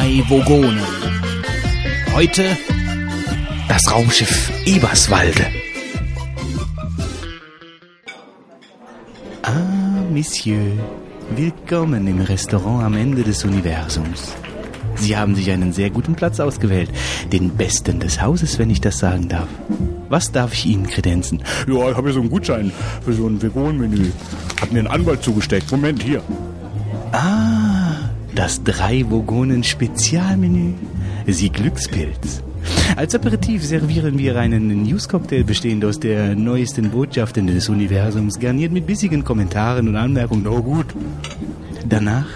drei Vogonen. Heute das Raumschiff Eberswalde. Ah, Monsieur, willkommen im Restaurant am Ende des Universums. Sie haben sich einen sehr guten Platz ausgewählt. Den besten des Hauses, wenn ich das sagen darf. Was darf ich Ihnen kredenzen? Ja, ich habe hier so einen Gutschein für so ein Vegan-Menü. Hat mir ein Anwalt zugesteckt. Moment, hier. Das drei Vogonen Spezialmenü. Sie Glückspilz. Als Aperitif servieren wir einen News-Cocktail bestehend aus der neuesten Botschaften des Universums, garniert mit bissigen Kommentaren und Anmerkungen. Oh gut. Danach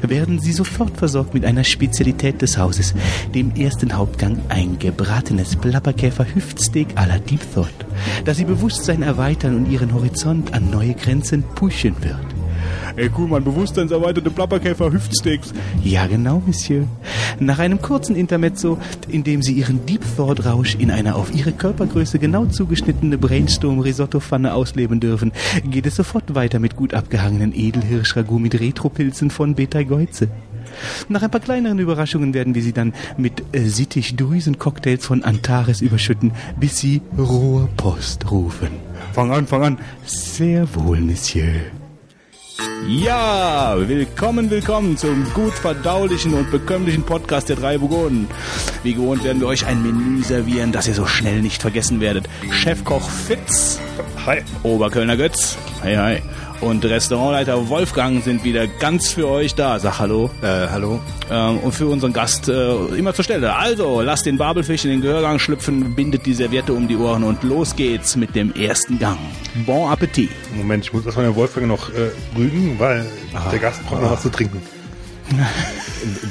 werden Sie sofort versorgt mit einer Spezialität des Hauses, dem ersten Hauptgang ein gebratenes Plapperkäfer-Hüftsteak à la Deep Thought, das Ihr Bewusstsein erweitern und Ihren Horizont an neue Grenzen pushen wird. Ey, cool, mein bewusstseinserweiterte Plapperkäfer Hüftsteaks. Ja, genau, Monsieur. Nach einem kurzen Intermezzo, in dem Sie Ihren Deep Thought Rausch in einer auf Ihre Körpergröße genau zugeschnittene Brainstorm-Risotto-Pfanne ausleben dürfen, geht es sofort weiter mit gut abgehangenen Edelhirschragout mit Retropilzen von Beta Geuze. Nach ein paar kleineren Überraschungen werden wir Sie dann mit äh, Sittich-Drüsen-Cocktails von Antares überschütten, bis Sie Rohrpost rufen. Fang an, fang an. Sehr wohl, Monsieur. Ja, willkommen, willkommen zum gut verdaulichen und bekömmlichen Podcast der drei Vogonen. Wie gewohnt werden wir euch ein Menü servieren, das ihr so schnell nicht vergessen werdet. Chefkoch Fitz. Hi. Oberkölner Götz. Hi, hi. Und Restaurantleiter Wolfgang sind wieder ganz für euch da. Sag Hallo. Äh, hallo. Ähm, und für unseren Gast äh, immer zur Stelle. Also, lasst den Babelfisch in den Gehörgang schlüpfen, bindet die Serviette um die Ohren und los geht's mit dem ersten Gang. Bon Appetit. Moment, ich muss erstmal den Wolfgang noch äh, rügen, weil der Gast braucht noch was zu trinken.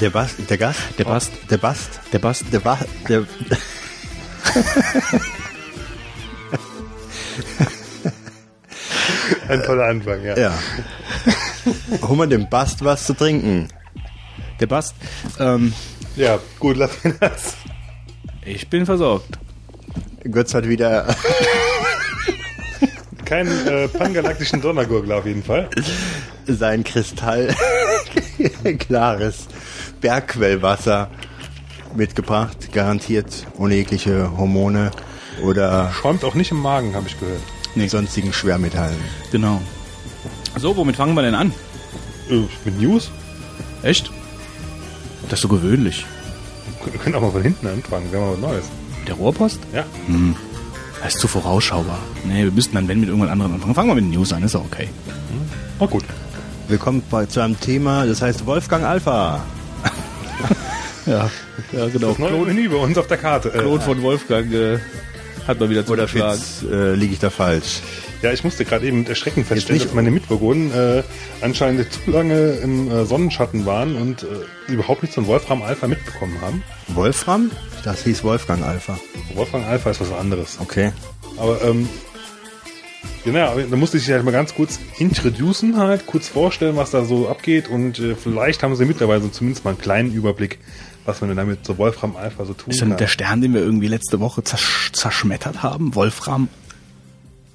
Der Bast, der Gast? Der Bast. Der Bast? Der Bast. Der Bast, der, Ein toller Anfang, ja. ja. Hol mal dem Bast was zu trinken. Der Bast. Ähm, Ja, gut, lass mir das. ich bin versorgt. Götz hat wieder, Kein äh, pangalaktischen Donnergurgel auf jeden Fall. sein Kristall klares Bergquellwasser mitgebracht. Garantiert ohne jegliche Hormone oder Schäumt auch nicht im Magen, habe ich gehört. Sonstigen Schwermetallen. Genau. So, womit fangen wir denn an? Äh, mit News? Echt? Das ist so gewöhnlich. Wir können auch mal von hinten anfangen, wir haben was Neues. Der Rohrpost? Ja. Das ist zu vorausschaubar. Nee, wir müssten dann, wenn, mit irgendwann anderem anfangen. Fangen wir mit den News an, ist auch okay. Na gut. Willkommen bei, zu einem Thema, das heißt Wolfgang Alpha. Ja, ja genau. Das neue Menü bei uns auf der Karte. Äh, Claude von Wolfgang äh, hat mal wieder Oder. Fitz, äh, liege ich da falsch? Ja, ich musste gerade eben mit Erschrecken feststellen, nicht- dass meine Mitbewohner äh, anscheinend zu lange im äh, Sonnenschatten waren und äh, überhaupt nichts von Wolfram Alpha mitbekommen haben. Wolfram? Das hieß Wolfgang Alpha. Wolfram Alpha ist was anderes. Okay. Aber ähm, genau, da musste ich halt mal ganz kurz introducen, halt kurz vorstellen, was da so abgeht und äh, vielleicht haben sie mittlerweile zumindest mal einen kleinen Überblick, was man denn damit so Wolfram Alpha so tun Ist dann kann. der Stern, den wir irgendwie letzte Woche zersch zerschmettert haben? Wolfram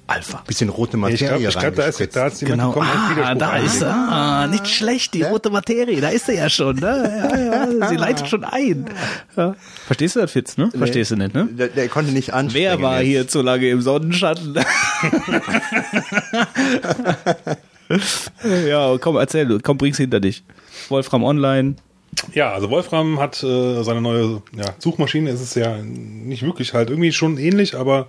Alpha. Bisschen rote ich Materie glaube, ich glaub, da ist da hat's jemand Genau. Ah, da ist er. Ah, nicht schlecht, die rote Materie. Da ist er ja schon. Ne? Ja, ja, sie leitet schon ein. Ja. Verstehst du das, Fitz? Ne? Verstehst du nicht, ne? Der, der konnte nicht anspringen. Wer war jetzt. hier zu lange im Sonnenschatten? ja, komm, erzähl, komm, bring's hinter dich. Wolfram Online. Ja, also Wolfram hat äh, seine neue ja, Suchmaschine. Es ist ja nicht wirklich halt irgendwie schon ähnlich, aber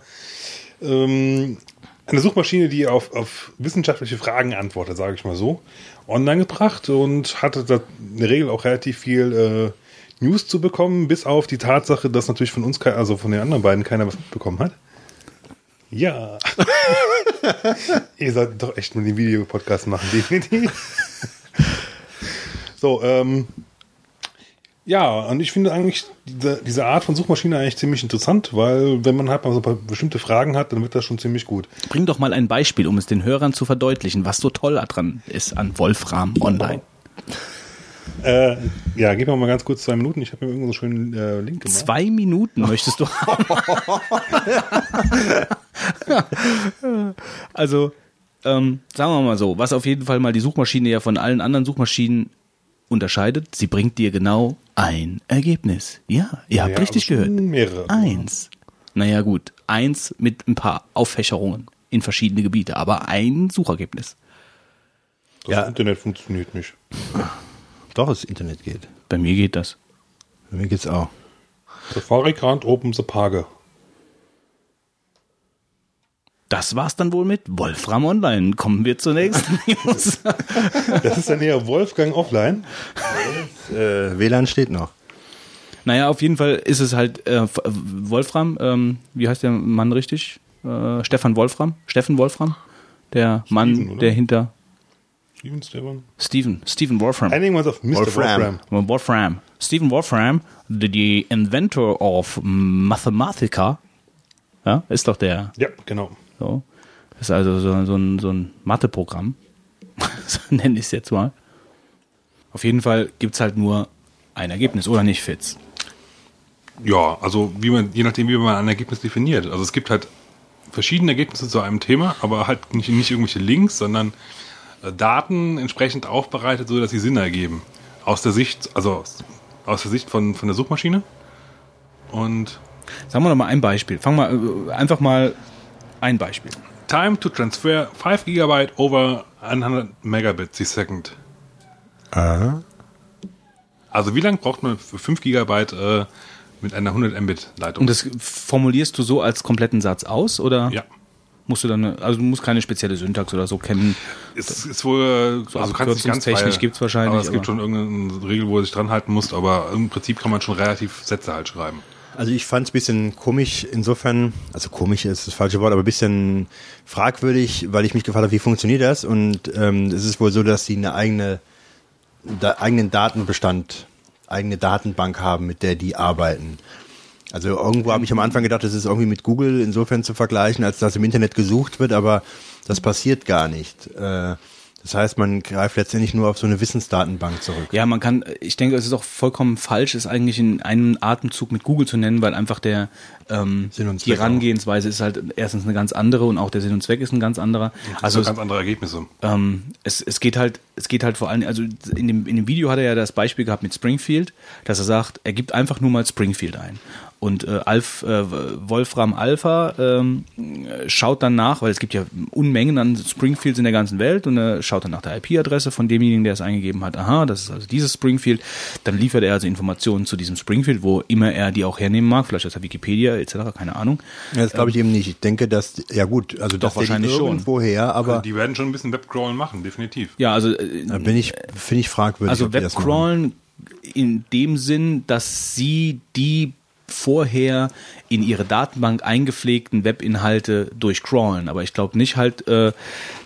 ähm, eine Suchmaschine, die auf, auf wissenschaftliche Fragen antwortet, sage ich mal so, online gebracht und hatte da in der Regel auch relativ viel äh, News zu bekommen, bis auf die Tatsache, dass natürlich von uns, also von den anderen beiden, keiner was mitbekommen hat. Ja. Ihr solltet doch echt mal den Videopodcast machen, definitiv. so, ähm, ja, und ich finde eigentlich diese, diese Art von Suchmaschine eigentlich ziemlich interessant, weil wenn man halt mal so ein paar bestimmte Fragen hat, dann wird das schon ziemlich gut. Bring doch mal ein Beispiel, um es den Hörern zu verdeutlichen, was so toll daran ist an Wolfram Online. Äh, ja, gib mir mal ganz kurz zwei Minuten. Ich habe mir irgendwo so einen schönen äh, Link gemacht. Zwei Minuten möchtest du haben. also, ähm, sagen wir mal so, was auf jeden Fall mal die Suchmaschine ja von allen anderen Suchmaschinen unterscheidet, sie bringt dir genau ein Ergebnis. Ja, ihr habt Ja, richtig gehört. mehrere. Eins. Naja gut, eins mit ein paar Auffächerungen in verschiedene Gebiete, aber ein Suchergebnis. Das Ja. Internet funktioniert nicht. Doch, das Internet geht. Bei mir geht das. Bei mir geht's auch. Safari can't open the Page. Das war's dann wohl mit Wolfram Online. Kommen wir zur nächsten News. Das ist dann eher Wolfgang offline. Äh, WLAN steht noch. naja, auf jeden Fall ist es halt äh, Wolfram, ähm, wie heißt der Mann richtig? Äh, Stefan Wolfram? Steffen Wolfram? Der Mann, Steven, oder? der hinter Steven Stefan. Steven, Steven Wolfram. Einigen wir uns auf Mr. Wolfram. Wolfram. Wolfram. Stephen Wolfram, the, the inventor of Mathematica, ja, ist doch der. Ja, genau. So. Das ist also so, so ein, so ein Matheprogramm. so nenne ich es jetzt mal. Auf jeden Fall gibt es halt nur ein Ergebnis, oder nicht, Fitz? Ja, also wie man, je nachdem, wie man ein Ergebnis definiert. Also es gibt halt verschiedene Ergebnisse zu einem Thema, aber halt nicht, nicht irgendwelche Links, sondern äh, Daten entsprechend aufbereitet, so dass sie Sinn ergeben. Aus der Sicht, also aus, aus der Sicht von, von der Suchmaschine. Und Sagen wir doch mal ein Beispiel. Fangen wir äh, einfach mal ein Beispiel. Time to transfer 5 GB over 100 Megabits a second. Aha. Also wie lange braucht man für 5 GB äh, mit einer 100 Mbit Leitung? Und das formulierst du so als kompletten Satz aus, oder ja. musst du dann, also du musst keine spezielle Syntax oder so kennen. Es ist wohl, so also du kannst nicht ganz Abkürzungstechnisch frei- gibt's wahrscheinlich, Aber es gibt aber- schon irgendeine Regel, wo du dich dran halten musst, aber im Prinzip kann man schon relativ Sätze halt schreiben. Also ich fand es ein bisschen komisch, insofern, also komisch ist das falsche Wort, aber ein bisschen fragwürdig, weil ich mich gefragt habe, wie funktioniert das? Und ähm, es ist wohl so, dass sie eine eigene, da, eigenen Datenbestand, eigene Datenbank haben, mit der die arbeiten. Also irgendwo habe ich am Anfang gedacht, das ist irgendwie mit Google insofern zu vergleichen, als dass im Internet gesucht wird, aber das passiert gar nicht. Äh, das heißt, man greift letztendlich nur auf so eine Wissensdatenbank zurück. Ja, man kann, ich denke, es ist auch vollkommen falsch, es eigentlich in einem Atemzug mit Google zu nennen, weil einfach der ähm, Sinn und die. Herangehensweise ist halt erstens eine ganz andere und auch der Sinn und Zweck ist ein ganz anderer. Also Also ganz andere Ergebnisse. ähm, es, es geht halt, es geht halt vor allem, also in dem, in dem Video hat er ja das Beispiel gehabt mit Springfield, dass er sagt, er gibt einfach nur mal Springfield ein. Und äh, Alf, äh, Wolfram Alpha ähm, äh, schaut dann nach, weil es gibt ja Unmengen an Springfields in der ganzen Welt und er schaut dann nach der IP-Adresse von demjenigen, der es eingegeben hat. Aha, das ist also dieses Springfield. Dann liefert er also Informationen zu diesem Springfield, wo immer er die auch hernehmen mag, vielleicht aus der Wikipedia etc., keine Ahnung. Ja, das glaube ich eben nicht. Ich denke, dass, ja gut, also Doch, wahrscheinlich schon. irgendwoher, aber die werden schon ein bisschen Webcrawlen machen, definitiv. Ja, also äh, da bin ich, finde ich fragwürdig. Also. Webcrawlen in dem Sinn, dass sie die vorher in ihre Datenbank eingepflegten Webinhalte durchcrawlen. Aber ich glaube nicht halt, äh,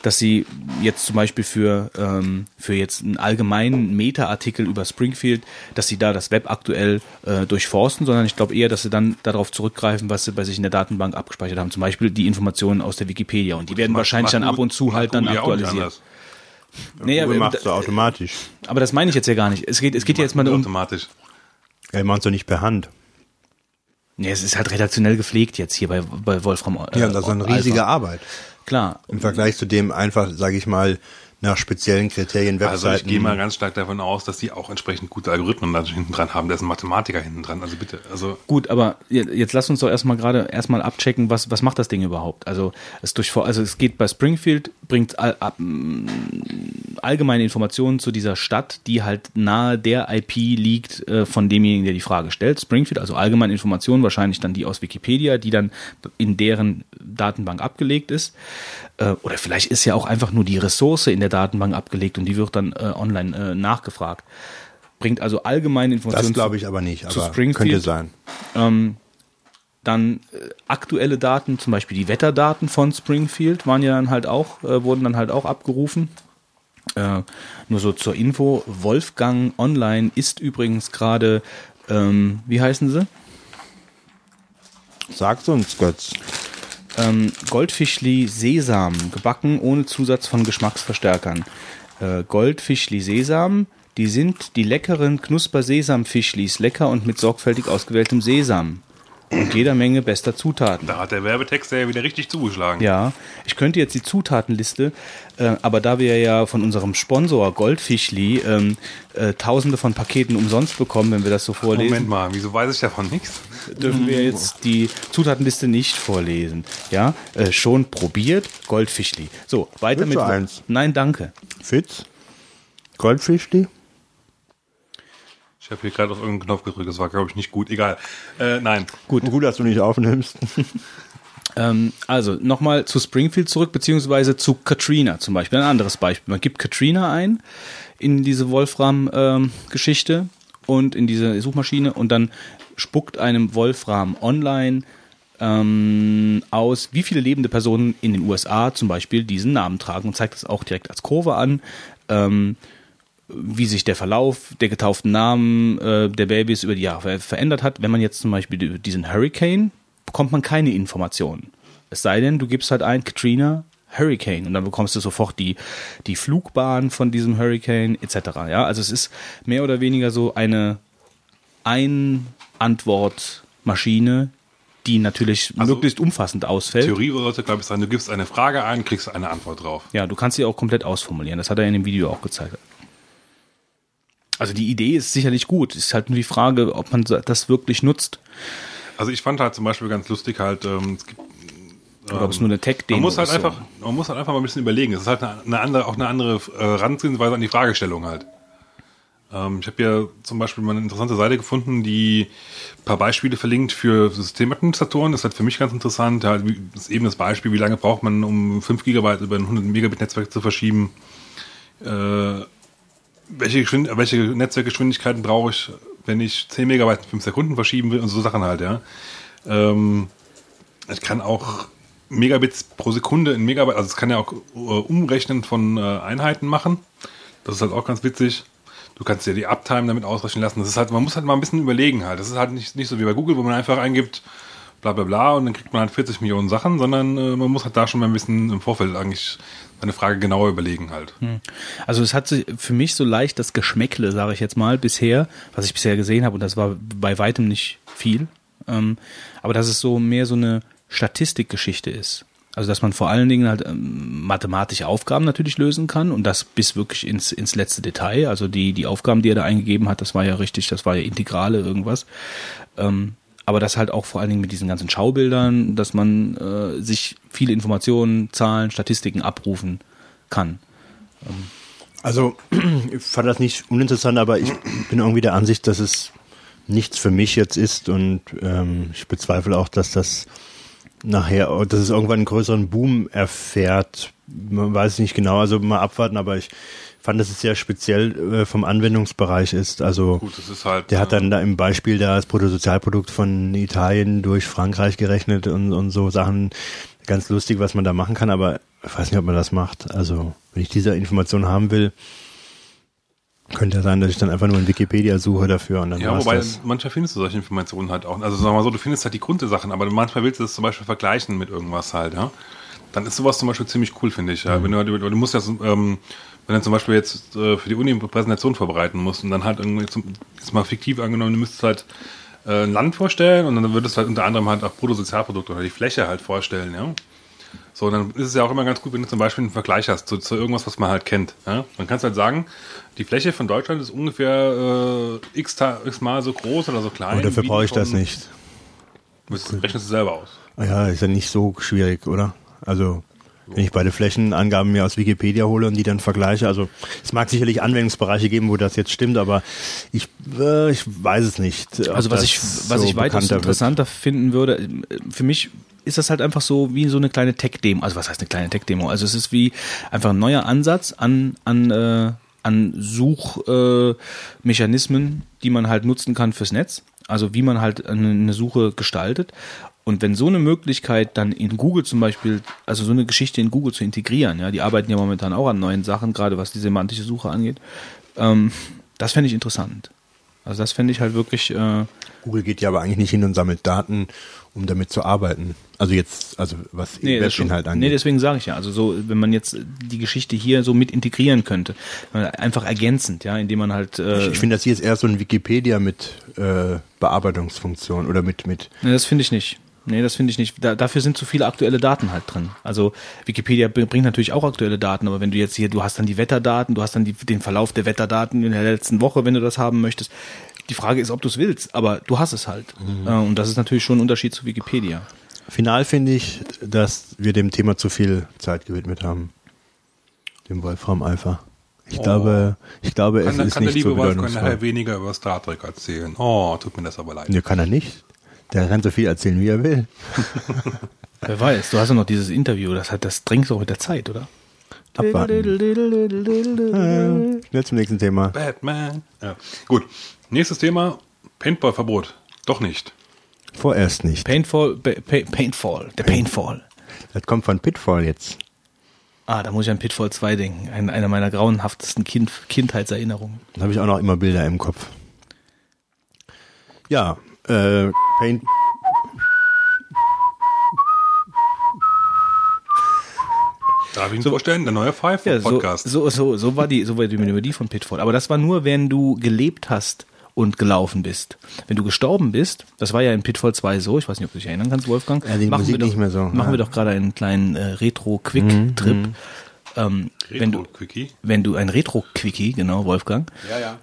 dass sie jetzt zum Beispiel für, ähm, für jetzt einen allgemeinen Meta-Artikel über Springfield, dass sie da das Web aktuell äh, durchforsten, sondern ich glaube eher, dass sie dann darauf zurückgreifen, was sie bei sich in der Datenbank abgespeichert haben. Zum Beispiel die Informationen aus der Wikipedia. Und die werden wahrscheinlich dann ab und zu halt dann aktualisiert. Naja, Google äh, macht so automatisch. aber das meine ich jetzt ja gar nicht. Es geht, es geht ja jetzt mal um. automatisch. Er macht so nicht per Hand. Nee, es ist halt redaktionell gepflegt jetzt hier bei, bei Wolfram. Äh, Ja, das ist eine riesige Alpha. Arbeit. Klar. Im Vergleich zu dem einfach, sage ich mal, nach speziellen Kriterien Also Webseiten. ich gehe mal ganz stark davon aus, dass die auch entsprechend gute Algorithmen da hinten dran haben. Da ist ein Mathematiker hinten dran. Also bitte, also Gut, aber je- jetzt lass uns doch erstmal gerade erstmal abchecken, was, was macht das Ding überhaupt? Also es durch also es geht bei Springfield, bringt all, ab, mm, allgemeine Informationen zu dieser Stadt, die halt nahe der IP liegt äh, von demjenigen, der die Frage stellt. Springfield, also allgemeine Informationen, wahrscheinlich dann die aus Wikipedia, die dann in deren Datenbank abgelegt ist. Äh, oder vielleicht ist ja auch einfach nur die Ressource in der Datenbank abgelegt und die wird dann äh, online äh, nachgefragt. Bringt also allgemeine Informationen. das glaube ich aber nicht, zu aber Springfield. könnte sein. ähm, dann äh, aktuelle Daten, zum Beispiel die Wetterdaten von Springfield, waren ja dann halt auch, äh, wurden dann halt auch abgerufen. Nur so zur Info, Wolfgang Online ist übrigens gerade, ähm, wie heißen sie? Sag's uns, Götz. Ähm, Goldfischli Sesam, gebacken ohne Zusatz von Geschmacksverstärkern. Äh, Goldfischli Sesam, die sind die leckeren Knusper Sesamfischlis, lecker und mit sorgfältig ausgewähltem Sesam. Und jeder Menge bester Zutaten. Da hat der Werbetext ja wieder richtig zugeschlagen. Ja, ich könnte jetzt die Zutatenliste, äh, aber da wir ja von unserem Sponsor Goldfischli ähm, äh, tausende von Paketen umsonst bekommen, wenn wir das so vorlesen, Moment mal, wieso weiß ich davon nichts? dürfen wir jetzt die Zutatenliste nicht vorlesen. Ja, äh, schon probiert, Goldfischli. So, weiter Willst mit. eins? Nein, danke. Fitz? Goldfischli? Ich habe hier gerade auf irgendeinen Knopf gedrückt, das war, glaube ich, nicht gut. Egal. Äh, nein. Gut. Gut, dass du nicht aufnimmst. Ähm, also nochmal zu Springfield zurück, beziehungsweise zu Katrina zum Beispiel. Ein anderes Beispiel. Man gibt Katrina ein in diese Wolfram-Geschichte und in diese Suchmaschine und dann spuckt einem Wolfram online ähm, aus, wie viele lebende Personen in den USA zum Beispiel diesen Namen tragen und zeigt das auch direkt als Kurve an. Ähm, wie sich der Verlauf der getauften Namen äh, der Babys über die Jahre ver verändert hat. Wenn man jetzt zum Beispiel diesen Hurricane, bekommt man keine Informationen. Es sei denn, du gibst halt ein Katrina Hurricane und dann bekommst du sofort die, die Flugbahn von diesem Hurricane etc. Ja, also es ist mehr oder weniger so eine Ein-Antwort-Maschine, die natürlich Also, möglichst umfassend ausfällt. Theorie sollte, glaube ich, sein, du gibst eine Frage ein, kriegst eine Antwort drauf. Ja, du kannst sie auch komplett ausformulieren. Das hat er in dem Video auch gezeigt. Also die Idee ist sicherlich gut. Es ist halt nur die Frage, ob man das wirklich nutzt. Also ich fand halt zum Beispiel ganz lustig halt, ähm, es gibt Oder ob es nur eine Tech-Demo Man muss halt ist. so. einfach, man muss halt einfach mal ein bisschen überlegen. Es ist halt eine, eine andere, auch eine andere äh, Herangehensweise an die Fragestellung halt. Ähm, ich habe ja zum Beispiel mal eine interessante Seite gefunden, die ein paar Beispiele verlinkt für Systemadministratoren. Das ist halt für mich ganz interessant. Das ist eben das Beispiel, wie lange braucht man, um 5 Gigabyte über ein 100 Megabit Netzwerk zu verschieben. Äh, welche, welche Netzwerkgeschwindigkeiten brauche ich, wenn ich 10 Megabyte in 5 Sekunden verschieben will und so Sachen halt, ja. Ähm, ich kann auch Megabits pro Sekunde in Megabyte, also es kann ja auch äh, Umrechnen von äh, Einheiten machen. Das ist halt auch ganz witzig. Du kannst ja die Uptime damit ausrechnen lassen. Das ist halt, man muss halt mal ein bisschen überlegen halt. Das ist halt nicht, nicht so wie bei Google, wo man einfach eingibt, bla bla bla und dann kriegt man halt 40 Millionen Sachen, sondern äh, man muss halt da schon mal ein bisschen im Vorfeld eigentlich seine Frage genauer überlegen halt. Also es hat sich für mich so leicht das Geschmäckle, sage ich jetzt mal, bisher, was ich bisher gesehen habe, und das war bei weitem nicht viel, ähm, aber dass es so mehr so eine Statistikgeschichte ist. Also dass man vor allen Dingen halt ähm, mathematische Aufgaben natürlich lösen kann und das bis wirklich ins, ins letzte Detail. Also die, die Aufgaben, die er da eingegeben hat, das war ja richtig, das war ja Integrale irgendwas. Ähm, aber das halt auch vor allen Dingen mit diesen ganzen Schaubildern, dass man äh, sich viele Informationen, Zahlen, Statistiken abrufen kann. Also, ich fand das nicht uninteressant, aber ich bin irgendwie der Ansicht, dass es nichts für mich jetzt ist und ähm, ich bezweifle auch, dass das nachher, dass es irgendwann einen größeren Boom erfährt. Man weiß nicht genau, also mal abwarten, aber ich fand, dass es sehr speziell äh, vom Anwendungsbereich ist. Also Gut, das ist halt. der hat äh, dann da im Beispiel da das Bruttosozialprodukt von Italien durch Frankreich gerechnet und, und so Sachen. Ganz lustig, was man da machen kann, aber ich weiß nicht, ob man das macht. Also, wenn ich diese Information haben will, könnte ja sein, dass ich dann einfach nur in Wikipedia suche dafür und dann Ja, wobei das. manchmal findest du solche Informationen halt auch. Also sag mal so, du findest halt die Grundsachen, aber manchmal willst du das zum Beispiel vergleichen mit irgendwas halt, ja. Dann ist sowas zum Beispiel ziemlich cool, finde ich. Ja. Wenn du, du musst ja, ähm, wenn du zum Beispiel jetzt äh, für die Uni eine Präsentation vorbereiten musst und dann halt irgendwie, zum, jetzt mal fiktiv angenommen, du müsstest halt äh, ein Land vorstellen und dann würdest du halt unter anderem halt auch Bruttosozialprodukt oder die Fläche halt vorstellen, ja. So, dann ist es ja auch immer ganz gut, wenn du zum Beispiel einen Vergleich hast zu, zu irgendwas, was man halt kennt. Ja? Man kann halt sagen, die Fläche von Deutschland ist ungefähr äh, x, x mal so groß oder so klein. Aber dafür wie brauche ich das nicht. Das rechnest du selber aus. Ah Ja, ist ja nicht so schwierig, oder? Also, wenn ich beide Flächenangaben mir aus Wikipedia hole und die dann vergleiche, also es mag sicherlich Anwendungsbereiche geben, wo das jetzt stimmt, aber ich, äh, ich weiß es nicht. Also was ich, was so ich weitaus bekannter wird. interessanter finden würde, äh, für mich ist das halt einfach so wie so eine kleine Tech-Demo. Also was heißt eine kleine Tech-Demo? Also es ist wie einfach ein neuer Ansatz an, an, äh, an Suchmechanismen, äh, die man halt nutzen kann fürs Netz. Also wie man halt eine Suche gestaltet. Und wenn so eine Möglichkeit dann in Google zum Beispiel, also so eine Geschichte in Google zu integrieren, ja, die arbeiten ja momentan auch an neuen Sachen, gerade was die semantische Suche angeht, ähm, das fände ich interessant. Also das fände ich halt wirklich, äh, Google geht ja aber eigentlich nicht hin und sammelt Daten, um damit zu arbeiten. Also jetzt, also was nee, schon, Webinhalt nee, angeht. deswegen sage ich ja, also so, wenn man jetzt die Geschichte hier so mit integrieren könnte, einfach ergänzend, ja, indem man halt, äh, ich finde, das hier ist eher so ein Wikipedia mit äh, Bearbeitungsfunktion oder mit, mit nee, das finde ich nicht. Nee, das finde ich nicht. Da, dafür sind zu viele aktuelle Daten halt drin. Also Wikipedia br- bringt natürlich auch aktuelle Daten, aber wenn du jetzt hier, du hast dann die Wetterdaten, du hast dann die, den Verlauf der Wetterdaten in der letzten Woche, wenn du das haben möchtest. Die Frage ist, ob du es willst, aber du hast es halt. Äh, und das ist natürlich schon ein Unterschied zu Wikipedia. Final finde ich, dass wir dem Thema zu viel Zeit gewidmet haben. Dem Wolfram Alpha. Ich Oh. glaube, ich glaube, es Kann, der- ist kann der nicht so liebe Wolf kann bedeutungsvoll. nachher weniger über Star Trek erzählen. Oh, tut mir das aber leid. Nee, kann er nicht. Der kann so viel erzählen, wie er will. Wer weiß, du hast ja noch dieses Interview, das hat, das drängst auch mit der Zeit, oder? Abwarten. Äh, Schnell zum nächsten Thema. Batman. Ja. Gut. Nächstes Thema. Paintball-Verbot. Doch nicht. Vorerst nicht. Painfall, pa pa Paintfall, der Paintfall. Das kommt von Pitfall jetzt. Ah, da muss ich an Pitfall 2 denken. Ein, einer meiner grauenhaftesten kind, Kindheitserinnerungen. Da habe ich auch noch immer Bilder im Kopf. Ja, äh, Paint. Darf ich Ihnen vorstellen? Der neue Five Ja, so, Podcast. so, so, so war die, so war die Melodie von Pitfall. Aber das war nur, wenn du gelebt hast und gelaufen bist. Wenn du gestorben bist, das war ja in Pitfall 2 so, ich weiß nicht, ob du dich erinnern kannst, Wolfgang. Ja, die Musik wir doch, nicht mehr so, Machen ja. Mhm, wir doch gerade einen kleinen äh, Retro-Quick-Trip. Ähm, wenn du, Retro-Quickie. wenn du ein Retro-Quickie, genau, Wolfgang, Ja, ja.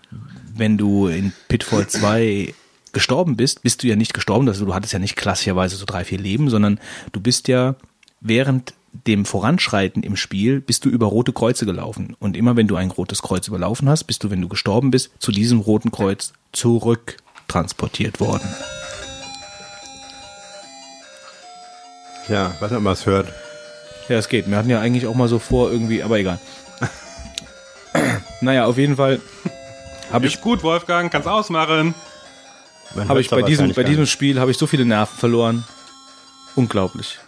wenn du in Pitfall 2 gestorben bist, bist du ja nicht gestorben, also du hattest ja nicht klassischerweise so drei, vier Leben, sondern du bist ja während dem Voranschreiten im Spiel bist du über rote Kreuze gelaufen. Und immer wenn du ein rotes Kreuz überlaufen hast, bist du, wenn du gestorben bist, zu diesem roten Kreuz zurück transportiert worden. Ja, was man was hört. Ja, es geht. Wir hatten ja eigentlich auch mal so vor irgendwie, aber egal. naja, auf jeden Fall habe ich gut, Wolfgang. Kannst ausmachen. Habe ich bei diesem, bei diesem. Spiel habe ich so viele Nerven verloren. Unglaublich.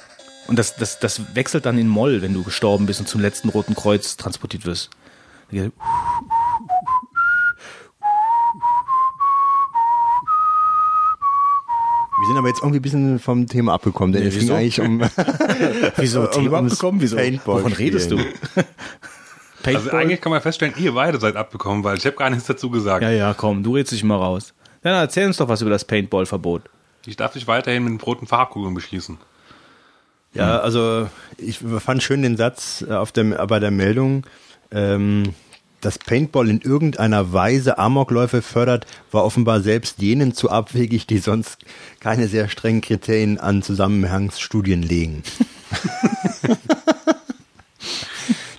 Und das, das, das wechselt dann in Moll, wenn du gestorben bist und zum letzten Roten Kreuz transportiert wirst. Wir sind aber jetzt irgendwie ein bisschen vom Thema abgekommen, denn Nee, es ging wieso? eigentlich um. Wieso? Um- Thema abgekommen? Wieso? Paintball Wovon redest du? Paintball? Also eigentlich kann man feststellen, ihr beide seid abbekommen, weil ich habe gar nichts dazu gesagt. ja, ja, komm, du redest dich mal raus. Dann erzähl uns doch was über das Paintball-Verbot. Ich darf dich weiterhin mit roten Farbkugeln beschießen. Ja, also ich fand schön den Satz äh, auf dem, bei der Meldung, ähm, dass Paintball in irgendeiner Weise Amokläufe fördert, war offenbar selbst jenen zu abwegig, die sonst keine sehr strengen Kriterien an Zusammenhangsstudien legen.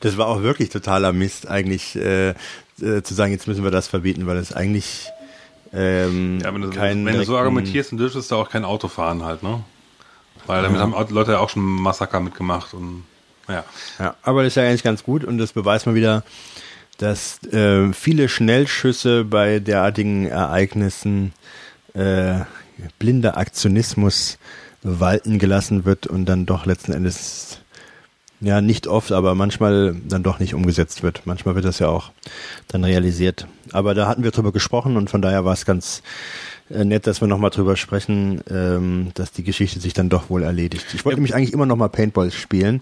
das war auch wirklich totaler Mist, eigentlich äh, äh, zu sagen, jetzt müssen wir das verbieten, weil es eigentlich ähm, Ja, wenn du, wenn du so argumentierst, dann dürftest du auch kein Auto fahren halt, ne? Weil damit haben auch Leute ja auch schon Massaker mitgemacht und ja. Ja, aber das ist ja eigentlich ganz gut und das beweist mal wieder, dass äh, viele Schnellschüsse bei derartigen Ereignissen äh, blinder Aktionismus walten gelassen wird und dann doch letzten Endes ja nicht oft, aber manchmal dann doch nicht umgesetzt wird. Manchmal wird das ja auch dann realisiert. Aber da hatten wir drüber gesprochen und von daher war es ganz äh, nett, dass wir nochmal drüber sprechen, ähm, dass die Geschichte sich dann doch wohl erledigt. Ich wollte nämlich eigentlich immer noch mal Paintball spielen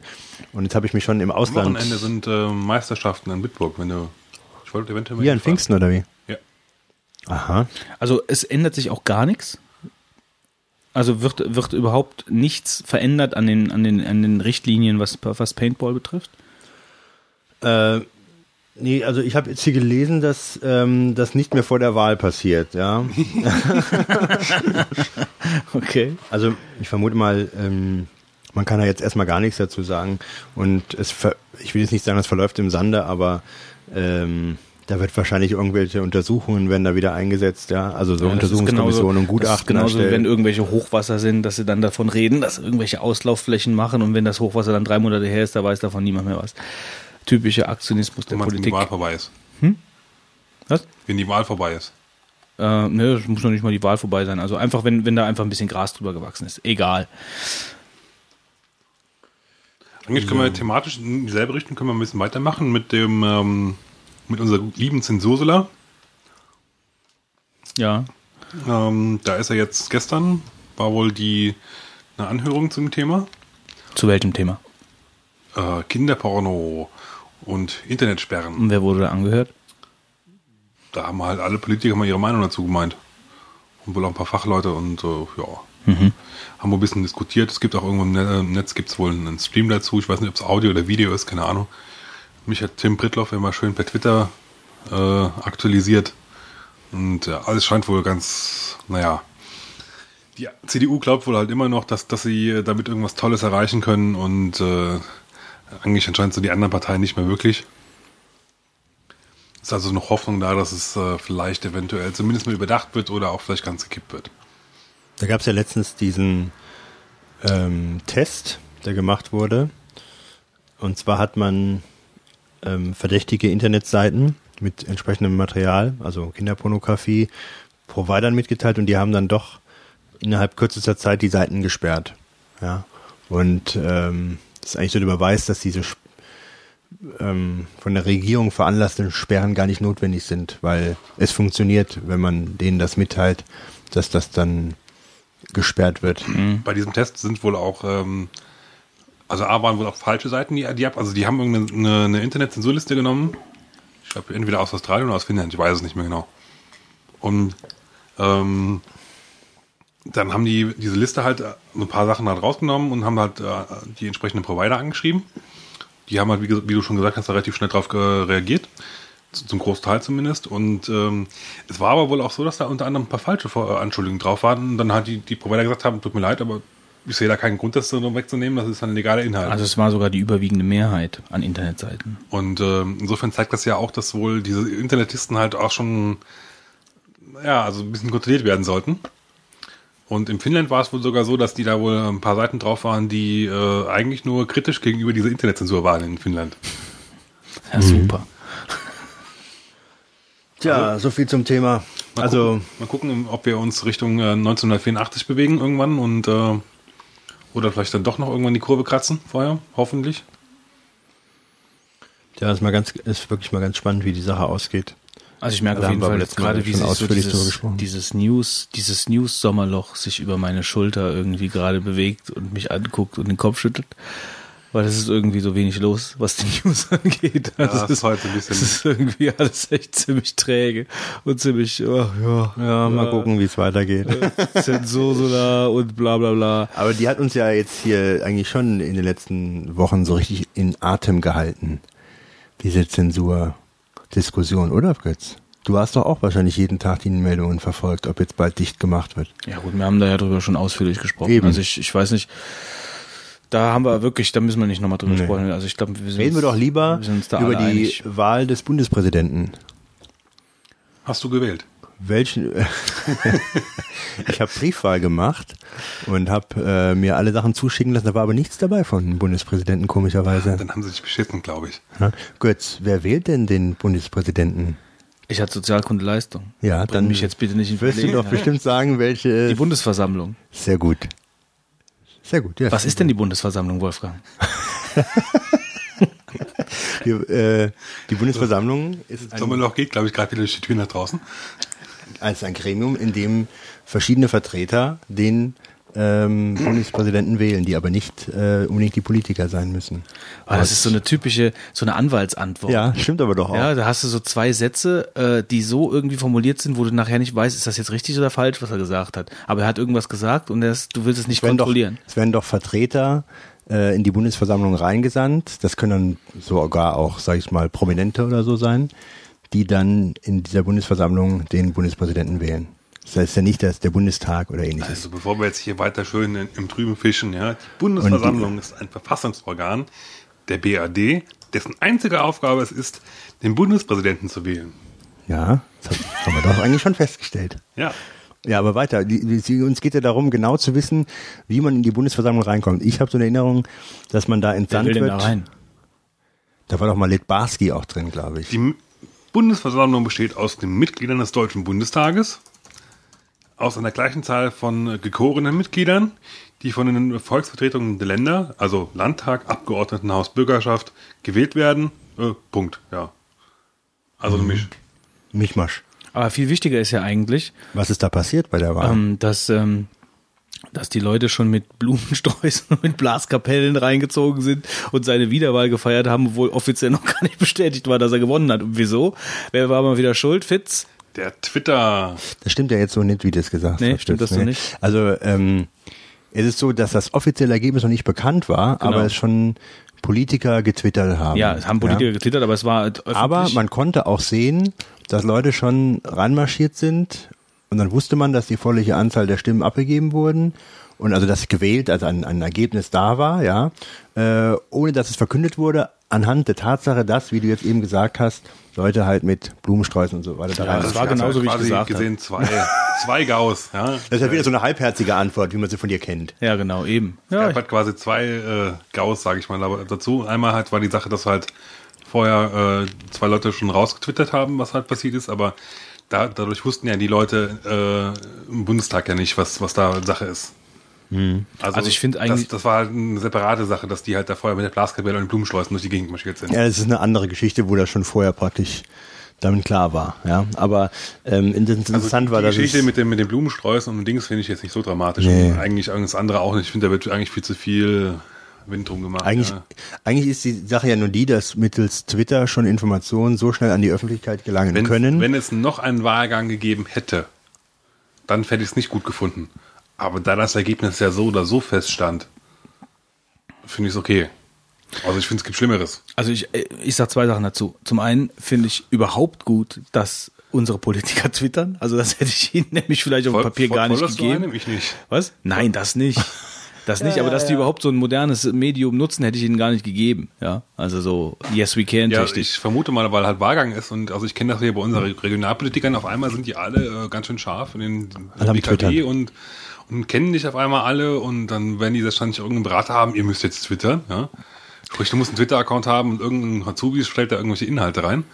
und jetzt habe ich mich schon im Am Ausland Wochenende sind äh, Meisterschaften in Bitburg, wenn du. Ich wollte eventuell mal hier in. Pfingsten oder wie? Ja. Aha. Also es ändert sich auch gar nichts. Also wird, wird überhaupt nichts verändert an den, an den, an den Richtlinien, was, was Paintball betrifft? Äh, nee, also ich habe jetzt hier gelesen, dass ähm, das nicht mehr vor der Wahl passiert, ja. Okay. Also ich vermute mal, ähm, man kann da jetzt erstmal gar nichts dazu sagen. Und es ver ich will jetzt nicht sagen, es verläuft im Sande, aber ähm, da wird wahrscheinlich irgendwelche Untersuchungen werden da wieder eingesetzt, ja. Also so Ja, das Untersuchungskommissionen genauso- und das Gutachten Genauso, wie wenn erstellen. irgendwelche Hochwasser sind, dass sie dann davon reden, dass irgendwelche Auslaufflächen machen und wenn das Hochwasser dann drei Monate her ist, da weiß davon niemand mehr was. Typischer Aktionismus der Wenn man- wenn die Politik. Wahl vorbei ist. Was? Wenn die Wahl vorbei ist. Äh, ne, es muss noch nicht mal die Wahl vorbei sein. Also einfach, wenn, wenn da einfach ein bisschen Gras drüber gewachsen ist. Egal. Eigentlich können wir thematisch in dieselbe Richtung können wir ein bisschen weitermachen mit dem ähm, mit unserer lieben Zensursula. Ja. Ähm, da ist er jetzt gestern, war wohl die eine Anhörung zum Thema. Zu welchem Thema? Äh, Kinderporno und Internetsperren. Und wer wurde da angehört? Da haben halt alle Politiker mal ihre Meinung dazu gemeint. Und wohl auch ein paar Fachleute und äh, ja. Haben wir ein bisschen diskutiert. Es gibt auch irgendwo im Ne- im Netz gibt's wohl einen Stream dazu. Ich weiß nicht, ob es Audio oder Video ist, keine Ahnung. Mich hat Tim Brittloff immer schön per Twitter äh, aktualisiert. Und ja, alles scheint wohl ganz, naja. Die CDU glaubt wohl halt immer noch, dass, dass sie damit irgendwas Tolles erreichen können und äh, eigentlich anscheinend so die anderen Parteien nicht mehr wirklich. Ist also noch Hoffnung da, dass es äh, vielleicht eventuell zumindest mal überdacht wird oder auch vielleicht ganz gekippt wird. Da gab es ja letztens diesen ähm, Test, der gemacht wurde. Und zwar hat man ähm, verdächtige Internetseiten mit entsprechendem Material, also Kinderpornografie, Providern mitgeteilt und die haben dann doch innerhalb kürzester Zeit die Seiten gesperrt. Ja. Und ähm, das ist eigentlich so der Beweis, dass diese ähm, von der Regierung veranlassten Sperren gar nicht notwendig sind, weil es funktioniert, wenn man denen das mitteilt, dass das dann gesperrt wird. Bei diesem Test sind wohl auch, ähm, also A waren wohl auch falsche Seiten, die, die ab, also die haben irgendeine eine, Internetzensurliste genommen. Ich glaube entweder aus Australien oder aus Finnland, ich weiß es nicht mehr genau. Und ähm, dann haben die diese Liste halt äh, ein paar Sachen halt rausgenommen und haben halt äh, die entsprechenden Provider angeschrieben. Die haben halt, wie, wie du schon gesagt hast, relativ schnell darauf reagiert. Zum Großteil zumindest. Und ähm, es war aber wohl auch so, dass da unter anderem ein paar falsche äh, Anschuldigungen drauf waren. Und dann hat die, die Provider gesagt haben, tut mir leid, aber ich sehe da keinen Grund, das so wegzunehmen. Das ist ein legaler Inhalt. Also es war sogar die überwiegende Mehrheit an Internetseiten. Und ähm, insofern zeigt das ja auch, dass wohl diese Internetisten halt auch schon ja, also ein bisschen kontrolliert werden sollten. Und in Finnland war es wohl sogar so, dass die da wohl ein paar Seiten drauf waren, die äh, eigentlich nur kritisch gegenüber dieser Internetzensur waren in Finnland. Ja, super. Tja, so viel zum Thema. Mal Also, gucken, mal gucken, ob wir uns Richtung äh, 1984 bewegen irgendwann und äh, oder vielleicht dann doch noch irgendwann die Kurve kratzen vorher, hoffentlich. ja, ist mal ganz, ist wirklich mal ganz spannend, wie die Sache ausgeht. Also ich merke Da auf jeden Fall jetzt gerade, wie sich so dieses, gesprochen. dieses News, dieses News-Sommerloch sich über meine Schulter irgendwie gerade bewegt und mich anguckt und den Kopf schüttelt. Weil es ist irgendwie so wenig los, was die News angeht. Ja, Also das es ist heute ein bisschen- Es ist irgendwie alles echt ziemlich träge und ziemlich, oh, ja, Ja, mal gucken, wie es weitergeht. Zensursula und bla bla bla. Aber die hat uns ja jetzt hier eigentlich schon in den letzten Wochen so richtig in Atem gehalten. Diese Zensurdiskussion, oder Fritz? Du hast doch auch wahrscheinlich jeden Tag die Meldungen verfolgt, ob jetzt bald dicht gemacht wird. Ja gut, wir haben da ja drüber schon ausführlich gesprochen. Eben. Also ich, ich weiß nicht, da haben wir wirklich, da müssen wir nicht nochmal drüber Nee. sprechen. Also ich glaube, wir sind Reden wir doch lieber wir sind uns da über die einig. Wahl des Bundespräsidenten. Hast du gewählt? Welchen? ich habe Briefwahl gemacht und habe äh, mir alle Sachen zuschicken lassen. Da war aber nichts dabei von dem Bundespräsidenten, komischerweise. Dann haben sie sich beschissen, glaube ich. Ja. Götz, wer wählt denn den Bundespräsidenten? Ich hatte Sozialkunde Leistung. Ja, Bring dann mich jetzt bitte nicht in wirst du doch bestimmt sagen, welche. Die Bundesversammlung. Sehr gut. Sehr gut, ja. Was ist denn die Bundesversammlung, Wolfgang? Die, äh, die Bundesversammlung ist ein, Sommerloch geht, glaube ich, gerade wieder durch die Tür nach draußen. als ein Gremium, in dem verschiedene Vertreter den ähm, Bundespräsidenten wählen, die aber nicht äh, unbedingt die Politiker sein müssen. Ah, das ist so eine typische, so eine Anwaltsantwort. Ja, stimmt aber doch auch. Ja, da hast du so zwei Sätze, äh, die so irgendwie formuliert sind, wo du nachher nicht weißt, ist das jetzt richtig oder falsch, was er gesagt hat. Aber er hat irgendwas gesagt und ist, du willst es nicht es werden doch, kontrollieren. es werden doch Vertreter äh, in die Bundesversammlung reingesandt. Das können dann sogar auch, sag ich mal, Prominente oder so sein, die dann in dieser Bundesversammlung den Bundespräsidenten wählen. Das heißt ja nicht, dass der Bundestag oder ähnliches. Also bevor wir jetzt hier weiter schön in, im Trüben fischen, ja, die Bundesversammlung ist ein Verfassungsorgan der BAD, dessen einzige Aufgabe es ist, den Bundespräsidenten zu wählen. Ja, das haben wir doch eigentlich schon festgestellt. Ja. Ja, aber weiter. Die, die, uns geht ja darum, genau zu wissen, wie man in die Bundesversammlung reinkommt. Ich habe so eine Erinnerung, dass man da entsandt wird. da rein? Da war doch mal Litbarski auch drin, glaube ich. Die Bundesversammlung besteht aus den Mitgliedern des Deutschen Bundestages, aus einer gleichen Zahl von äh, gekorenen Mitgliedern, die von den Volksvertretungen der Länder, also Landtag, Abgeordnetenhaus, Bürgerschaft, gewählt werden. Äh, Punkt, ja. Also Mhm. ein Misch. Mischmasch. Aber viel wichtiger ist ja eigentlich, Was ist da passiert bei der Wahl? ähm, dass, ähm, dass die Leute schon mit Blumensträußen und mit Blaskapellen reingezogen sind und seine Wiederwahl gefeiert haben, obwohl offiziell noch gar nicht bestätigt war, dass er gewonnen hat. Und wieso? Wer war mal wieder schuld? Fitz? Der Twitter. Das stimmt ja jetzt so nicht, wie du es gesagt Nee, hast. stimmt das so nicht? Also ähm, es ist so, dass das offizielle Ergebnis noch nicht bekannt war, aber es schon Politiker getwittert haben. Ja, es haben Politiker getwittert, aber es war halt öffentlich. Aber man konnte auch sehen, dass Leute schon ranmarschiert sind und dann wusste man, dass die volliche Anzahl der Stimmen abgegeben wurden und also dass gewählt, also ein, ein Ergebnis da war, ja, äh, ohne dass es verkündet wurde, anhand der Tatsache, dass, wie du jetzt eben gesagt hast, Leute halt mit Blumensträußen und so weiter da Ja, rein. das war genauso, wie ich gesagt gesehen zwei, zwei Gauss. Ja. Das ist ja wieder so eine halbherzige Antwort, wie man sie von dir kennt. ja, genau, eben. Ja, es hat quasi zwei äh, Gauss, sage ich mal, aber dazu. Einmal halt war die Sache, dass halt vorher äh, zwei Leute schon rausgetwittert haben, was halt passiert ist, aber da, dadurch wussten ja die Leute äh, im Bundestag ja nicht, was, was da Sache ist. Also ich finde eigentlich- Das, das war halt eine separate Sache, dass die halt da vorher mit der Blaskapelle und den Blumenschleusen durch die Gegend marschiert sind. Ja, das ist eine andere Geschichte, wo das schon vorher praktisch damit klar war. Ja, aber ähm, interessant Also war, die dass Geschichte es, mit dem, mit den Blumensträußen und Dings finde ich jetzt nicht so dramatisch. Nee. Und eigentlich alles andere auch nicht. Ich finde, da wird eigentlich viel zu viel Wind drum gemacht. eigentlich, ja. eigentlich ist die Sache ja nur die, dass mittels Twitter schon Informationen so schnell an die Öffentlichkeit gelangen wenn, können. wenn es noch einen Wahlgang gegeben hätte, dann hätte ich es nicht gut gefunden. Aber da das Ergebnis ja so oder so feststand, finde ich es okay. Also ich finde, es gibt Schlimmeres. Also ich, äh, ich sag zwei Sachen dazu. Zum einen finde ich überhaupt gut, dass unsere Politiker twittern. Also das hätte ich ihnen nämlich vielleicht auf dem Voll- Papier voll- gar nicht du gegeben. einem? Ich nicht. Was? Nein, das nicht. Das nicht, aber dass die überhaupt so ein modernes Medium nutzen, hätte ich ihnen gar nicht gegeben. Ja, also so Yes We Can Ja, richtig. ich vermute mal, weil halt Wahlgang ist und also ich kenne das hier bei unseren Regionalpolitikern, auf einmal sind die alle äh, ganz schön scharf in den und, und kennen dich auf einmal alle und dann werden die wahrscheinlich irgendeinen Berater haben, ihr müsst jetzt twittern, ja. Sprich, du musst einen Twitter-Account haben und irgendein Azubi stellt da irgendwelche Inhalte rein.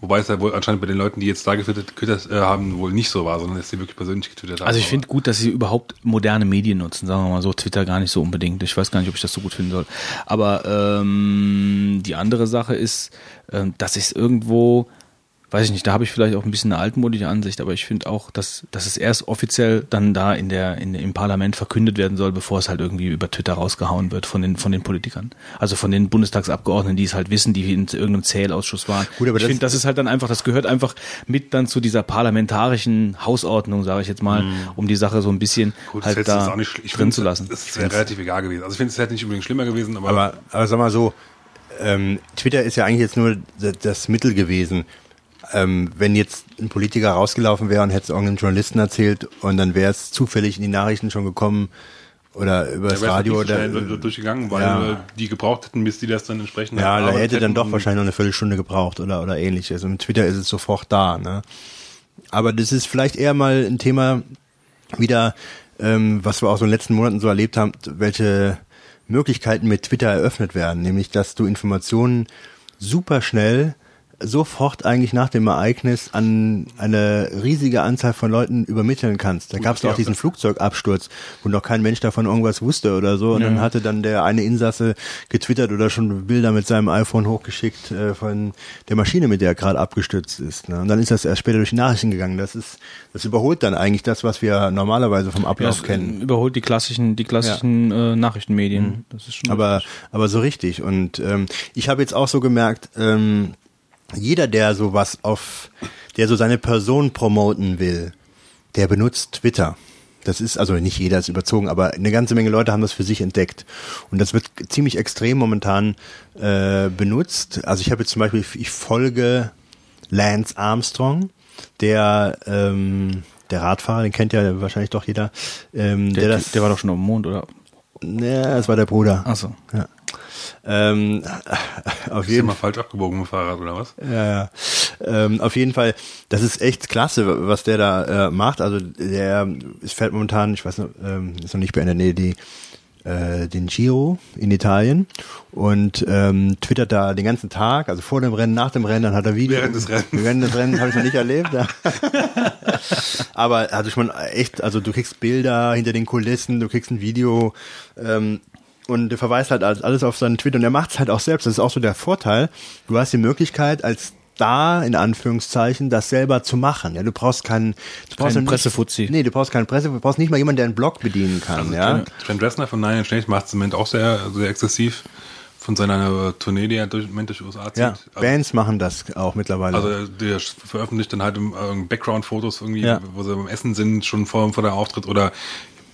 Wobei es ja wohl anscheinend bei den Leuten, die jetzt da getwittert äh, haben, wohl nicht so war, sondern dass sie wirklich persönlich getwittert haben. Also ich finde gut, dass sie überhaupt moderne Medien nutzen, sagen wir mal so, Twitter gar nicht so unbedingt. Ich weiß gar nicht, ob ich das so gut finden soll. Aber ähm, die andere Sache ist, ähm, dass ich es irgendwo, weiß ich nicht, da habe ich vielleicht auch ein bisschen eine altmodische Ansicht, aber ich finde auch, dass, dass es erst offiziell dann da in der, in, im Parlament verkündet werden soll, bevor es halt irgendwie über Twitter rausgehauen wird von den, von den Politikern. Also von den Bundestagsabgeordneten, die es halt wissen, die in irgendeinem Zählausschuss waren. Gut, aber ich das- finde, das ist halt dann einfach, das gehört einfach mit dann zu dieser parlamentarischen Hausordnung, sage ich jetzt mal, um die Sache so ein bisschen Mhm. Gut, das halt da auch nicht, ich drin zu lassen. Es wäre relativ egal gewesen. Also ich finde, es hätte nicht unbedingt schlimmer gewesen, aber, aber, aber sag mal so, ähm, Twitter ist ja eigentlich jetzt nur das, das Mittel gewesen. Ähm, wenn jetzt ein Politiker rausgelaufen wäre und hätte es irgendeinem Journalisten erzählt und dann wäre es zufällig in die Nachrichten schon gekommen oder über das Radio oder schnell durchgegangen, weil ja. äh, die gebraucht hätten, bis die das dann entsprechend Ja, da hätte dann doch wahrscheinlich noch eine Viertelstunde gebraucht oder, oder ähnliches. Und mit Twitter ist es sofort da, ne? Aber das ist vielleicht eher mal ein Thema wieder, ähm, was wir auch so in den letzten Monaten so erlebt haben, welche Möglichkeiten mit Twitter eröffnet werden. Nämlich, dass du Informationen super schnell sofort eigentlich nach dem Ereignis an eine riesige Anzahl von Leuten übermitteln kannst. Da gab es ja, auch diesen Flugzeugabsturz, wo noch kein Mensch davon irgendwas wusste oder so. Und dann hatte dann der eine Insasse getwittert oder schon Bilder mit seinem iPhone hochgeschickt äh, von der Maschine, mit der er gerade abgestürzt ist. Ne? Und dann ist das erst später durch die Nachrichten gegangen. Das ist, das überholt dann eigentlich das, was wir normalerweise vom Ja, Ablauf es kennen. überholt die klassischen, die klassischen äh, Nachrichtenmedien. Das ist schon aber aber so richtig und ähm, ich habe jetzt auch so gemerkt ähm, jeder der sowas auf der so seine Person promoten will der benutzt Twitter das ist also nicht jeder ist überzogen aber eine ganze Menge Leute haben das für sich entdeckt und das wird ziemlich extrem momentan äh, benutzt also ich habe jetzt zum Beispiel ich folge Lance Armstrong der ähm, der Radfahrer, den kennt ja wahrscheinlich doch jeder. Ähm, der, der, das, der war doch schon auf dem Mond, oder? ja, das war der Bruder. Ach so. Ja. Ähm, auf jeden mal falsch abgebogen mit Fahrrad oder was? ja, ja. Ähm, auf jeden Fall, das ist echt klasse, was der da äh, macht. Also der es fährt momentan, ich weiß noch, ähm, ist noch nicht beendet, nee, die äh, den Giro in Italien und ähm, twittert da den ganzen Tag, also vor dem Rennen, nach dem Rennen, dann hat er Video. Während des Rennens. Während des Rennens habe ich noch nicht erlebt. Ja. Aber also schon echt, also du kriegst Bilder hinter den Kulissen, du kriegst ein Video ähm, und der verweist halt alles auf seinen Twitter und er macht es halt auch selbst. Das ist auch so der Vorteil. Du hast die Möglichkeit als da, in Anführungszeichen, das selber zu machen. Ja, du brauchst keinen, du brauchst Keinen nicht- Pressefuzzi. Nee, du brauchst keinen Presse, du brauchst nicht mal jemanden, der einen Blog bedienen kann, Also ja. Trent, Reznor von Nine Inch Nails macht es im Moment auch sehr, sehr exzessiv von seiner Tournee, die er durch, im Moment durch die USA zieht. Ja, also, Bands machen das auch mittlerweile. also der veröffentlicht dann halt im, äh, Background-Fotos irgendwie, Ja. wo sie beim Essen sind, schon vor, vor der Auftritt oder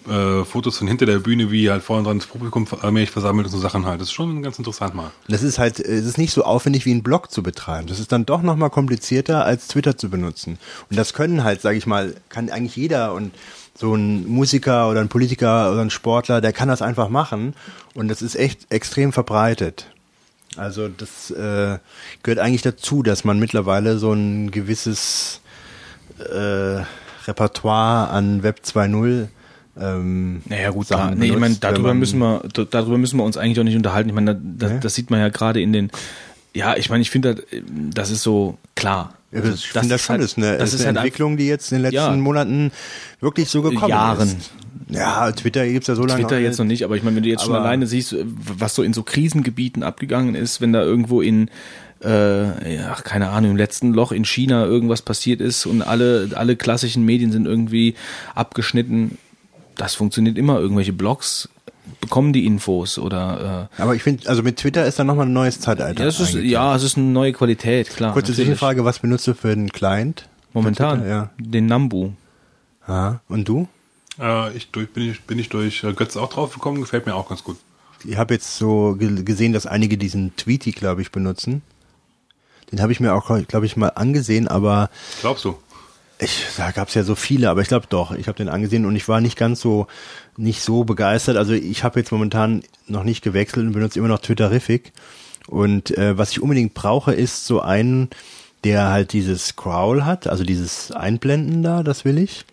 äh, Fotos von hinter der Bühne, wie halt vorne dran das Publikum allmählich versammelt und so Sachen halt. Das ist schon ganz interessant mal. Das ist halt, es ist nicht so aufwendig wie ein Blog zu betreiben. Das ist dann doch nochmal komplizierter als Twitter zu benutzen. Und das können halt, sage ich mal, kann eigentlich jeder und so ein Musiker oder ein Politiker oder ein Sportler, der kann das einfach machen und das ist echt extrem verbreitet. Also das äh, gehört eigentlich dazu, dass man mittlerweile so ein gewisses äh, Repertoire an Web 2.0 ähm, Naja gut, Sachen klar. Nee, ich meine, darüber man- müssen wir, darüber müssen wir uns eigentlich auch nicht unterhalten. Ich meine, da- das, Nee? das sieht man ja gerade in den, ja, ich meine, ich finde, das, das ist so klar. Also, das, ich finde das schon, halt- ist eine, das ist eine halt Entwicklung, die jetzt in den letzten Ja. Monaten wirklich so gekommen Jahren. ist. Ja, Twitter gibt's ja so lange. Twitter jetzt noch nicht, aber ich meine, wenn du jetzt schon alleine siehst, was so in so Krisengebieten abgegangen ist, wenn da irgendwo in, äh, ja, keine Ahnung, im letzten Loch in China irgendwas passiert ist und alle, alle klassischen Medien sind irgendwie abgeschnitten, das funktioniert immer. Irgendwelche Blogs bekommen die Infos oder Aber ich finde, also mit Twitter ist da nochmal ein neues äh, Zeitalter. ja, es ist, ja, es ist eine neue Qualität, klar. Kurze. Zwischenfrage, was benutzt du für einen Client? Momentan, Twitter, ja. den Nambu. Aha. Und du? Äh, ich durch, bin, ich, bin ich durch äh, Götz auch drauf gekommen, gefällt mir auch ganz gut. Ich habe jetzt so ge gesehen, dass einige diesen Tweety, glaube ich, benutzen. Den habe ich mir auch, glaube ich, mal angesehen, aber Glaubst du? Ich, da gab es ja so viele, aber ich glaube doch, ich habe den angesehen und ich war nicht ganz so, nicht so begeistert. Also ich habe jetzt momentan noch nicht gewechselt und benutze immer noch Twitterific. Und äh, was ich unbedingt brauche, ist so einen, der halt dieses Scroll hat, also dieses Einblenden da, das will ich.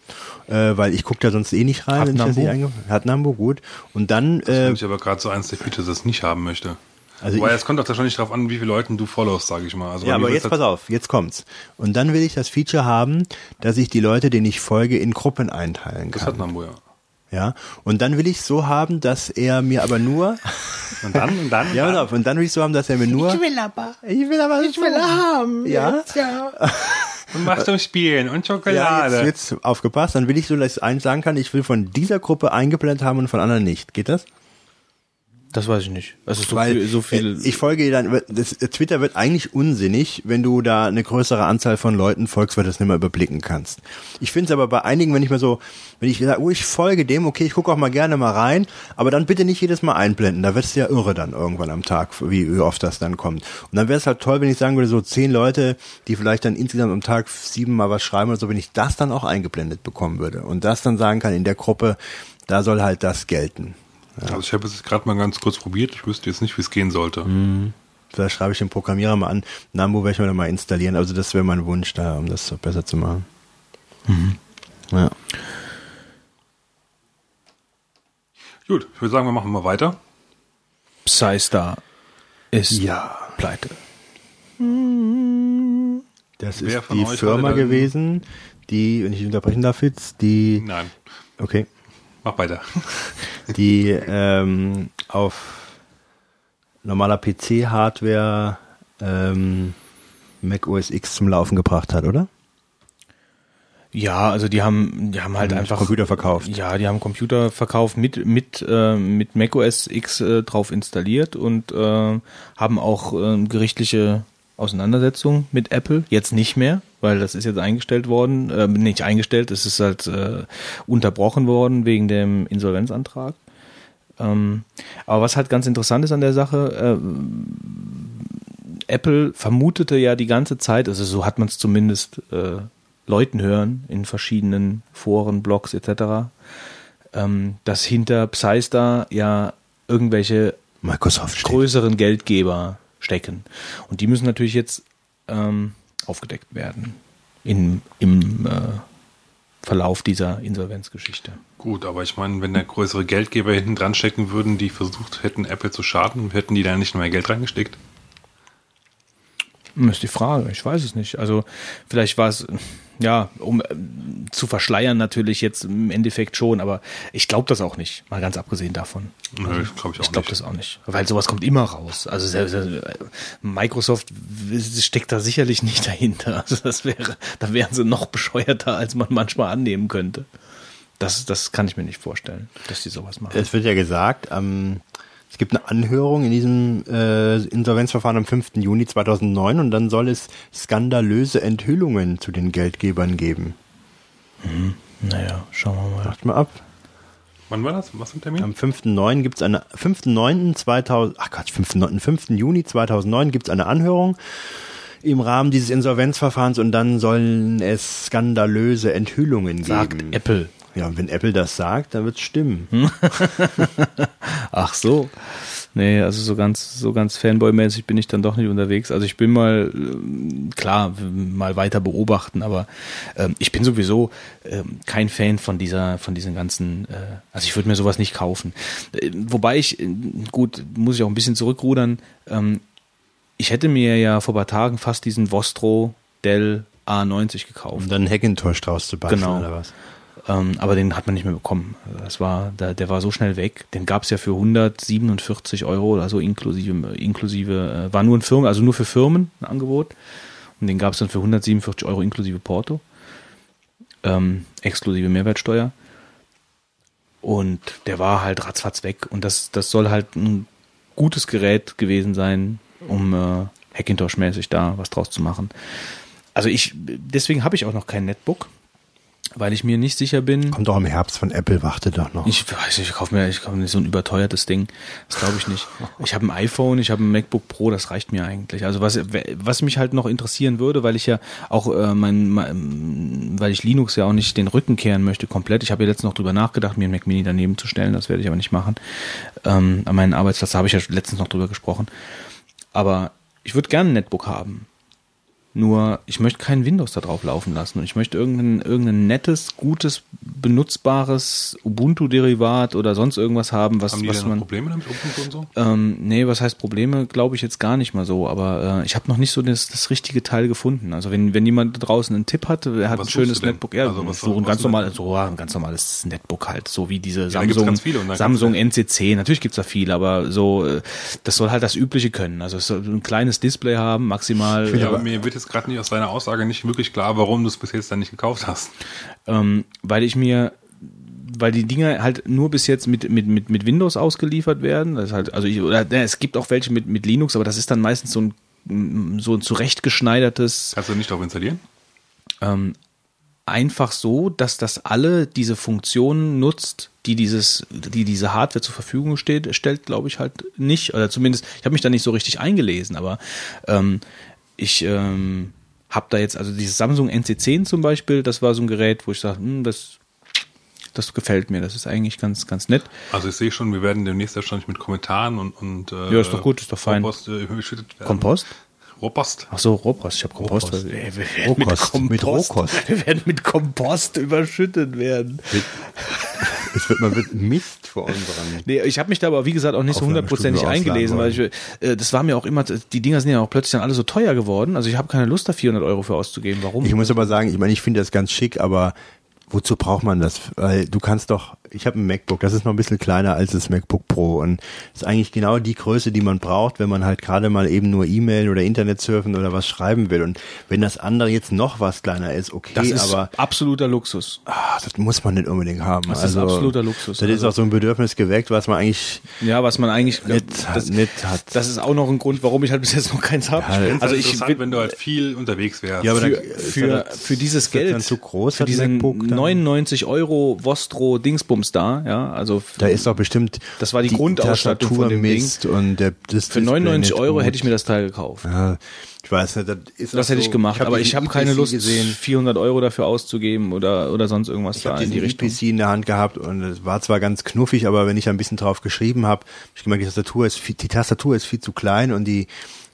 Äh, weil ich gucke da sonst eh nicht rein, Hat das einge Hat Nambu, gut. Und dann, äh, Finde ich aber gerade so eins der Features, das ich nicht haben möchte. Also Wobei, es kommt auch wahrscheinlich darauf an, wie viele Leuten du followst, sage ich mal. Also, Ja, aber jetzt pass auf, jetzt kommt's. Und dann will ich das Feature haben, dass ich die Leute, denen ich folge, in Gruppen einteilen Das hat kann. Nambo, ja. Ja. Und dann will ich so haben, dass er mir aber nur, Und dann, und dann, ja, pass auf, und dann will ich so haben, dass er mir nur, ich will aber, ich will aber, ich will haben, ja. und machst du Spielen und Ja, Schokolade. jetzt, jetzt aufgepasst, dann will ich so, dass ich eins sagen kann, ich will von dieser Gruppe eingeblendet haben und von anderen nicht. Geht das? Das weiß ich nicht. Also so Weil viel, so viel äh, ich folge dir dann, das, Twitter wird eigentlich unsinnig, wenn du da eine größere Anzahl von Leuten folgst, weil du das nicht mehr überblicken kannst. Ich finde es aber bei einigen, wenn ich mir so, wenn ich sage, oh, ich folge dem, okay, ich gucke auch mal gerne mal rein, aber dann bitte nicht jedes Mal einblenden, da wird's ja irre dann irgendwann am Tag, wie, wie oft das dann kommt. Und dann wäre es halt toll, wenn ich sagen würde, so zehn Leute, die vielleicht dann insgesamt am Tag siebenmal was schreiben oder so, wenn ich das dann auch eingeblendet bekommen würde und das dann sagen kann, in der Gruppe, da soll halt das gelten. Also ich habe es gerade mal ganz kurz probiert. Ich wüsste jetzt nicht, wie es gehen sollte. Mhm. Da schreibe ich den Programmierer mal an. Nambu werde ich mir dann mal installieren. Also das wäre mein Wunsch da, um das besser zu machen. Ja. Gut, ich würde sagen, wir machen mal weiter. Psystar ist Ja. pleite. Das Wer ist die Firma gewesen, die, wenn ich unterbrechen darf jetzt, die, Nein, okay, mach weiter. die ähm, auf normaler PC-Hardware ähm, Mac OS X zum Laufen gebracht hat, oder? Ja, also die haben, die haben halt Haben einfach Computer verkauft. Ja, die haben Computer verkauft mit mit äh, mit macOS X äh, drauf installiert und äh, haben auch äh, gerichtliche Auseinandersetzungen mit Apple. Jetzt nicht mehr, weil das ist jetzt eingestellt worden, äh, nicht eingestellt, es ist halt äh, unterbrochen worden wegen dem Insolvenzantrag. Ähm, aber was halt ganz interessant ist an der Sache, äh, Apple vermutete ja die ganze Zeit, also so hat man es zumindest äh, Leuten hören in verschiedenen Foren, Blogs etc., ähm, dass hinter Psystar ja irgendwelche Microsoft steht. größeren Geldgeber stecken. Und die müssen natürlich jetzt ähm, aufgedeckt werden in, im äh, Verlauf dieser Insolvenzgeschichte. Gut, aber ich meine, wenn da größere Geldgeber hinten dran stecken würden, die versucht hätten, Apple zu schaden, hätten die da nicht mehr Geld reingesteckt? Das ist die Frage, ich weiß es nicht. Also vielleicht war es, ja, um äh, zu verschleiern natürlich jetzt im Endeffekt schon, aber ich glaube das auch nicht, mal ganz abgesehen davon. Nö, ich glaube ich auch Ich glaube das auch nicht, weil sowas kommt immer raus. Also selbst, äh, Microsoft steckt da sicherlich nicht dahinter. Also das wäre, da wären sie noch bescheuerter, als man manchmal annehmen könnte. Das, das kann ich mir nicht vorstellen, dass die sowas machen. Es wird ja gesagt, ähm, es gibt eine Anhörung in diesem äh, Insolvenzverfahren am 5. Juni 2009 und dann soll es skandalöse Enthüllungen zu den Geldgebern geben. Naja, schauen wir mal. Macht mal ab. Wann war das? Was für ein Termin? Am 5.9. gibt es eine 5.9.2000, ach Gott, 5.9., 5. Juni 2009 gibt es eine Anhörung im Rahmen dieses Insolvenzverfahrens und dann sollen es skandalöse Enthüllungen Sagt geben. Apple. Ja, und wenn Apple das sagt, dann wird es stimmen. Ach so. Nee, also so ganz, so ganz Fanboy-mäßig bin ich dann doch nicht unterwegs. Also ich bin mal, ähm, klar, mal weiter beobachten, aber ähm, ich bin sowieso ähm, kein Fan von dieser, von diesen ganzen, äh, also ich würde mir sowas nicht kaufen. Äh, wobei ich, äh, gut, muss ich auch ein bisschen zurückrudern, ähm, ich hätte mir ja vor ein paar Tagen fast diesen Vostro Dell A90 gekauft. Um dann einen Hackintosh draus zu basteln Genau. oder was. Ähm, aber den hat man nicht mehr bekommen. Das war, der, der war so schnell weg. Den gab es ja für 147 Euro oder so inklusive, inklusive, äh, war nur ein Firmen, also nur für Firmen ein Angebot. Und den gab es dann für 147 Euro inklusive Porto, ähm, exklusive Mehrwertsteuer. Und der war halt ratzfatz weg. Und das, das soll halt ein gutes Gerät gewesen sein, um äh, Hackintosh-mäßig da was draus zu machen. Also ich, deswegen habe ich auch noch kein Netbook, weil ich mir nicht sicher bin. Kommt doch im Herbst von Apple, warte doch noch. Ich weiß nicht, ich kaufe mir, ich kaufe mir so ein überteuertes Ding. Das glaube ich nicht. Ich habe ein iPhone, ich habe ein MacBook Pro, das reicht mir eigentlich. Also was, was mich halt noch interessieren würde, weil ich ja auch äh, mein, mein, weil ich Linux ja auch nicht den Rücken kehren möchte komplett. Ich habe ja letztens noch drüber nachgedacht, mir einen Mac Mini daneben zu stellen. Das werde ich aber nicht machen. Ähm, an meinen Arbeitsplatz habe ich ja letztens noch drüber gesprochen. Aber ich würde gerne ein Netbook haben. Nur, ich möchte kein Windows da drauf laufen lassen. Und ich möchte irgendein, irgendein nettes, gutes, benutzbares Ubuntu-Derivat oder sonst irgendwas haben, was, Haben die was man. Probleme damit Ubuntu und so? Ähm, nee, was heißt Probleme, glaube ich jetzt gar nicht mal so, aber äh, ich habe noch nicht so das, das richtige Teil gefunden. Also wenn, wenn jemand da draußen einen Tipp hat, er hat Was ein schönes? Netbook, ja, Also was- so ein ganz normales, so ja, ein ganz normales Netbook halt, so wie diese Samsung, ganz viele und dann Samsung kannst NCC, natürlich gibt's da viel, aber so, äh, das soll halt das Übliche können. Also es soll ein kleines Display haben, maximal. Ja, aber mir wird jetzt gerade nicht aus deiner Aussage nicht wirklich klar, warum du es bis jetzt dann nicht gekauft hast. ähm, weil ich mir weil die Dinger halt nur bis jetzt mit, mit, mit, mit Windows ausgeliefert werden. Das ist halt, also ich, oder, ne, es gibt auch welche mit, mit Linux, aber das ist dann meistens so ein, so ein zurechtgeschneidertes, Kannst du nicht drauf installieren? ähm, einfach so, dass das alle diese Funktionen nutzt, die dieses, die diese Hardware zur Verfügung steht, stellt, glaube ich, halt nicht. Oder zumindest, ich habe mich da nicht so richtig eingelesen, aber ähm, ich ähm, habe da jetzt, also dieses Samsung NC10 zum Beispiel, das war so ein Gerät, wo ich sage, hm, das, das gefällt mir, das ist eigentlich ganz, ganz nett. Also ich sehe schon, wir werden demnächst wahrscheinlich mit Kommentaren und, und äh, Ja, ist doch gut, ist doch fein. Rohpost, äh. Kompost? Rohpost. Ach so, Rohpost. Ich habe Kompost. Rohkost. Wir werden Rohkost, mit Rohkost. Wir werden mit Kompost überschüttet werden. Es wird mal wird Mist vor unseren. Nee, ich habe mich da aber, wie gesagt, auch nicht so hundertprozentig eingelesen, weil ich, äh, das war mir auch immer, die Dinger sind ja auch plötzlich dann alle so teuer geworden. Also ich habe keine Lust, da 400 Euro für auszugeben. Warum? Ich muss aber sagen, ich meine, ich finde das ganz schick, aber wozu braucht man das? Weil du kannst doch, ich habe ein MacBook, das ist noch ein bisschen kleiner als das MacBook Pro und ist eigentlich genau die Größe, die man braucht, wenn man halt gerade mal eben nur E-Mail oder Internet surfen oder was schreiben will. Und wenn das andere jetzt noch was kleiner ist, okay, das ist aber absoluter Luxus. ah, das muss man nicht unbedingt haben. Das ist absoluter Luxus. Das ist Also- auch so ein Bedürfnis geweckt, was man eigentlich Ja, was man eigentlich nicht, das, nicht hat. das ist auch noch ein Grund, warum ich halt bis jetzt noch keins habe. Ja, also halt ich interessant, wenn du halt viel unterwegs wärst. Ja, aber für, dann- ist für, das- für dieses ist Geld, dann zu groß, für diesen MacBook dann? 99 Euro Vostro Dingsbums da, ja, also da ist doch bestimmt Das war die Grundausstattung von dem Ding. Und der, das für 99 Euro hätte ich mir das Teil gekauft. Ja, ich weiß nicht, das ist Das hätte ich so- gemacht, hab aber ich habe keine EPC Lust, gesehen. 400 Euro dafür auszugeben oder, oder sonst irgendwas Ich da habe in die Richtung. EPC in der Hand gehabt und es war zwar ganz knuffig, aber wenn ich ein bisschen drauf geschrieben habe, hab ich gemerkt, die Tastatur ist viel, die Tastatur ist viel zu klein und die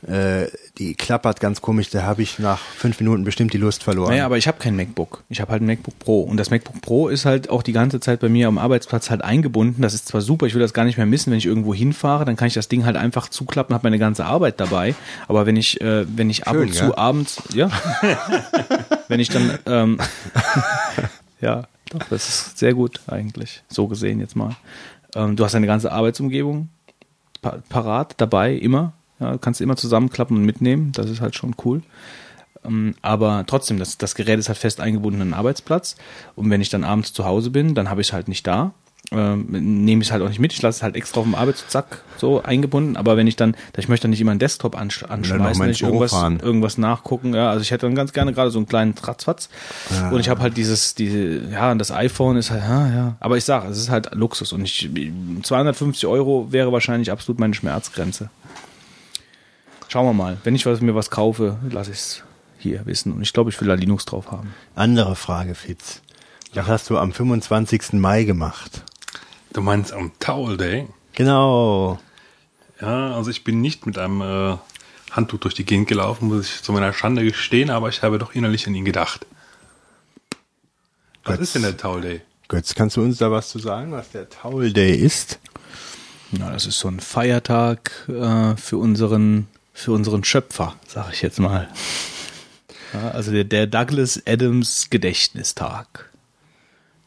äh, die klappert ganz komisch, da habe ich nach fünf Minuten bestimmt die Lust verloren. Naja, aber ich habe kein MacBook. Ich habe halt ein MacBook Pro. Und das MacBook Pro ist halt auch die ganze Zeit bei mir am Arbeitsplatz halt eingebunden. Das ist zwar super, ich will das gar nicht mehr missen, wenn ich irgendwo hinfahre, dann kann ich das Ding halt einfach zuklappen, habe meine ganze Arbeit dabei. Aber wenn ich, äh, wenn ich ab Schön, und zu ja? abends, ja, wenn ich dann, ähm, ja, doch, das ist sehr gut eigentlich, so gesehen jetzt mal. Ähm, du hast deine ganze Arbeitsumgebung pa parat, dabei, immer. Ja, kannst du immer zusammenklappen und mitnehmen. Das ist halt schon cool. Ähm, aber trotzdem, das, das Gerät ist halt fest eingebunden an den Arbeitsplatz. Und wenn ich dann abends zu Hause bin, dann habe ich es halt nicht da. Ähm, nehme ich es halt auch nicht mit. Ich lasse es halt extra auf dem Arbeitszack so eingebunden. Aber wenn ich dann, ich möchte dann nicht immer einen Desktop ansch anschmeißen, wenn ich irgendwas, fahren. irgendwas nachgucken. Ja, also ich hätte dann ganz gerne gerade so einen kleinen Tratzfatz. Und ich habe halt dieses, diese, ja, das iPhone ist halt, ja, ja. Aber ich sage, es ist halt Luxus. Und ich, 250 Euro wäre wahrscheinlich absolut meine Schmerzgrenze. Schauen wir mal. Wenn ich was, mir was kaufe, lasse ich es hier wissen. Und ich glaube, ich will da Linux drauf haben. Andere Frage, Fitz. Was hast du am 25. Mai gemacht? Du meinst am Towel Day? Genau. Ja, also ich bin nicht mit einem äh, Handtuch durch die Gegend gelaufen, muss ich zu meiner Schande gestehen, aber ich habe doch innerlich an ihn gedacht. Was Götz. ist denn der Towel Day? Götz, kannst du uns da was zu sagen, was der Towel Day ist? Na, das ist so ein Feiertag äh, für unseren für unseren Schöpfer, sage ich jetzt mal. Ja, also der, der Douglas Adams Gedächtnistag.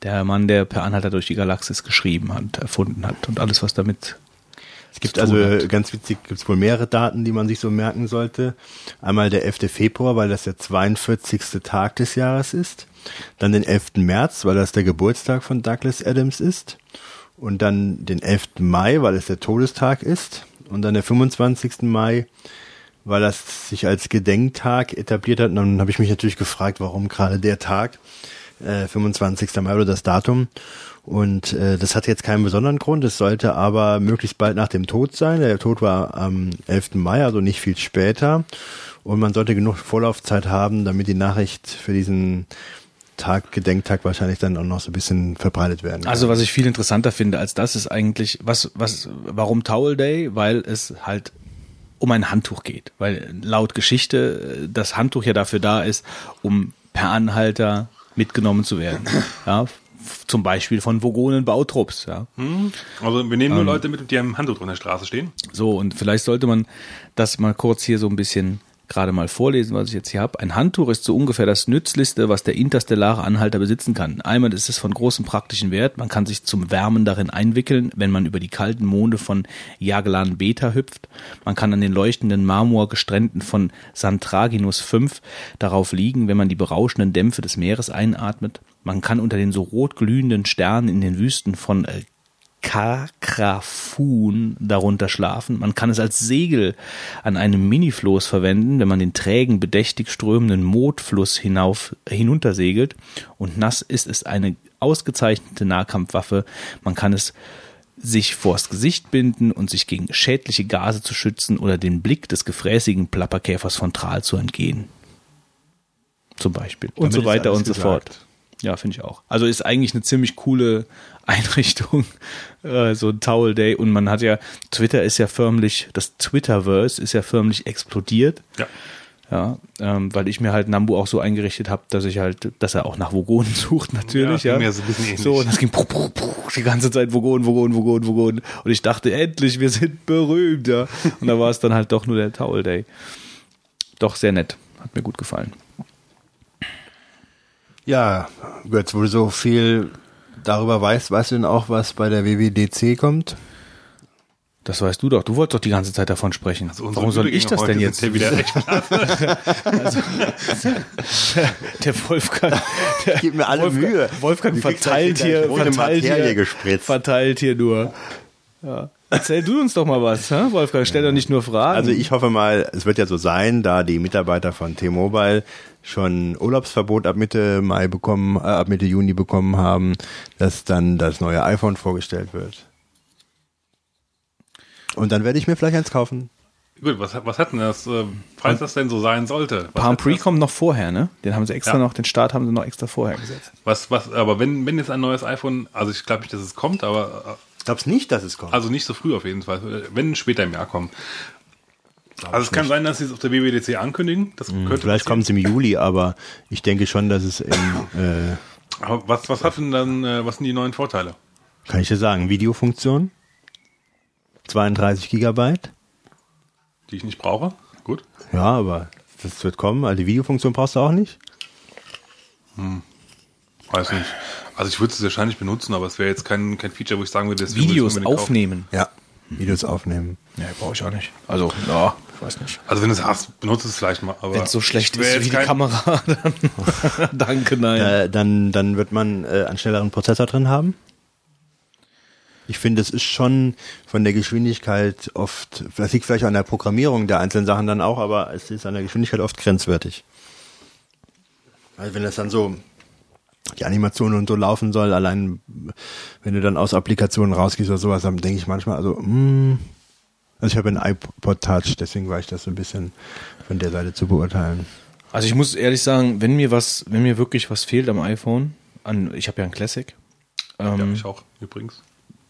Der Mann, der per Anhalter durch die Galaxis geschrieben hat, erfunden hat und alles, was damit Es gibt zu tun also hat. ganz witzig, gibt es wohl mehrere Daten, die man sich so merken sollte. Einmal der 11. Februar, weil das der 42. Tag des Jahres ist. Dann den 11. März, weil das der Geburtstag von Douglas Adams ist. Und dann den 11. Mai, weil es der Todestag ist. Und dann der 25. Mai, weil das sich als Gedenktag etabliert hat. Und dann habe ich mich natürlich gefragt, warum gerade der Tag, äh, 25. Mai oder das Datum. Und äh, das hat jetzt keinen besonderen Grund. Es sollte aber möglichst bald nach dem Tod sein. Der Tod war am 11. Mai, also nicht viel später. Und man sollte genug Vorlaufzeit haben, damit die Nachricht für diesen Tag, Gedenktag wahrscheinlich dann auch noch so ein bisschen verbreitet werden kann. Also was ich viel interessanter finde als das ist eigentlich, was, was, warum Towel Day? Weil es halt um ein Handtuch geht. Weil laut Geschichte äh, das Handtuch ja dafür da ist, um per Anhalter mitgenommen zu werden. Ja, zum Beispiel von Vogonen Bautrupps. Ja. Also wir nehmen nur Leute mit, die am Handtuch an der Straße stehen. So, und vielleicht sollte man das mal kurz hier so ein bisschen gerade mal vorlesen, was ich jetzt hier habe. Ein Handtuch ist so ungefähr das Nützlichste, was der interstellare Anhalter besitzen kann. Einmal ist es von großem praktischen Wert, man kann sich zum Wärmen darin einwickeln, wenn man über die kalten Monde von Jagelan Beta hüpft. Man kann an den leuchtenden Marmorgestränden von Santraginus 5 darauf liegen, wenn man die berauschenden Dämpfe des Meeres einatmet. Man kann unter den so rot glühenden Sternen in den Wüsten von äh, Kakrafun darunter schlafen. Man kann es als Segel an einem Minifloß verwenden, wenn man den trägen, bedächtig strömenden Mootfluss hinauf, hinuntersegelt. Und nass ist es eine ausgezeichnete Nahkampfwaffe. Man kann es sich vors Gesicht binden und sich gegen schädliche Gase zu schützen oder den Blick des gefräßigen Plapperkäfers von Tral zu entgehen. Zum Beispiel. Und Damit so weiter und so gesagt. fort. Ja, finde ich auch. Also ist eigentlich eine ziemlich coole Einrichtung, äh, so ein Towel Day. Und man hat ja, Twitter ist ja förmlich, das Twitterverse ist ja förmlich explodiert. Ja. Ja, ähm, weil ich mir halt Nambu auch so eingerichtet habe, dass ich halt, dass er auch nach Vogonen sucht natürlich. Ja, Ja, mir so ein bisschen ähnlich. So, und das ging puh, puh, puh, die ganze Zeit Vogonen, Vogonen, Vogonen, Vogonen. Und ich dachte, endlich, wir sind berühmt, ja. Und da war es dann halt doch nur der Towel Day. Doch sehr nett. Hat mir gut gefallen. Ja, Götz, wo du so viel darüber weißt, weißt du denn auch, was bei der WWDC kommt? Das weißt du doch. Du wolltest doch die ganze Zeit davon sprechen. Also Warum soll ich das denn jetzt? ja wieder echt Der Wolfgang, der Gib mir alle Wolfgang, Mühe. Wolfgang verteilt hier, verteilt Materie hier, gespritzt. verteilt hier nur. Ja. Erzähl du uns doch mal was, hä? Wolfgang. Stell doch nicht nur Fragen. Also ich hoffe mal, es wird ja so sein, da die Mitarbeiter von T-Mobile schon Urlaubsverbot ab Mitte Mai bekommen, äh, ab Mitte Juni bekommen haben, dass dann das neue iPhone vorgestellt wird. Und dann werde ich mir vielleicht eins kaufen. Gut, was, hat- was hat denn das, äh, falls das denn so sein sollte? Palm Pre das- kommt noch vorher, ne? Den haben sie extra Ja. noch, den Start haben sie noch extra vorher gesetzt. Was, was, aber wenn, wenn jetzt ein neues iPhone, also ich glaube nicht, dass es kommt, aber Ich glaube nicht, dass es kommt. äh, also nicht so früh auf jeden Fall, wenn später im Jahr kommen. Also es kann sein, dass sie es auf der WWDC ankündigen. Das könnte Mhm. Vielleicht kommt es im Juli, aber ich denke schon, dass es im, äh, Aber was, was hat denn dann, äh, was sind die neuen Vorteile? kann ich dir sagen, Videofunktion, 32 Gigabyte. Die ich nicht brauche? Gut. Ja, aber das wird kommen. Also die Videofunktion brauchst du auch nicht. Weiß nicht. Also ich würde es wahrscheinlich benutzen, aber es wäre jetzt kein, kein Feature, wo ich sagen würde, das Videos unbedingt kaufen. aufnehmen. Ja. Videos aufnehmen. Ja, brauche ich auch nicht. Also, ja, weiß nicht. Also wenn du es hast, benutze es vielleicht mal. Aber Wenn es so schlecht ist wie die Kamera, dann danke, nein. Äh, dann, dann wird man äh, einen schnelleren Prozessor drin haben. Ich finde, es ist schon von der Geschwindigkeit oft, das liegt vielleicht an der Programmierung der einzelnen Sachen dann auch, aber es ist an der Geschwindigkeit oft grenzwertig. Also wenn das dann so die Animation und so laufen soll, allein wenn du dann aus Applikationen rausgehst oder sowas, dann denke ich manchmal, also, mm, also ich habe einen iPod Touch, deswegen war ich das so ein bisschen von der Seite zu beurteilen. Also ich muss ehrlich sagen, wenn mir was, wenn mir wirklich was fehlt am iPhone, an, ich habe ja ein Classic, Ja, ähm, ich auch, übrigens.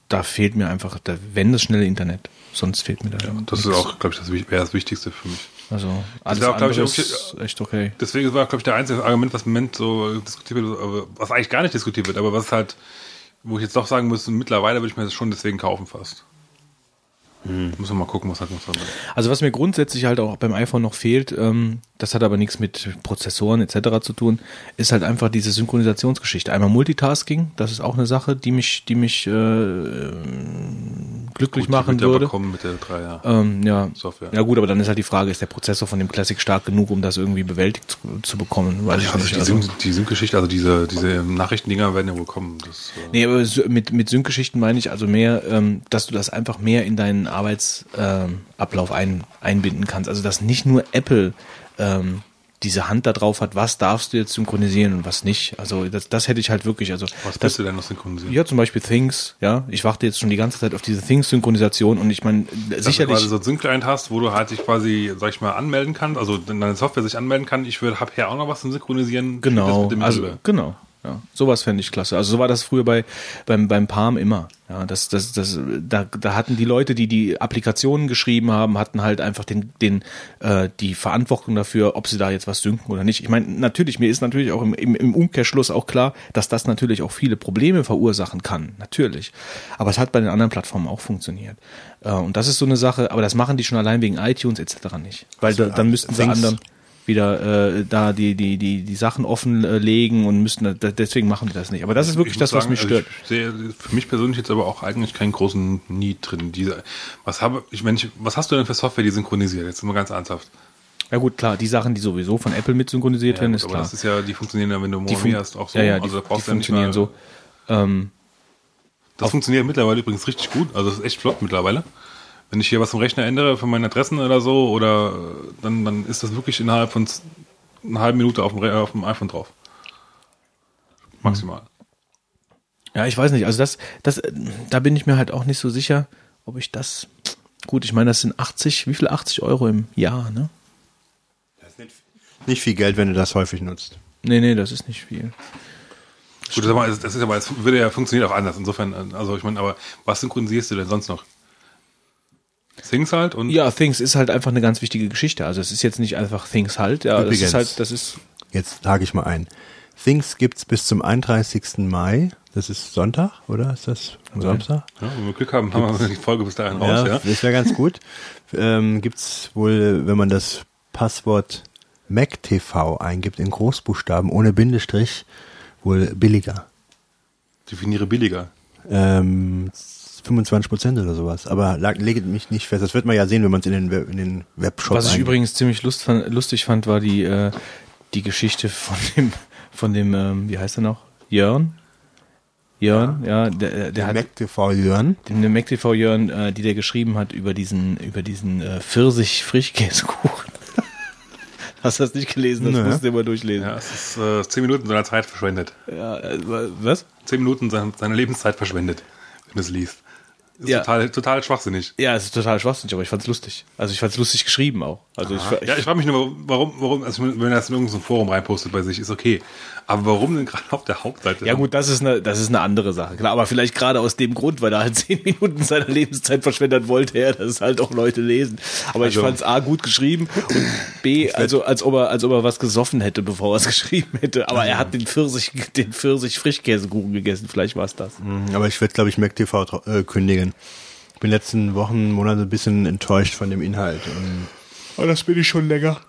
da fehlt mir einfach, da, wenn das schnelle Internet, sonst fehlt mir da. Ja, das ist nichts. auch, glaube ich, das wäre das Wichtigste für mich. Also alles auch, andere ich, ist echt okay. Deswegen war, glaube ich, der einzige Argument, was im Moment so diskutiert wird, aber was eigentlich gar nicht diskutiert wird, aber was halt, wo ich jetzt doch sagen müsste, mittlerweile würde ich mir das schon deswegen kaufen fast. Muss man mal gucken, was noch so Also was mir grundsätzlich halt auch beim iPhone noch fehlt, ähm, das hat aber nichts mit Prozessoren etc. zu tun, ist halt einfach diese Synchronisationsgeschichte. Einmal Multitasking, das ist auch eine Sache, die mich, die mich äh, glücklich machen wird ja würde. bekommen mit der 3 ja. Ähm, ja. Software. ja gut, aber dann ist halt die Frage, ist der Prozessor von dem Classic stark genug, um das irgendwie bewältigt zu, zu bekommen? Weiß ich Also nicht. die, Also, Syn- die Sync-Geschichte, also diese, diese Nachrichtendinger werden ja wohl kommen. Das, äh, nee, aber mit, mit Sync-Geschichten meine ich also mehr, ähm, dass du das einfach mehr in deinen Arbeitsablauf ähm, ein, einbinden kannst. Also dass nicht nur Apple ähm, diese Hand da drauf hat, was darfst du jetzt synchronisieren und was nicht. Also das, das hätte ich halt wirklich, also was das, du denn noch synchronisieren? ja, zum Beispiel Things, ja. Ich warte jetzt schon die ganze Zeit auf diese Things-Synchronisation und ich meine, Dass sicherlich. du quasi so ein Sync-Client hast, wo du halt dich quasi, sag ich mal, anmelden kannst, also deine Software sich anmelden kann. Ich würde, hab hier auch noch was zum Synchronisieren. Genau, mit dem also genau. Ja, sowas fände ich klasse. Also so war das früher bei beim beim Palm immer. Ja, das das das da da hatten die Leute, die die Applikationen geschrieben haben, hatten halt einfach den den äh, die Verantwortung dafür, ob sie da jetzt was synken oder nicht. Ich meine, natürlich mir ist natürlich auch im, im im Umkehrschluss auch klar, dass das natürlich auch viele Probleme verursachen kann, natürlich. Aber es hat bei den anderen Plattformen auch funktioniert. Äh, und das ist so eine Sache, aber das machen die schon allein wegen iTunes etc. nicht, weil da, dann müssten sie anderen wieder äh, da die die die die Sachen offenlegen und müssen da, deswegen machen die das nicht. Aber das ist wirklich Ich das, muss was mich sagen, stört. Also ich sehe für mich persönlich jetzt aber auch eigentlich keinen großen Need drin. Diese, was habe ich, wenn ich, was hast du denn für Software, die synchronisiert? Jetzt mal ganz ernsthaft. Ja gut, klar, die Sachen, die sowieso von Apple mit synchronisiert Ja, werden, ist aber klar. das ist ja, die funktionieren ja, wenn du die fun- hast, auch so. ja, ja, die, also da die brauchst du ja nicht funktionieren so. Ähm, Das funktioniert mittlerweile übrigens richtig gut. Also das ist echt flott mittlerweile. Wenn ich hier was im Rechner ändere von meinen Adressen oder so, oder äh, dann, dann ist das wirklich innerhalb von einer halben Minute auf dem, Re- auf dem iPhone drauf. Maximal. ja, ich weiß nicht, also das, das, äh, da bin ich mir halt auch nicht so sicher, ob ich das. Gut, ich meine, das sind 80, wie viel 80 Euro im Jahr, ne? Nicht viel Geld, wenn du das häufig nutzt. Nee, nee, das ist nicht viel. Gut, das ist aber, das ist aber, es würde ja funktioniert auch anders. Insofern, äh, also ich meine, aber was synchronisierst du denn sonst noch? Things halt und Ja, Things ist halt einfach eine ganz wichtige Geschichte. Also es ist jetzt nicht einfach Things halt, ja, das Übrigens. ist halt, das ist Jetzt hake ich mal ein. Things gibt's bis zum 31. Mai. Das ist Sonntag, oder? Ist das Samstag? ja, wenn wir Glück haben, haben wir die Folge bis dahin raus, Ja, ja. das wäre ganz gut. ähm, gibt's wohl, wenn man das Passwort MacTV eingibt in Großbuchstaben ohne Bindestrich, wohl billiger. Definiere billiger. Ähm, 25 Prozent oder sowas. Aber lag, legt mich nicht fest. Das wird man ja sehen, wenn man es in den, in den Webshop Was ich eingibt. übrigens ziemlich lust fand, lustig fand, war die, äh, die Geschichte von dem, von dem, ähm, wie heißt er noch? Jörn? Jörn, ja, der, der hat MacTV Jörn. den MacTV Jörn, äh, die der geschrieben hat über diesen, über diesen äh, Pfirsich-Frischkäsekuchen. Hast du das nicht gelesen? Das Nö. musst du dir mal durchlesen. Ja, es ist äh, zehn Minuten seiner Zeit verschwendet. Ja, äh, was? Zehn Minuten seiner, seiner Lebenszeit verschwendet, wenn du es liest. Ist Ja. total, total schwachsinnig. Ja, es ist total schwachsinnig, aber ich fand's lustig. Also ich fand's lustig geschrieben auch. Also ich, Ja, ich frage mich nur, warum, warum, also wenn er das in irgendein Forum reinpostet bei sich, ist okay. Aber warum denn gerade auf der Hauptseite? Ja gut, das ist eine, das ist eine andere Sache. Klar, aber vielleicht gerade aus dem Grund, weil er halt zehn Minuten seiner Lebenszeit verschwendet wollte, er, dass es halt auch Leute lesen. Aber ich Also- fand's A gut geschrieben und B, also als ob er, als ob er was gesoffen hätte, bevor er es geschrieben hätte. Aber er hat den Pfirsich, den Pfirsich Frischkäsekuchen gegessen. Vielleicht war's das. Aber ich werde, glaube ich, MacTV äh, kündigen. Ich bin letzten Wochen, Monate ein bisschen enttäuscht von dem Inhalt. Und Oh, das bin ich schon länger.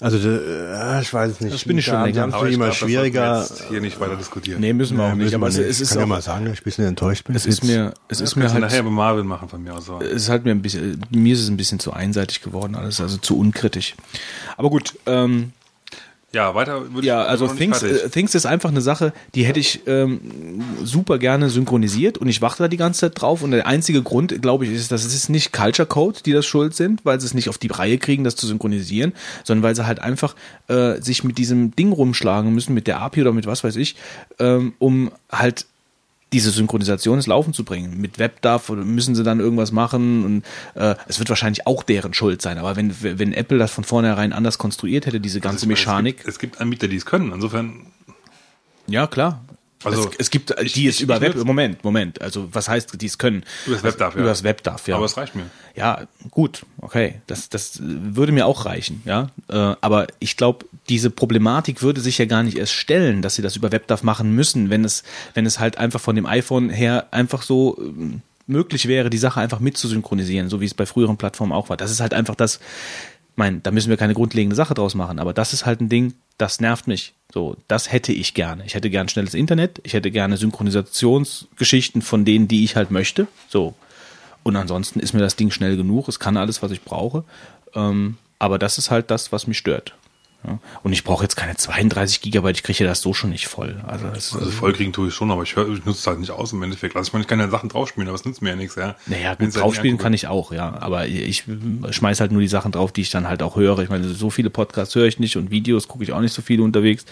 also, äh, ich weiß es nicht. Das bin ich schon länger. haben sie aber ich immer glaub, das schwieriger. jetzt hier nicht weiter diskutieren. Nee, müssen wir Ja, auch nicht. müssen Aber es, es ich ist kann ja auch, mal sagen, dass ich ein bisschen enttäuscht bin. es ist mir, es ist mir halt, nachher bei Marvel machen von mir aus. aber- es ist halt mir ein bisschen, mir ist es ein bisschen zu einseitig geworden alles, also zu unkritisch. Aber gut, ähm, Ja, weiter würde Ja, ich also Things, äh, Things ist einfach eine Sache, die hätte ich ähm, super gerne synchronisiert und ich warte da die ganze Zeit drauf und der einzige Grund, glaube ich, ist, dass es ist nicht Culture Code, die das schuld sind, weil sie es nicht auf die Reihe kriegen, das zu synchronisieren, sondern weil sie halt einfach äh, sich mit diesem Ding rumschlagen müssen, mit der API oder mit was weiß ich, ähm, um halt diese Synchronisation ins Laufen zu bringen. Mit WebDAV müssen sie dann irgendwas machen und äh, es wird wahrscheinlich auch deren Schuld sein. Aber wenn, wenn Apple das von vornherein anders konstruiert hätte, diese ganze Also meine, Mechanik, Es gibt, es gibt Anbieter, die es können. Insofern, ja, klar. Also, es, es gibt, äh, ich- die es ich- über ich Web, Moment, Moment, also was heißt, die es können? Übers Web darf, ja. Übers Web darf, ja. aber es reicht mir. Ja, gut, okay, das, das würde mir auch reichen, ja. Äh, aber ich glaube, diese Problematik würde sich ja gar nicht erst stellen, dass sie das über WebDAV machen müssen, wenn es, wenn es halt einfach von dem iPhone her einfach so ähm, möglich wäre, die Sache einfach mit zu synchronisieren, so wie es bei früheren Plattformen auch war. Das ist halt einfach das, mein, da müssen wir keine grundlegende Sache draus machen, aber das ist halt ein Ding, das nervt mich. So, das hätte ich gerne. Ich hätte gern schnelles Internet, ich hätte gerne Synchronisationsgeschichten von denen, die ich halt möchte. So. Und ansonsten ist mir das Ding schnell genug, es kann alles, was ich brauche. Ähm, aber das ist halt das, was mich stört. Und ich brauche jetzt keine 32 Gigabyte, ich kriege ja das so schon nicht voll. Also, das, Also vollkriegen tue ich schon, aber ich, hör, ich nutze es halt nicht aus im Endeffekt. Also ich meine, ich kann ja Sachen draufspielen, aber es nützt mir ja nichts, ja. Naja, gut, halt draufspielen kann ich auch, ja. Aber ich schmeiß halt nur die Sachen drauf, die ich dann halt auch höre. Ich meine, so viele Podcasts höre ich nicht und Videos gucke ich auch nicht so viele unterwegs.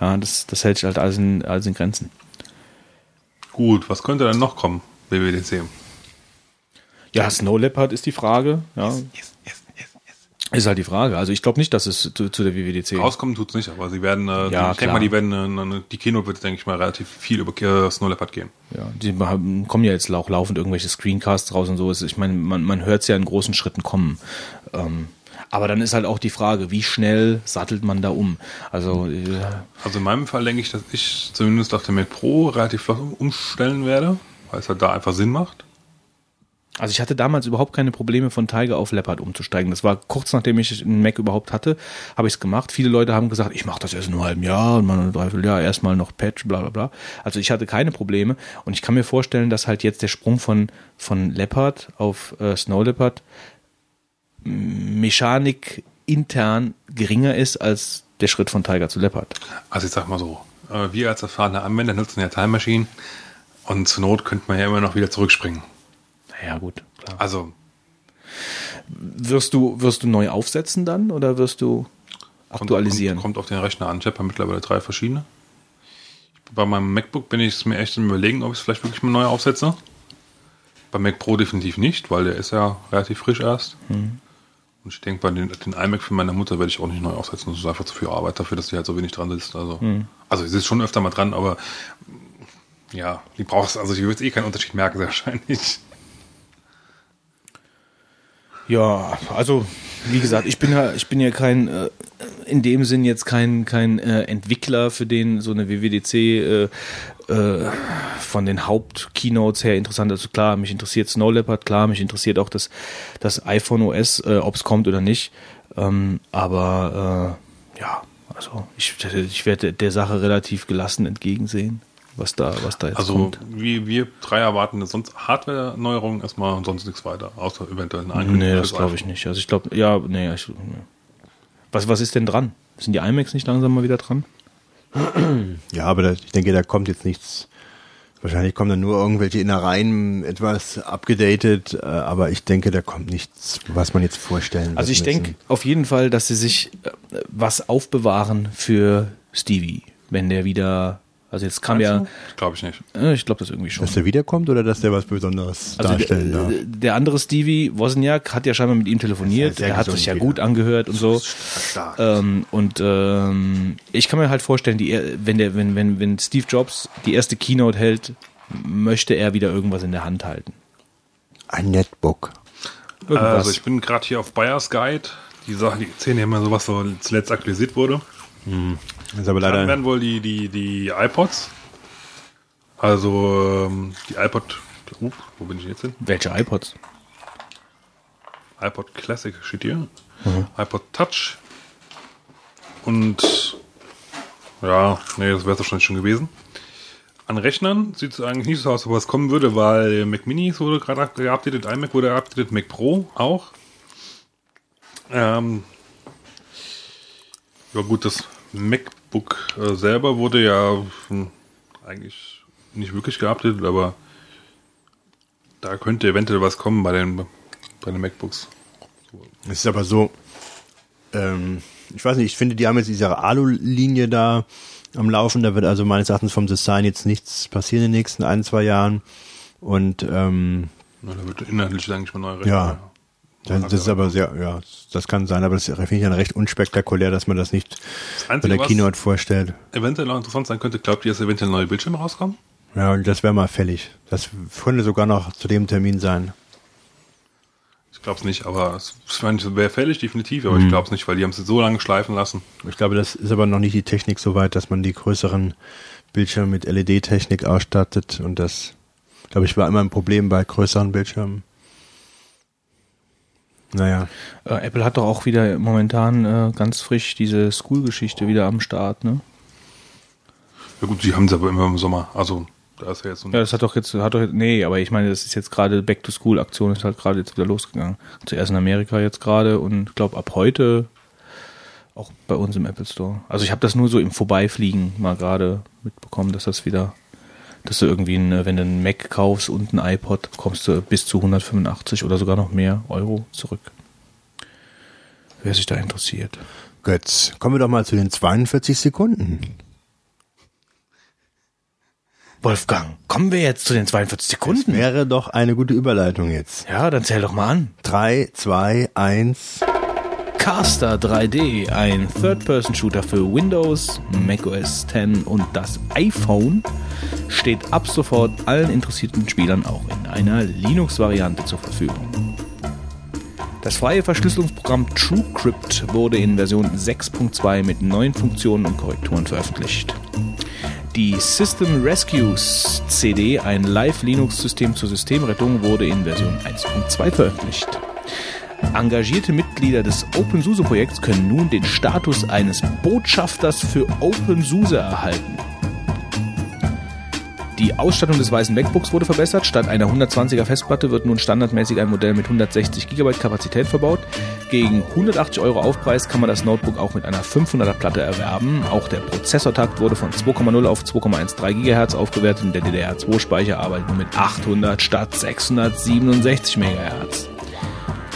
Ja, das, das hält sich halt alles in, alles in Grenzen. Gut, was könnte dann noch kommen, WWDC? Ja, Snow Leopard ist die Frage. Ja, ist halt die Frage. Also ich glaube nicht, dass es zu, zu der WWDC Rauskommen tut's nicht, aber sie werden, äh, Ja, ich denke mal, die werden, äh, die Keynote wird, denke ich mal, relativ viel über äh, Snow Leopard gehen. Ja, die haben, kommen ja jetzt auch laufend irgendwelche Screencasts raus und so. Es- Ich meine, man, man hört es ja in großen Schritten kommen. Ähm, aber dann ist halt auch die Frage, wie schnell sattelt man da um? Also, äh, Also in meinem Fall denke ich, dass ich zumindest auf der Mac Pro relativ flott umstellen werde, weil es halt da einfach Sinn macht. Also ich hatte damals überhaupt keine Probleme von Tiger auf Leopard umzusteigen. Das war kurz nachdem ich einen Mac überhaupt hatte, habe ich es gemacht. Viele Leute haben gesagt, ich mache das erst in einem halben Jahr und mal ein Dreivierteljahr, erstmal noch Patch, bla bla bla. Also ich hatte keine Probleme und ich kann mir vorstellen, dass halt jetzt der Sprung von, von Leopard auf äh, Snow Leopard Mechanik intern geringer ist als der Schritt von Tiger zu Leopard. Also ich sag mal so, äh, wir als erfahrene Anwender nutzen ja Time Machine und zur Not könnte man ja immer noch wieder zurückspringen. Naja, gut, klar. Also Wirst du, wirst du neu aufsetzen dann oder wirst du kommt- aktualisieren? Kommt, kommt auf den Rechner an. Ich habe ja mittlerweile drei verschiedene. Bei meinem MacBook bin ich es mir echt im Überlegen, ob ich es vielleicht wirklich mal neu aufsetze. Beim Mac Pro definitiv nicht, weil der ist ja relativ frisch erst. Hm. Und ich denke, bei den, den iMac für meine Mutter werde ich auch nicht neu aufsetzen. Das ist einfach zu viel Arbeit dafür, dass sie halt so wenig dran sitzt. Also, Hm. also sie ist schon öfter mal dran, aber ja, die brauchst also ich würde eh keinen Unterschied merken, sehr wahrscheinlich. Ja, also wie gesagt, ich bin ja, ich bin ja kein äh, in dem Sinn jetzt kein kein äh, Entwickler, für den so eine WWDC äh, äh, von den Hauptkeynotes her interessant ist. Also klar, mich interessiert Snow Leopard, klar, mich interessiert auch das das iPhone OS, äh, ob es kommt oder nicht. Ähm, aber äh, ja, also ich, ich werde der Sache relativ gelassen entgegensehen, was da was da jetzt Also kommt. wir, wir drei erwarten sonst Hardware-Neuerungen erstmal und sonst nichts weiter, außer eventuell eine Nee, fürs das glaube ich nicht. Also ich glaube, ja, nee, ich, nee. Was, was ist denn dran? Sind die iMacs nicht langsam mal wieder dran? Ja, aber da, ich denke, da kommt jetzt nichts. Wahrscheinlich kommen dann nur irgendwelche Innereien etwas abgedatet, äh, aber ich denke, da kommt nichts, was man jetzt vorstellen Also ich denke auf jeden Fall, dass sie sich äh, was aufbewahren für Stevie, wenn der wieder Also jetzt kam ja, Glaube ich nicht. äh, ich glaube das irgendwie schon. Dass der wiederkommt oder dass der was Besonderes Also darstellen der, darf? der andere Stevie Wozniak hat ja scheinbar mit ihm telefoniert. Das er hat sich ja wieder. gut angehört und so. Ähm, und ähm, ich kann mir halt vorstellen, die, wenn der, wenn, wenn, wenn Steve Jobs die erste Keynote hält, möchte er wieder irgendwas in der Hand halten. Ein Netbook. Irgendwas. Also ich bin gerade hier auf Buyers Guide. Die Sachen, die erzählen ja immer so, was so zuletzt aktualisiert wurde. Das ist aber Dann leider. werden wohl die, die, die iPods. Also ähm, die iPod. Uh, wo bin ich jetzt hin? Welche iPods? iPod Classic steht hier. iPod Touch. Und ja, nee, das wäre es wahrscheinlich schon gewesen. An Rechnern sieht es eigentlich nicht so aus, ob was kommen würde, weil Mac Mini wurde gerade geupdatet, iMac wurde geupdatet, Mac Pro auch. Ähm, ja gut, das MacBook äh, selber wurde ja hm, eigentlich nicht wirklich geupdatet, aber da könnte eventuell was kommen bei den, bei den MacBooks. Es ist aber so, ähm, ich weiß nicht, ich finde, die haben jetzt diese Alu-Linie da am Laufen. Da wird also meines Erachtens vom Design jetzt nichts passieren in den nächsten ein, zwei Jahren. Und ähm, Na, da wird inhaltlich eigentlich mal neu Ja. Das, das ist aber sehr, ja, das kann sein, aber das finde ich dann recht unspektakulär, dass man das nicht Das bei der Keynote vorstellt. eventuell noch interessant sein könnte, glaubt ihr, dass eventuell neue Bildschirme rauskommen? Ja, und das wäre mal fällig. Das könnte sogar noch zu dem Termin sein. Ich glaube es nicht, aber es wäre fällig, definitiv, Mhm. aber ich glaube es nicht, weil die haben es so lange schleifen lassen. Ich glaube, das ist aber noch nicht die Technik so weit, dass man die größeren Bildschirme mit LED-Technik ausstattet. Und das, glaube ich, war immer ein Problem bei größeren Bildschirmen. Naja, Äh, Apple hat doch auch wieder momentan äh, ganz frisch diese School-Geschichte wieder am Start, ne? Ja gut, die haben es aber immer im Sommer, also da ist ja jetzt so Ja, das hat doch jetzt, hat doch jetzt, nee, aber ich meine, das ist jetzt gerade Back-to-School-Aktion ist halt gerade jetzt wieder losgegangen. Zuerst in Amerika jetzt gerade und ich glaube ab heute auch bei uns im Apple Store. Also ich habe das nur so im Vorbeifliegen mal gerade mitbekommen, dass das wieder, dass du irgendwie, ein, wenn du einen Mac kaufst und ein iPod, bekommst du bis zu 185 oder sogar noch mehr Euro zurück. Wer sich da interessiert. Götz, kommen wir doch mal zu den 42 Sekunden. Wolfgang, kommen wir jetzt zu den 42 Sekunden? Wäre doch eine gute Überleitung jetzt. Ja, dann zähl doch mal an. Drei, zwei, eins. Caster 3D, ein Third-Person-Shooter für Windows, macOS 10 und das iPhone, steht ab sofort allen interessierten Spielern auch in einer Linux-Variante zur Verfügung. Das freie Verschlüsselungsprogramm TrueCrypt wurde in Version 6.2 mit neuen Funktionen und Korrekturen veröffentlicht. Die System Rescues CD, ein Live-Linux-System zur Systemrettung, wurde in Version 1.2 veröffentlicht. Engagierte Mitglieder des OpenSUSE-Projekts können nun den Status eines Botschafters für OpenSUSE erhalten. Die Ausstattung des weißen MacBooks wurde verbessert. Statt einer 120er Festplatte wird nun standardmäßig ein Modell mit 160 GB Kapazität verbaut. Gegen 180 Euro Aufpreis kann man das Notebook auch mit einer 500er Platte erwerben. Auch der Prozessortakt wurde von 2,0 auf 2,13 GHz aufgewertet und der DDR2-Speicher arbeitet nur mit 800 statt 667 MHz.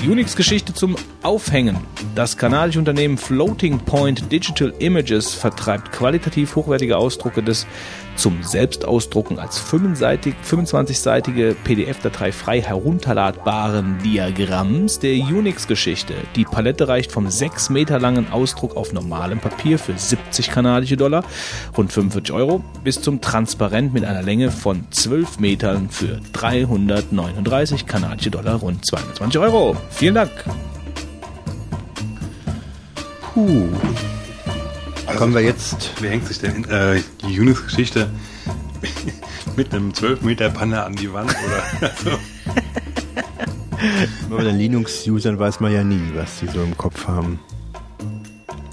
Unix-Geschichte zum Aufhängen. Das kanadische Unternehmen Floating Point Digital Images vertreibt qualitativ hochwertige Ausdrucke des zum Selbstausdrucken als 25-seitige PDF-Datei frei herunterladbaren Diagramms der Unix-Geschichte. Die Palette reicht vom 6 Meter langen Ausdruck auf normalem Papier für 70 kanadische Dollar, rund 45 Euro, bis zum Transparent mit einer Länge von 12 Metern für 339 kanadische Dollar, rund 220 Euro. Vielen Dank. Puh. Kommen wir jetzt. Wer hängt sich denn äh, die Unix-Geschichte mit einem 12 Meter Panne an die Wand oder so? Bei den Linux-Usern weiß man ja nie, was sie so im Kopf haben.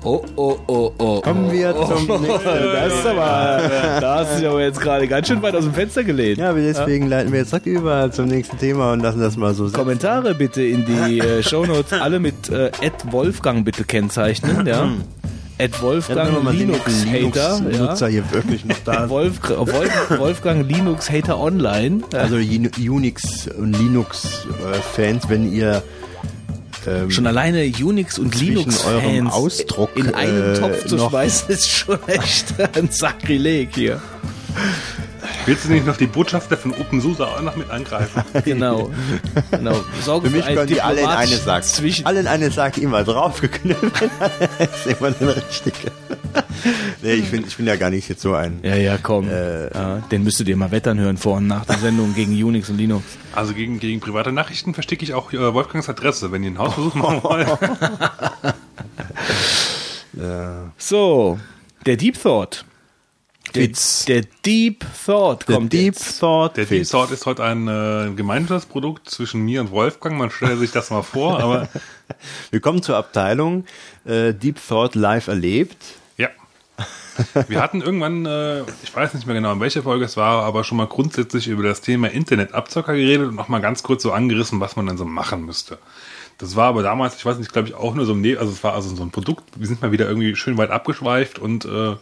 Oh, oh, oh, oh. Kommen wir zum nächsten. Das ist aber, da hast du dich aber jetzt gerade ganz schön weit aus dem Fenster gelehnt. Ja, deswegen leiten wir jetzt direkt über zum nächsten Thema und lassen das mal so sitzen. Kommentare bitte in die äh, Shownotes alle mit äh, Wolfgang bitte kennzeichnen, ja. Ed Ja, Wolfgang die Linux Hater, Linux-Nutzer ja. hier wirklich noch da. Wolf, Wolf, Wolfgang Linux Hater Online. Also Uni- Unix- und Linux-Fans, wenn ihr ähm, Schon alleine Unix und Linux Fans Ausdruck, in einen äh, Topf zu noch- schmeißen, ist schon echt ein Sakrileg hier. Willst du nicht noch die Botschafter von OpenSUSE auch noch mit angreifen? Genau. genau. Sorge Für mich einen können die alle in eine Sack. Zwischen Alle in eine Sack immer draufgeknüpft. ist immer der richtige. nee, ich bin, ich bin ja gar nicht jetzt so ein. ja, ja, komm. Äh, ja, den müsstet ihr mal wettern hören vor und nach der Sendung gegen Unix und Linux. Also gegen, gegen private Nachrichten verstecke ich auch äh, Wolfgangs Adresse, wenn ihr einen Hausversuch machen wollt. So, der Deep Thought. Der, Fitz. der Deep Thought Der kommt Deep jetzt. Thought. Der Deep Fitz. Thought ist heute ein äh, Gemeinschaftsprodukt zwischen mir und Wolfgang. Man stelle sich das mal vor, aber Willkommen zur Abteilung äh, Deep Thought live erlebt. ja. Wir hatten irgendwann, äh, ich weiß nicht mehr genau, in welcher Folge es war, aber schon mal grundsätzlich über das Thema Internetabzocker geredet und noch mal ganz kurz so angerissen, was man dann so machen müsste. Das war aber damals, ich weiß nicht, glaube ich, auch nur so ein, Ne- also es war also so ein Produkt, wir sind mal wieder irgendwie schön weit abgeschweift und äh,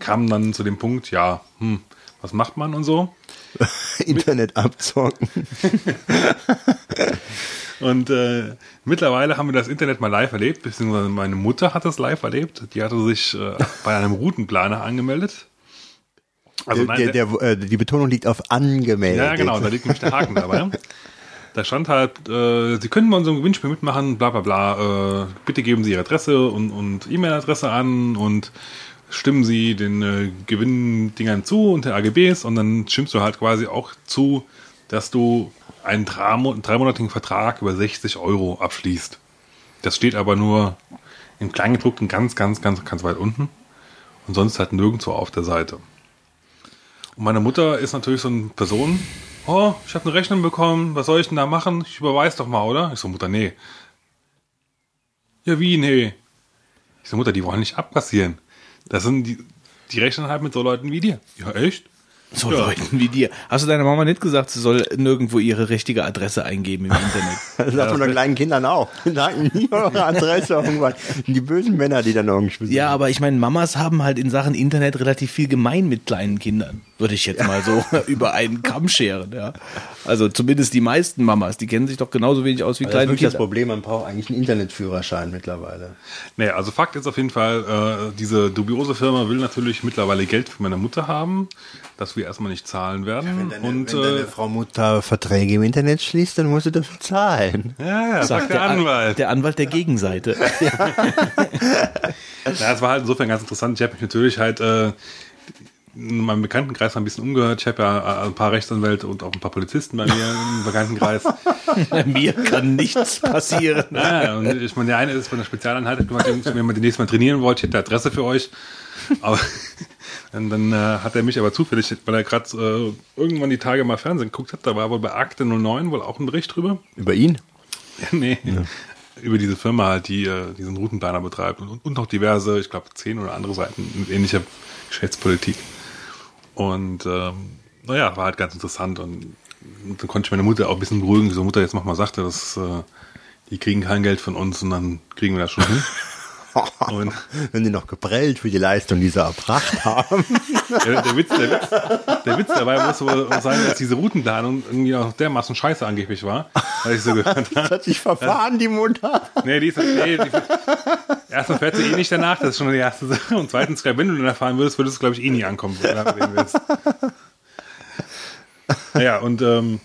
kamen dann zu dem Punkt, ja, hm, was macht man und so. Internet abzocken. Und äh, mittlerweile haben wir das Internet mal live erlebt, beziehungsweise meine Mutter hat das live erlebt. Die hatte sich äh, bei einem Routenplaner angemeldet. Also nein, der, der, äh, die Betonung liegt auf angemeldet. ja, genau, da liegt nämlich der Haken dabei. Da stand halt, äh, Sie können bei unserem Gewinnspiel mitmachen, bla bla bla. Äh, bitte geben Sie Ihre Adresse und, und E-Mail-Adresse an und stimmen Sie den äh, Gewinndingern zu und den AGBs und dann stimmst du halt quasi auch zu, dass du einen dreimonatigen Vertrag über 60 Euro abschließt. Das steht aber nur im Kleingedruckten ganz, ganz, ganz, ganz weit unten und sonst halt nirgendwo auf der Seite. Und meine Mutter ist natürlich so eine Person, oh, ich habe eine Rechnung bekommen, was soll ich denn da machen? Ich überweis doch mal, oder? Ich so, Mutter, nee. Ja, wie, nee? Ich so, Mutter, die wollen nicht abkassieren. Das sind die, die rechnen halt mit so Leuten wie dir. Ja, echt? So Ja. Leuten wie dir. Hast du deiner Mama nicht gesagt, sie soll nirgendwo ihre richtige Adresse eingeben im Internet? Das sagt man den kleinen Kindern auch. Sagen nie eure Adresse irgendwann. Die bösen Männer, die dann irgendwie. Ja, aber ich meine, Mamas haben halt in Sachen Internet relativ viel gemein mit kleinen Kindern. Würde ich jetzt mal so über einen Kamm scheren, ja. Also zumindest die meisten Mamas, die kennen sich doch genauso wenig aus wie Das ist kleine wirklich das Kinder. Problem, man braucht eigentlich einen Internetführerschein mittlerweile. Nee, also Fakt ist auf jeden Fall, äh, diese dubiose Firma will natürlich mittlerweile Geld für meine Mutter haben, das wir erstmal nicht zahlen werden. und wenn deine äh, Frau Mutter Verträge im Internet schließt, dann musst du dafür zahlen. ja, ja, sagt der, An- Anwalt. Der Anwalt der Gegenseite. Ja, es war halt insofern ganz interessant. Ich habe mich natürlich halt äh, in meinem Bekanntenkreis ein bisschen umgehört. Ich habe ja äh, ein paar Rechtsanwälte und auch ein paar Polizisten bei mir im Bekanntenkreis. Mir kann nichts passieren. Ja, und ich meine, der eine ist von der Spezialeinheit, wenn ihr demnächst mal trainieren wollt, ich hätte eine Adresse für euch. Aber dann, dann äh, hat er mich aber zufällig, weil er gerade äh, irgendwann die Tage mal Fernsehen geguckt hat, da war wohl bei Akte 09 wohl auch ein Bericht drüber. Über ihn? nee. Über diese Firma halt, die äh, diesen Routenplaner betreibt und, und noch diverse, ich glaube, zehn oder andere Seiten mit ähnlicher Geschäftspolitik. Und ähm, naja, war halt ganz interessant und, und dann konnte ich meine Mutter auch ein bisschen beruhigen. So Mutter, jetzt mach mal sagte, dass äh, die kriegen kein Geld von uns und dann kriegen wir das schon hin. Und Wenn die noch geprellt für die Leistung, die sie erbracht haben. der, der, Witz, der, Witz, der Witz dabei muss wohl sein, dass diese Routenplanung irgendwie auch dermaßen scheiße angeblich war, weil ich so gehört habe. Hat sich verfahren, die Mutter. Nee, die ist, nee, die, erstens fährt sie eh nicht danach, das ist schon die erste Sache. Und zweitens, wenn du danach fahren würdest, würdest du, glaube ich, eh nie ankommen, wenn du reden willst. Naja, und ähm,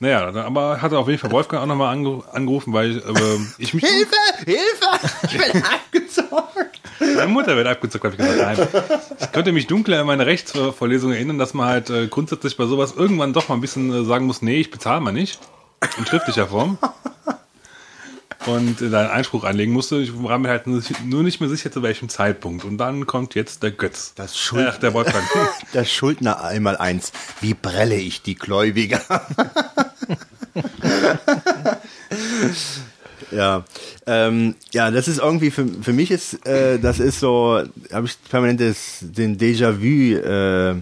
naja, aber hatte auf jeden Fall Wolfgang auch nochmal ange angerufen, weil ähm, ich mich. Hilfe! Hilfe! Ich bin abgezockt! Meine Mutter wird abgezockt, habe ich gesagt. Nein. Ich könnte mich dunkler an meine Rechtsvorlesung erinnern, dass man halt äh, grundsätzlich bei sowas irgendwann doch mal ein bisschen äh, sagen muss, nee, ich bezahle mal nicht. In schriftlicher Form. Und äh, da einen Einspruch einlegen musste. Ich war mir halt nur nicht mehr sicher, zu welchem Zeitpunkt. Und dann kommt jetzt der Götz. Das Schuld- Ach, der Wolfgang. Das Schuldner einmal eins. Wie brelle ich die Gläubiger? ja, ähm, ja, das ist irgendwie für, für mich ist, äh, das ist so, habe ich permanent das, den Déjà-vu äh,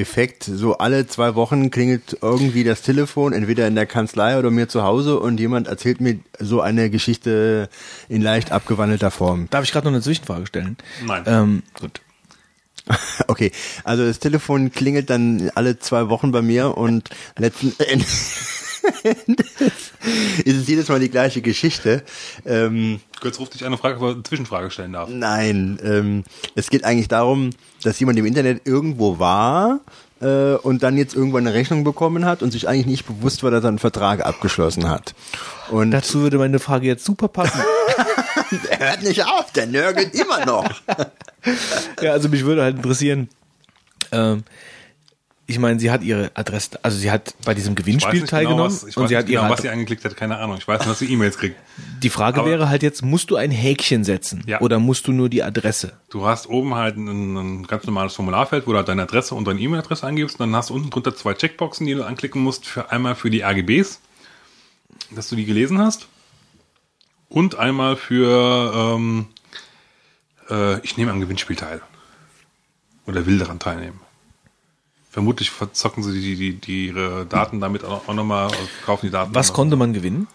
Effekt. So alle zwei Wochen klingelt irgendwie das Telefon, entweder in der Kanzlei oder mir zu Hause und jemand erzählt mir so eine Geschichte in leicht abgewandelter Form. Darf ich gerade noch eine Zwischenfrage stellen? Nein. Ähm, gut. Okay, also das Telefon klingelt dann alle zwei Wochen bei mir und letzten Endes ist es jedes Mal die gleiche Geschichte. Ähm, Götz ruft dich ob er eine Zwischenfrage stellen darf. nein, ähm, es geht eigentlich darum, dass jemand im Internet irgendwo war äh, und dann jetzt irgendwann eine Rechnung bekommen hat und sich eigentlich nicht bewusst war, dass er einen Vertrag abgeschlossen hat. Und Dazu würde meine Frage jetzt super passen. er hört nicht auf, der nörgelt immer noch. ja, also mich würde halt interessieren, ähm, ich meine, sie hat ihre Adresse, also sie hat bei diesem Ich weiß Gewinnspiel nicht genau, teilgenommen was, ich und weiß sie nicht ihre genau, was sie angeklickt hat, keine Ahnung. Ich weiß nur, dass sie E-Mails kriegt. Die Frage Aber- wäre halt jetzt, musst du ein Häkchen setzen Ja. oder musst du nur die Adresse? Du hast oben halt ein, ein ganz normales Formularfeld, wo du halt deine Adresse und deine E-Mail-Adresse angibst. Und dann hast du unten drunter zwei Checkboxen, die du anklicken musst. Für einmal für die RGBs, dass du die gelesen hast. Und einmal für, ähm, äh, ich nehme am Gewinnspiel teil. Oder will daran teilnehmen. Vermutlich verzocken sie die, die, die ihre Daten damit auch, auch nochmal, kaufen die Daten. Was noch. konnte man gewinnen?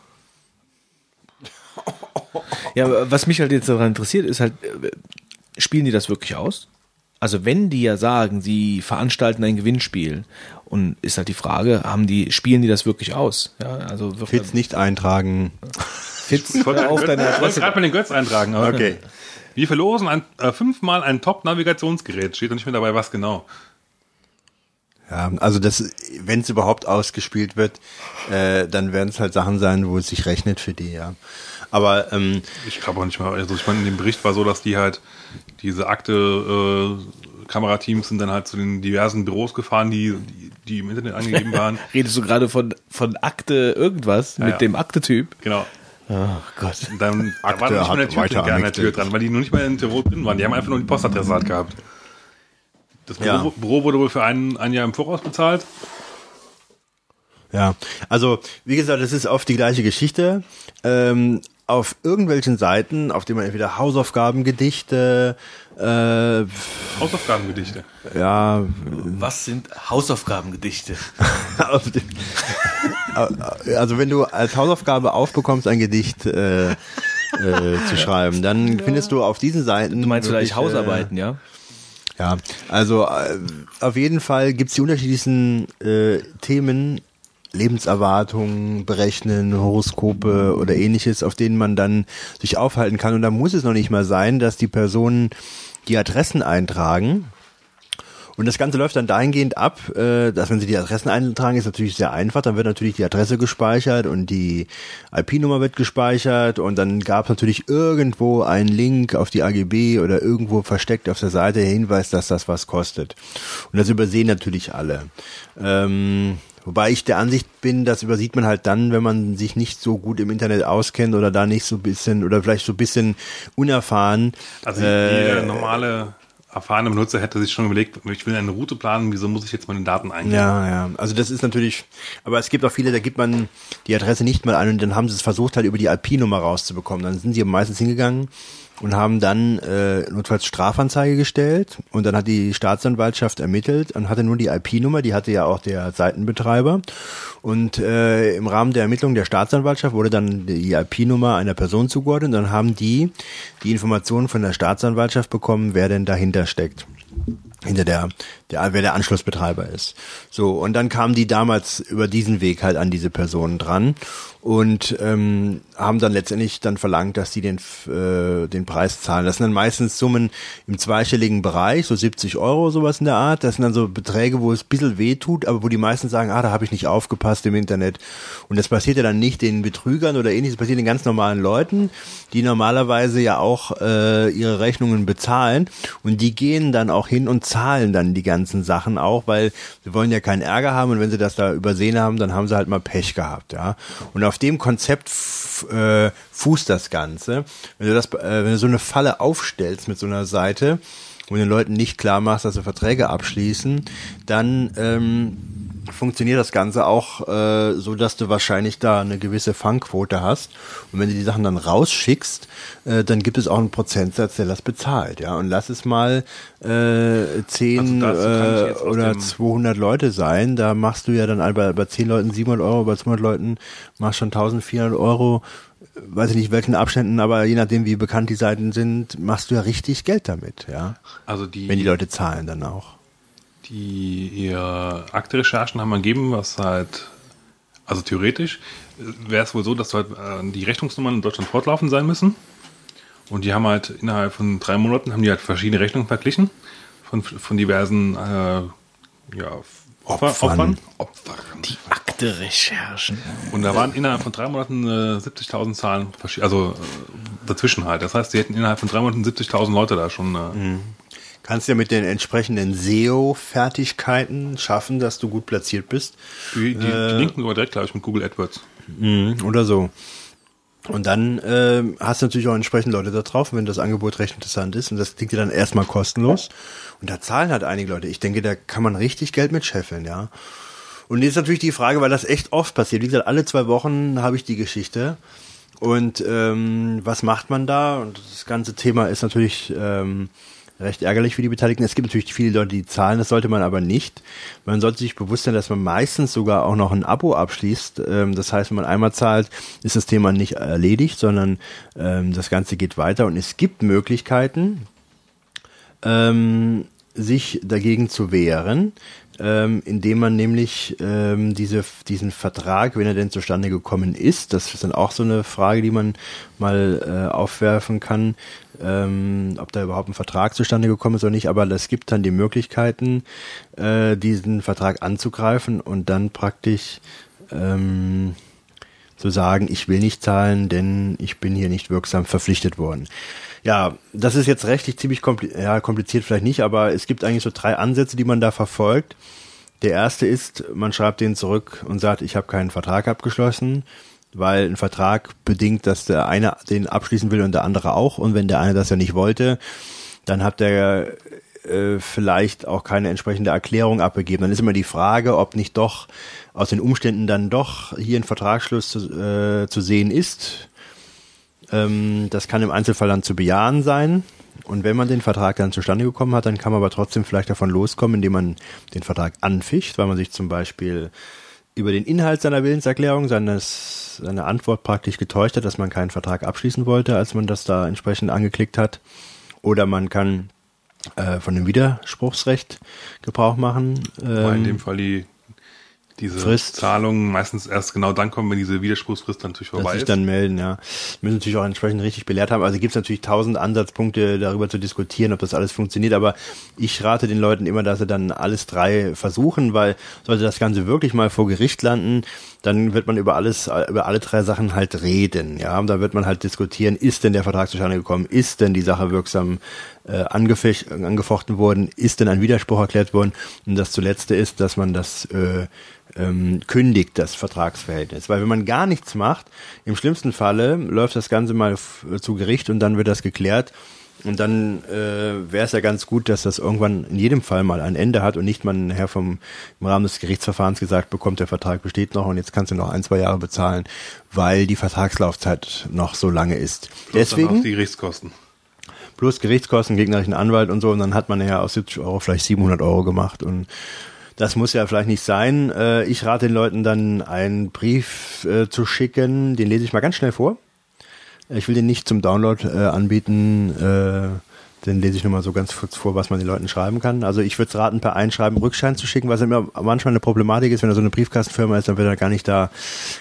Ja, aber was mich halt jetzt daran interessiert, ist halt, äh, spielen die das wirklich aus? Also wenn die ja sagen, sie veranstalten ein Gewinnspiel und ist halt die Frage, haben die, spielen die das wirklich aus? Ja, also Fitz nicht eintragen. Fitz, Ich wollte auf deine Adresse. gerade mal den Götz eintragen. aber- Okay. Wir verlosen ein, äh, fünfmal ein Top-Navigationsgerät. Steht da nicht mehr dabei, was genau. Ja, also das, wenn es überhaupt ausgespielt wird, äh, dann werden es halt Sachen sein, wo es sich rechnet für die, ja. Aber ähm, Ich glaube auch nicht mehr. Also ich meine, in dem Bericht war so, dass die halt diese Akte äh, Kamerateams sind dann halt zu den diversen Büros gefahren, die, die, die im Internet angegeben waren. Redest du gerade von, von Akte irgendwas mit ja. dem Akte-Typ? genau. Oh Gott. Und dann da Akte war noch nicht mal hat der Typ an der Tür dran, weil die noch nicht mal in Tirol drin waren. Die haben einfach nur die Postadresse halt gehabt. Das Büro, Ja. Büro wurde wohl für ein, ein Jahr im Voraus bezahlt. Ja, also wie gesagt, es ist oft die gleiche Geschichte. Ähm, auf irgendwelchen Seiten, auf denen man entweder Hausaufgabengedichte, äh, Hausaufgabengedichte. ja, Was sind Hausaufgabengedichte? also wenn du als Hausaufgabe aufbekommst, ein Gedicht äh, äh, zu schreiben, dann findest du auf diesen Seiten. Du meinst vielleicht wirklich, äh, Hausarbeiten, ja? Ja, also äh, auf jeden Fall gibt's die unterschiedlichsten äh, Themen, Lebenserwartung, berechnen, Horoskope oder ähnliches, auf denen man dann sich aufhalten kann. Und da muss es noch nicht mal sein, dass die Personen die Adressen eintragen. Und das Ganze läuft dann dahingehend ab, äh, dass wenn Sie die Adressen eintragen, ist natürlich sehr einfach. Dann wird natürlich die Adresse gespeichert und die IP-Nummer wird gespeichert und dann gab es natürlich irgendwo einen Link auf die AGB oder irgendwo versteckt auf der Seite der Hinweis, dass das was kostet. Und das übersehen natürlich alle. Ähm, wobei ich der Ansicht bin, das übersieht man halt dann, wenn man sich nicht so gut im Internet auskennt oder da nicht so ein bisschen oder vielleicht so ein bisschen unerfahren. Also äh, jeder normale erfahrene Benutzer hätte sich schon überlegt, ich will eine Route planen, wieso muss ich jetzt meine Daten eingeben? Ja, ja. Also das ist natürlich, aber es gibt auch viele, da gibt man die Adresse nicht mal ein und dann haben sie es versucht halt über die IP-Nummer rauszubekommen. Dann sind sie meistens hingegangen und haben dann äh, notfalls Strafanzeige gestellt und dann hat die Staatsanwaltschaft ermittelt und hatte nur die IP-Nummer, die hatte ja auch der Seitenbetreiber. Und äh, im Rahmen der Ermittlung der Staatsanwaltschaft wurde dann die IP-Nummer einer Person zugeordnet und dann haben die die Informationen von der Staatsanwaltschaft bekommen, wer denn dahinter steckt hinter der, der, wer der Anschlussbetreiber ist. So, und dann kamen die damals über diesen Weg halt an diese Personen dran und ähm, haben dann letztendlich dann verlangt, dass die den, äh, den Preis zahlen. Das sind dann meistens Summen im zweistelligen Bereich, so 70 Euro, sowas in der Art. Das sind dann so Beträge, wo es ein bisschen weh tut, aber wo die meisten sagen, ah, da habe ich nicht aufgepasst im Internet. Und das passiert ja dann nicht den Betrügern oder ähnliches, das passiert den ganz normalen Leuten, die normalerweise ja auch äh, ihre Rechnungen bezahlen und die gehen dann auch hin und zahlen dann die ganzen Sachen auch, weil sie wollen ja keinen Ärger haben und wenn sie das da übersehen haben, dann haben sie halt mal Pech gehabt, ja. Und auf dem Konzept äh, fußt das Ganze. Wenn du das, äh, wenn du so eine Falle aufstellst mit so einer Seite und den Leuten nicht klar machst, dass sie Verträge abschließen, dann ähm, funktioniert das Ganze auch äh, so, dass du wahrscheinlich da eine gewisse Fangquote hast. Und wenn du die Sachen dann rausschickst, äh, dann gibt es auch einen Prozentsatz, der das bezahlt. Ja, und lass es mal äh, 10 Also äh, oder dem- 200 Leute sein. Da machst du ja dann bei, bei 10 Leuten 700 Euro, bei 200 Leuten machst schon 1400 Euro. Weiß ich nicht, welchen Abständen, aber je nachdem, wie bekannt die Seiten sind, machst du ja richtig Geld damit, ja. Also die, Wenn die Leute zahlen dann auch. die ihr Akte-Recherchen haben ergeben, was halt, also theoretisch wäre es wohl so, dass halt äh, die Rechnungsnummern in Deutschland fortlaufend sein müssen. Und die haben halt innerhalb von drei Monaten haben die halt verschiedene Rechnungen verglichen von, von diversen äh, ja, Opfer, Opfern. Die Akte Recherchen. Und da waren innerhalb von drei Monaten äh, 70.000 Zahlen, also äh, dazwischen halt. Das heißt, sie hätten innerhalb von drei Monaten 70.000 Leute da schon. Äh, Kannst ja mit den entsprechenden SEO-Fertigkeiten schaffen, dass du gut platziert bist. die, die, die linken sogar direkt, glaube ich, mit Google AdWords. Mhm, oder so. Und dann ähm, hast du natürlich auch entsprechend Leute da drauf, wenn das Angebot recht interessant ist. Und das klingt dir dann erstmal kostenlos. Und da zahlen halt einige Leute. Ich denke, da kann man richtig Geld mit scheffeln, ja. Und jetzt ist natürlich die Frage, weil das echt oft passiert. Wie gesagt, alle zwei Wochen habe ich die Geschichte. Und ähm, was macht man da? Und das ganze Thema ist natürlich ähm, recht ärgerlich für die Beteiligten. Es gibt natürlich viele Leute, die zahlen, das sollte man aber nicht. Man sollte sich bewusst sein, dass man meistens sogar auch noch ein Abo abschließt. Ähm, das heißt, wenn man einmal zahlt, ist das Thema nicht erledigt, sondern ähm, das Ganze geht weiter. Und es gibt Möglichkeiten, ähm, sich dagegen zu wehren, ähm, indem man nämlich ähm, diese, diesen Vertrag, wenn er denn zustande gekommen ist, das ist dann auch so eine Frage, die man mal äh, aufwerfen kann, ähm, ob da überhaupt ein Vertrag zustande gekommen ist oder nicht, aber es gibt dann die Möglichkeiten, äh, diesen Vertrag anzugreifen und dann praktisch ähm, zu sagen, ich will nicht zahlen, denn ich bin hier nicht wirksam verpflichtet worden. Ja, das ist jetzt rechtlich ziemlich kompli ja, kompliziert vielleicht nicht, aber es gibt eigentlich so drei Ansätze, die man da verfolgt. Der erste ist, man schreibt den zurück und sagt, ich habe keinen Vertrag abgeschlossen, weil ein Vertrag bedingt, dass der eine den abschließen will und der andere auch. Und wenn der eine das ja nicht wollte, dann hat der äh, vielleicht auch keine entsprechende Erklärung abgegeben. Dann ist immer die Frage, ob nicht doch aus den Umständen dann doch hier ein Vertragsschluss zu, äh, zu sehen ist. Ähm, das kann im Einzelfall dann zu bejahen sein. Und wenn man den Vertrag dann zustande gekommen hat, dann kann man aber trotzdem vielleicht davon loskommen, indem man den Vertrag anficht, weil man sich zum Beispiel über den Inhalt seiner Willenserklärung, seines, seine Antwort praktisch getäuscht hat, dass man keinen Vertrag abschließen wollte, als man das da entsprechend angeklickt hat. Oder man kann äh, von dem Widerspruchsrecht Gebrauch machen. Weil in Ähm, dem Fall die diese Frist. Zahlungen meistens erst genau dann kommen, wenn diese Widerspruchsfrist dann natürlich dass vorbei sich ist. dann melden, ja. Müssen natürlich auch entsprechend richtig belehrt haben. Also gibt es natürlich tausend Ansatzpunkte, darüber zu diskutieren, ob das alles funktioniert. Aber ich rate den Leuten immer, dass sie dann alles drei versuchen, weil sollte das Ganze wirklich mal vor Gericht landen, dann wird man über alles, über alle drei Sachen halt reden. Ja, und da wird man halt diskutieren, ist denn der Vertrag zustande gekommen? Ist denn die Sache wirksam äh, angefochten worden? Ist denn ein Widerspruch erklärt worden? Und das zuletzt ist, dass man das äh, ähm, kündigt, das Vertragsverhältnis. Weil wenn man gar nichts macht, im schlimmsten Falle läuft das Ganze mal zu Gericht und dann wird das geklärt. Und dann äh, wäre es ja ganz gut, dass das irgendwann in jedem Fall mal ein Ende hat und nicht man nachher vom im Rahmen des Gerichtsverfahrens gesagt bekommt, der Vertrag besteht noch und jetzt kannst du noch ein, zwei Jahre bezahlen, weil die Vertragslaufzeit noch so lange ist. Plus dann Deswegen auch die Gerichtskosten. plus Gerichtskosten, gegnerischen Anwalt und so und dann hat man ja aus 70 Euro vielleicht 700 Euro gemacht und das muss ja vielleicht nicht sein. Äh, ich rate den Leuten dann einen Brief äh, zu schicken, den lese ich mal ganz schnell vor. Ich will den nicht zum Download äh, anbieten, äh, den lese ich nur mal so ganz kurz vor, was man den Leuten schreiben kann. Also ich würde es raten, per Einschreiben Rückschein zu schicken, was immer manchmal eine Problematik ist, wenn da so eine Briefkastenfirma ist, dann wird er gar nicht da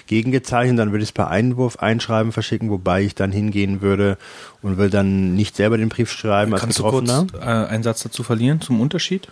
gegengezeichnet, dann würde ich es per Einwurf Einschreiben verschicken, wobei ich dann hingehen würde und will dann nicht selber den Brief schreiben als Kannst du kurz Betroffener. äh, einen Satz dazu verlieren zum Unterschied?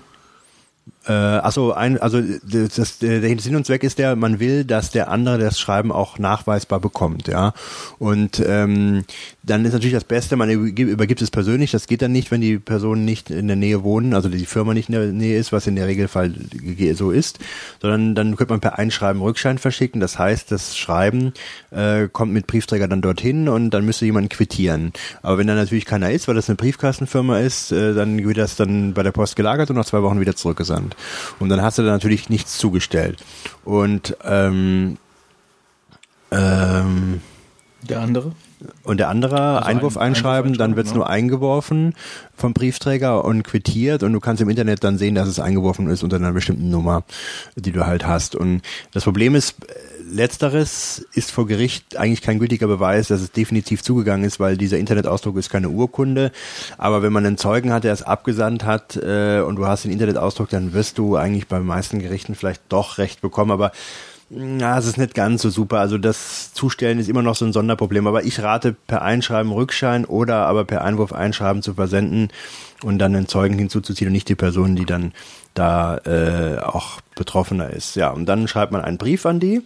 Äh, achso, ein, also das, der Sinn und Zweck ist der, man will, dass der andere das Schreiben auch nachweisbar bekommt, ja. Und ähm, dann ist natürlich das Beste, man übergibt, es persönlich. Das geht dann nicht, wenn die Personen nicht in der Nähe wohnen, also die Firma nicht in der Nähe ist, was in der Regelfall ge- so ist, sondern dann könnte man per Einschreiben Rückschein verschicken. Das heißt, das Schreiben äh, kommt mit Briefträger dann dorthin und dann müsste jemand quittieren. Aber wenn da natürlich keiner ist, weil das eine Briefkastenfirma ist, äh, dann wird das dann bei der Post gelagert und nach zwei Wochen wieder zurückgesandt. Und dann hast du da natürlich nichts zugestellt. Und ähm, ähm, Der andere? und der andere Also Einwurf ein- einschreiben, Einwurf dann wird's einschreiben, nur eingeworfen vom Briefträger und quittiert und du kannst im Internet dann sehen, dass es eingeworfen ist unter einer bestimmten Nummer, die du halt hast. Und das Problem ist, letzteres ist vor Gericht eigentlich kein gültiger Beweis, dass es definitiv zugegangen ist, weil dieser Internetausdruck ist keine Urkunde. Aber wenn man einen Zeugen hat, der es abgesandt hat äh, und du hast den Internetausdruck, dann wirst du eigentlich bei den meisten Gerichten vielleicht doch recht bekommen. Aber Na, es ist nicht ganz so super. Also das Zustellen ist immer noch so ein Sonderproblem. Aber ich rate per Einschreiben Rückschein oder aber per Einwurf Einschreiben zu versenden und dann den Zeugen hinzuzuziehen und nicht die Person, die dann da äh, auch betroffener ist. Ja, und dann schreibt man einen Brief an die.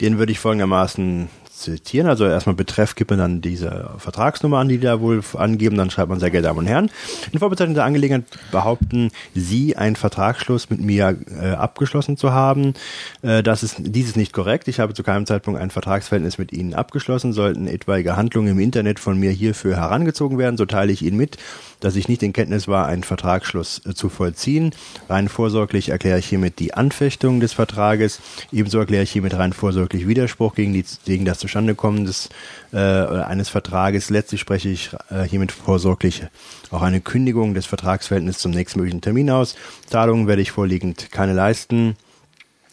Den würde ich folgendermaßen zitieren. Also erstmal Betreff gibt man dann diese Vertragsnummer an, die da wohl angeben. Dann schreibt man, sehr geehrte Damen und Herren, in vorbezeichnender Angelegenheit behaupten Sie, einen Vertragsschluss mit mir äh, abgeschlossen zu haben. Äh, das ist, dies ist nicht korrekt. Ich habe zu keinem Zeitpunkt ein Vertragsverhältnis mit Ihnen abgeschlossen. Sollten etwaige Handlungen im Internet von mir hierfür herangezogen werden, so teile ich Ihnen mit, dass ich nicht in Kenntnis war, einen Vertragsschluss äh, zu vollziehen. Rein vorsorglich erkläre ich hiermit die Anfechtung des Vertrages. Ebenso erkläre ich hiermit rein vorsorglich Widerspruch gegen, die, gegen das Zustandekommen des, äh, eines Vertrages. Letztlich spreche ich äh, hiermit vorsorglich auch eine Kündigung des Vertragsverhältnisses zum nächstmöglichen Termin aus. Zahlungen werde ich vorliegend keine leisten.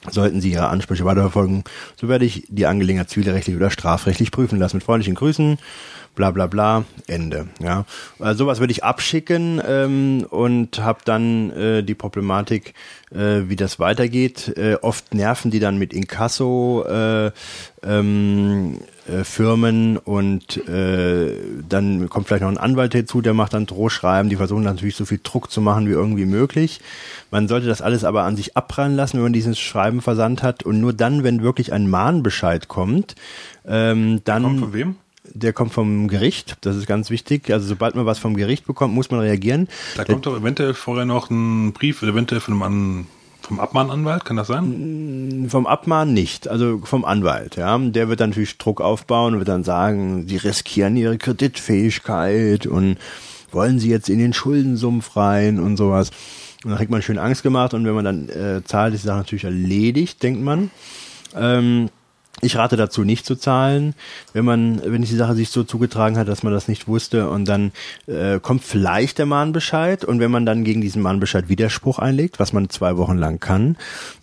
Sollten Sie Ihre Ansprüche weiterverfolgen, so werde ich die Angelegenheit zivilrechtlich oder strafrechtlich prüfen lassen. Mit freundlichen Grüßen, bla bla bla, Ende. Ja, also sowas würde ich abschicken ähm, und habe dann äh, die Problematik, äh, wie das weitergeht. Äh, oft nerven die dann mit Inkasso äh, ähm, äh, Firmen und äh, dann kommt vielleicht noch ein Anwalt hinzu, der macht dann Drohschreiben. Die versuchen natürlich so viel Druck zu machen wie irgendwie möglich. Man sollte das alles aber an sich abprallen lassen, wenn man dieses Schreiben versandt hat und nur dann, wenn wirklich ein Mahnbescheid kommt, ähm, dann Kommt von wem? Der kommt vom Gericht, das ist ganz wichtig. Also sobald man was vom Gericht bekommt, muss man reagieren. Da kommt doch eventuell vorher noch ein Brief, eventuell von einem An vom Abmahnanwalt, kann das sein? Vom Abmahn nicht, also vom Anwalt. Ja, der wird dann natürlich Druck aufbauen und wird dann sagen, sie riskieren ihre Kreditfähigkeit und wollen sie jetzt in den Schuldensumpf rein und sowas. Und dann kriegt man schön Angst gemacht und wenn man dann äh, zahlt, ist die Sache natürlich erledigt, denkt man. Ähm, ich rate dazu nicht zu zahlen, wenn man, wenn die Sache sich so zugetragen hat, dass man das nicht wusste und dann äh, kommt vielleicht der Mahnbescheid und wenn man dann gegen diesen Mahnbescheid Widerspruch einlegt, was man zwei Wochen lang kann,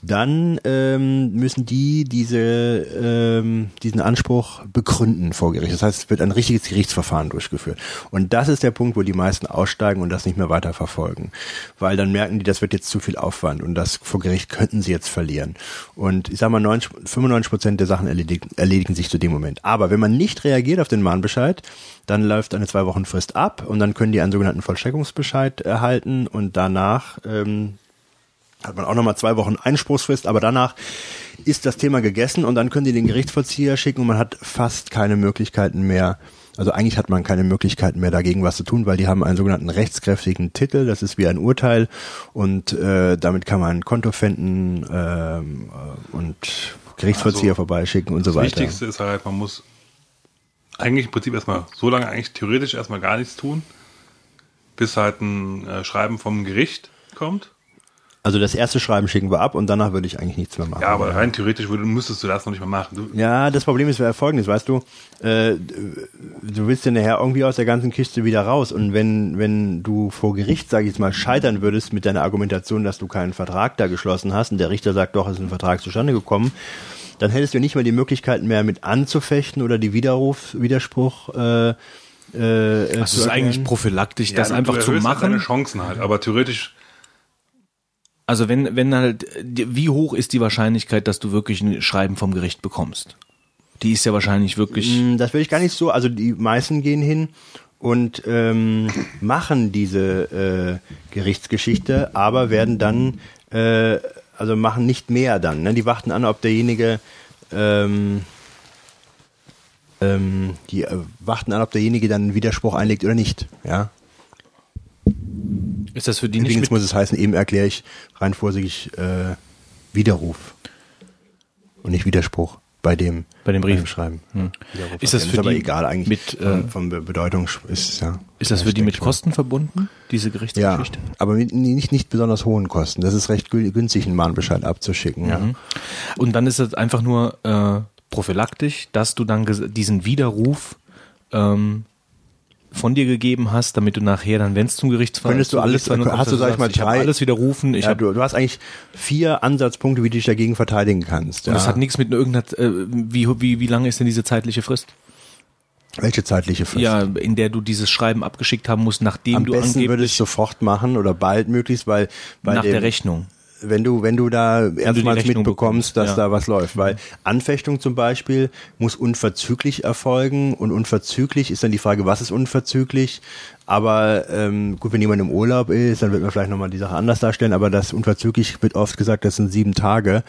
dann ähm, müssen die diese ähm, diesen Anspruch begründen vor Gericht. Das heißt, es wird ein richtiges Gerichtsverfahren durchgeführt. Und das ist der Punkt, wo die meisten aussteigen und das nicht mehr weiter verfolgen, weil dann merken die, das wird jetzt zu viel Aufwand und das vor Gericht könnten sie jetzt verlieren. Und ich sag mal 90, 95 Prozent der Sachen erledigen, erledigen sich zu dem Moment. Aber wenn man nicht reagiert auf den Mahnbescheid, dann läuft eine zwei Wochen Frist ab und dann können die einen sogenannten Vollstreckungsbescheid erhalten und danach ähm, hat man auch nochmal zwei Wochen Einspruchsfrist, aber danach ist das Thema gegessen und dann können die den Gerichtsvollzieher schicken und man hat fast keine Möglichkeiten mehr, also eigentlich hat man keine Möglichkeiten mehr dagegen was zu tun, weil die haben einen sogenannten rechtskräftigen Titel, das ist wie ein Urteil und äh, damit kann man ein Konto finden ähm, und Gerichtsvollzieher Also, vorbeischicken und so Das weiter. Wichtigste ist halt, man muss eigentlich im Prinzip erstmal so lange eigentlich theoretisch erstmal gar nichts tun, bis halt ein äh, Schreiben vom Gericht kommt. Also das erste Schreiben schicken wir ab und danach würde ich eigentlich nichts mehr machen. Ja, aber rein theoretisch würde, müsstest du das noch nicht mal machen. Du, Ja, das Problem ist wäre folgendes, weißt du, äh, du willst ja nachher irgendwie aus der ganzen Kiste wieder raus und wenn wenn du vor Gericht, sage ich jetzt mal, scheitern würdest mit deiner Argumentation, dass du keinen Vertrag da geschlossen hast und der Richter sagt, doch, es ist ein Vertrag zustande gekommen, dann hättest du nicht mehr die Möglichkeiten mehr mit anzufechten oder die Widerruf, Widerspruch äh, äh, Das ist eigentlich prophylaktisch, das du einfach zu halt machen. Deine Chancen halt, aber theoretisch Also wenn, wenn halt, wie hoch ist die Wahrscheinlichkeit, dass du wirklich ein Schreiben vom Gericht bekommst? Die ist ja wahrscheinlich wirklich. Mm, Das will ich gar nicht so. Also die meisten gehen hin und ähm, machen diese äh, Gerichtsgeschichte, aber werden dann, äh, also machen nicht mehr dann. Ne? Die warten an, ob derjenige, ähm, ähm, die äh, warten an, ob derjenige dann einen Widerspruch einlegt oder nicht. Ja. Ist das für die nicht Übrigens mit, muss es heißen, eben erkläre ich rein vorsichtig äh, Widerruf und nicht Widerspruch bei dem Bei dem Brief. Schreiben. Widerruf Ist das für aber die egal eigentlich mit, äh, von, von Be- Bedeutung ist ja. ist das für die mit Kosten? Kosten verbunden, diese Ja, Gerichtsgeschichte? aber mit nicht, nicht besonders hohen Kosten. Das ist recht gü- günstig, einen Mahnbescheid abzuschicken. Ja. Mhm. Und dann ist es einfach nur äh, prophylaktisch, dass du dann diesen Widerruf ähm, von dir gegeben hast, damit du nachher dann, wenn es zum Gerichtsfall Könntest du alles- hast du, sag ich mal, ich drei- alles widerrufen, ich ja, habe du, du hast eigentlich vier Ansatzpunkte, wie du dich dagegen verteidigen kannst. Ja. Und das hat nichts mit irgendeiner, äh, wie, wie, wie lange ist denn diese zeitliche Frist? Welche zeitliche Frist? Ja, in der du dieses Schreiben abgeschickt haben musst, nachdem Am du besten würde ich angeblich sofort machen oder bald möglichst, weil bei nach dem, der Rechnung. Wenn du, wenn du da erstmals Rechnung mitbekommst, bekommst, dass ja. da was läuft. Weil Anfechtung zum Beispiel muss unverzüglich erfolgen und unverzüglich ist dann die Frage, was ist unverzüglich? Aber ähm, gut, wenn jemand im Urlaub ist, dann wird man vielleicht nochmal die Sache anders darstellen, aber das unverzüglich wird oft gesagt, das sind sieben Tage.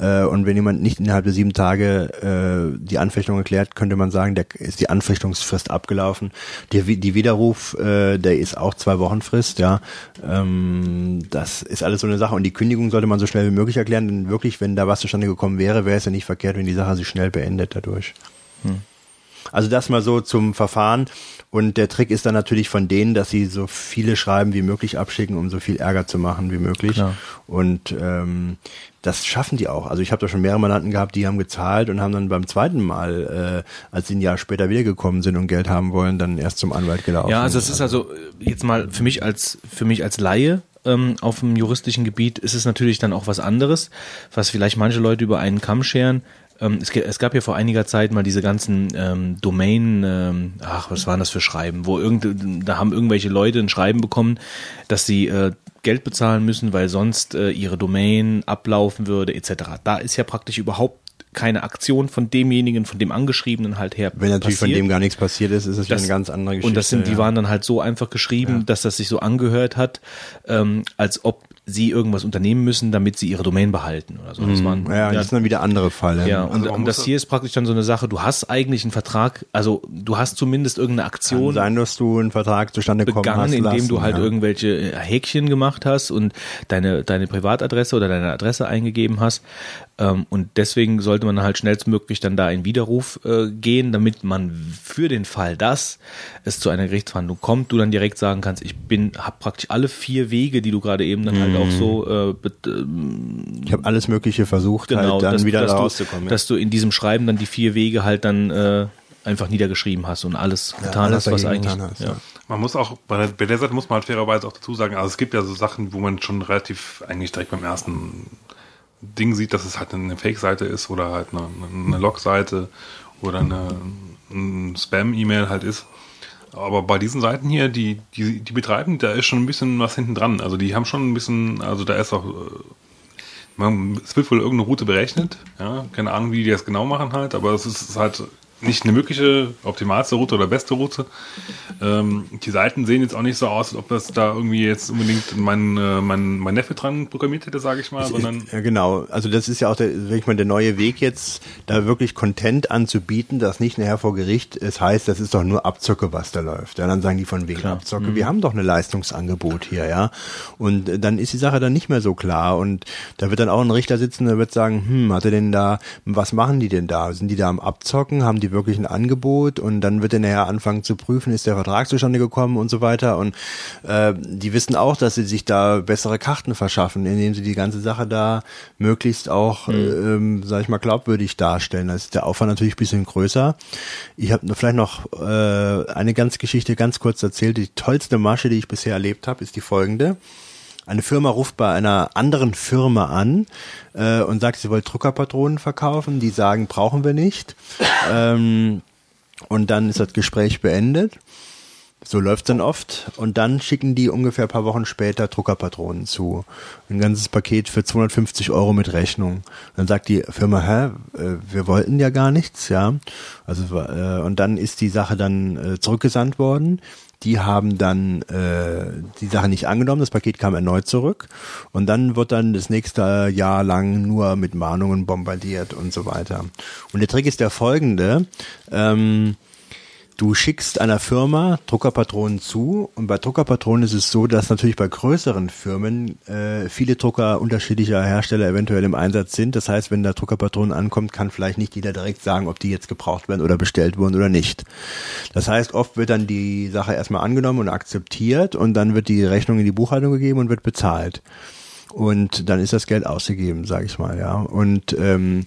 Äh, und wenn jemand nicht innerhalb der sieben Tage äh, die Anfechtung erklärt, könnte man sagen, der ist die Anfechtungsfrist abgelaufen. Der, die Widerruf, äh, der ist auch zwei Wochen Frist, ja. Ähm, das ist alles so eine Sache. Und die Kündigung sollte man so schnell wie möglich erklären, denn wirklich, wenn da was zustande gekommen wäre, wäre es ja nicht verkehrt, wenn die Sache sich schnell beendet dadurch. Also das mal so zum Verfahren. Und der Trick ist dann natürlich von denen, dass sie so viele Schreiben wie möglich abschicken, um so viel Ärger zu machen wie möglich. Klar. Und ähm, das schaffen die auch. Also ich habe da schon mehrere Mandanten gehabt, die haben gezahlt und haben dann beim zweiten Mal, äh, als sie ein Jahr später wiedergekommen sind und Geld haben wollen, dann erst zum Anwalt gelaufen. Ja, also es ist also äh, jetzt mal für mich als für mich als Laie ähm, auf dem juristischen Gebiet ist es natürlich dann auch was anderes, was vielleicht manche Leute über einen Kamm scheren. Ähm, es, gab ja vor einiger Zeit mal diese ganzen ähm, Domain, ähm, ach, was waren das für Schreiben, wo irgend, da haben irgendwelche Leute ein Schreiben bekommen, dass sie äh, Geld bezahlen müssen, weil sonst äh, ihre Domain ablaufen würde, etc. Da ist ja praktisch überhaupt keine Aktion von demjenigen, von dem Angeschriebenen halt her. Wenn natürlich von passiert. dem gar nichts passiert ist, ist es Das- eine ganz andere Geschichte. Und das sind, die ja. waren dann halt so einfach geschrieben, dass das sich so angehört hat, ähm, als ob sie irgendwas unternehmen müssen, damit sie ihre Domain behalten oder so. Das waren, Mhm. Ja, das sind dann wieder andere Fälle. ja, und, man und das hier ist praktisch dann so eine Sache, du hast eigentlich einen Vertrag, also du hast zumindest irgendeine Kann Aktion sein, dass du einen Vertrag zustande kommen begangen, hast indem lassen, du halt ja. irgendwelche äh, Häkchen gemacht hast und deine, deine Privatadresse oder deine Adresse eingegeben hast. Ähm, und deswegen sollte man halt schnellstmöglich dann da in Widerruf äh, gehen, damit man für den Fall, dass es zu einer Gerichtsverhandlung kommt, du dann direkt sagen kannst, ich bin, hab praktisch alle vier Wege, die du gerade eben dann halt auch so äh, bet- ähm, Ich habe alles Mögliche versucht, genau, halt dann dass, wieder dass, rauszukommen. du, ja. dass du in diesem Schreiben dann die vier Wege halt dann äh, einfach niedergeschrieben hast und alles getan alles hast, was eigentlich. hast, ja. ja. Man muss auch, bei der, bei der Seite muss man halt fairerweise auch dazu sagen, also es gibt ja so Sachen, wo man schon relativ eigentlich direkt beim ersten Ding sieht, dass es halt eine Fake-Seite ist oder halt eine, eine Log-Seite oder eine, ein Spam-E-Mail halt ist. Aber bei diesen Seiten hier, die, die, die betreiben, da ist schon ein bisschen was hinten dran. Also die haben schon ein bisschen, also da ist auch, äh, man, es wird wohl irgendeine Route berechnet, ja, keine Ahnung, wie die das genau machen halt, aber es ist halt nicht eine mögliche optimalste Route oder beste Route. Ähm, die Seiten sehen jetzt auch nicht so aus, als ob das da irgendwie jetzt unbedingt mein, äh, mein, mein Neffe dran programmiert hätte, sage ich mal, sondern ja, genau. Also das ist ja auch der, sag ich mal, der neue Weg jetzt, da wirklich Content anzubieten, das nicht nachher vor Gericht es heißt, das ist doch nur Abzocke, was da läuft. Ja, dann sagen die von wegen Abzocke, wir haben doch eine Leistungsangebot hier, ja. Und äh, dann ist die Sache dann nicht mehr so klar. Und da wird dann auch ein Richter sitzen, der wird sagen, hm, hat er denn da, was machen die denn da? Sind die da am Abzocken? Haben die wirklich ein Angebot? Und dann wird er nachher anfangen zu prüfen, ist der Vertrag zustande gekommen und so weiter. Und äh, die wissen auch, dass sie sich da bessere Karten verschaffen, indem sie die ganze Sache da möglichst auch, ähm, sag ich mal, glaubwürdig darstellen. Da ist der Aufwand natürlich ein bisschen größer. Ich habe vielleicht noch äh, eine ganz Geschichte ganz kurz erzählt. Die tollste Masche, die ich bisher erlebt habe, ist die folgende. Eine Firma ruft bei einer anderen Firma an äh, und sagt, sie wollen Druckerpatronen verkaufen. Die sagen, brauchen wir nicht. Ähm, und dann ist das Gespräch beendet. So läuft's dann oft. Und dann schicken die ungefähr ein paar Wochen später Druckerpatronen zu. Ein ganzes Paket für 250 Euro mit Rechnung. dann sagt die Firma, hä, äh, wir wollten ja gar nichts, ja. Also äh, und dann ist die Sache dann äh, zurückgesandt worden. Die haben dann äh, die Sache nicht angenommen, das Paket kam erneut zurück und dann wird dann das nächste Jahr lang nur mit Mahnungen bombardiert und so weiter. Und der Trick ist der folgende. Ähm, Du schickst einer Firma Druckerpatronen zu und bei Druckerpatronen ist es so, dass natürlich bei größeren Firmen äh, viele Drucker unterschiedlicher Hersteller eventuell im Einsatz sind. Das heißt, wenn da Druckerpatronen ankommt, kann vielleicht nicht jeder direkt sagen, ob die jetzt gebraucht werden oder bestellt wurden oder nicht. Das heißt, oft wird dann die Sache erstmal angenommen und akzeptiert und dann wird die Rechnung in die Buchhaltung gegeben und wird bezahlt. Und dann ist das Geld ausgegeben, sage ich mal, ja. Und ähm,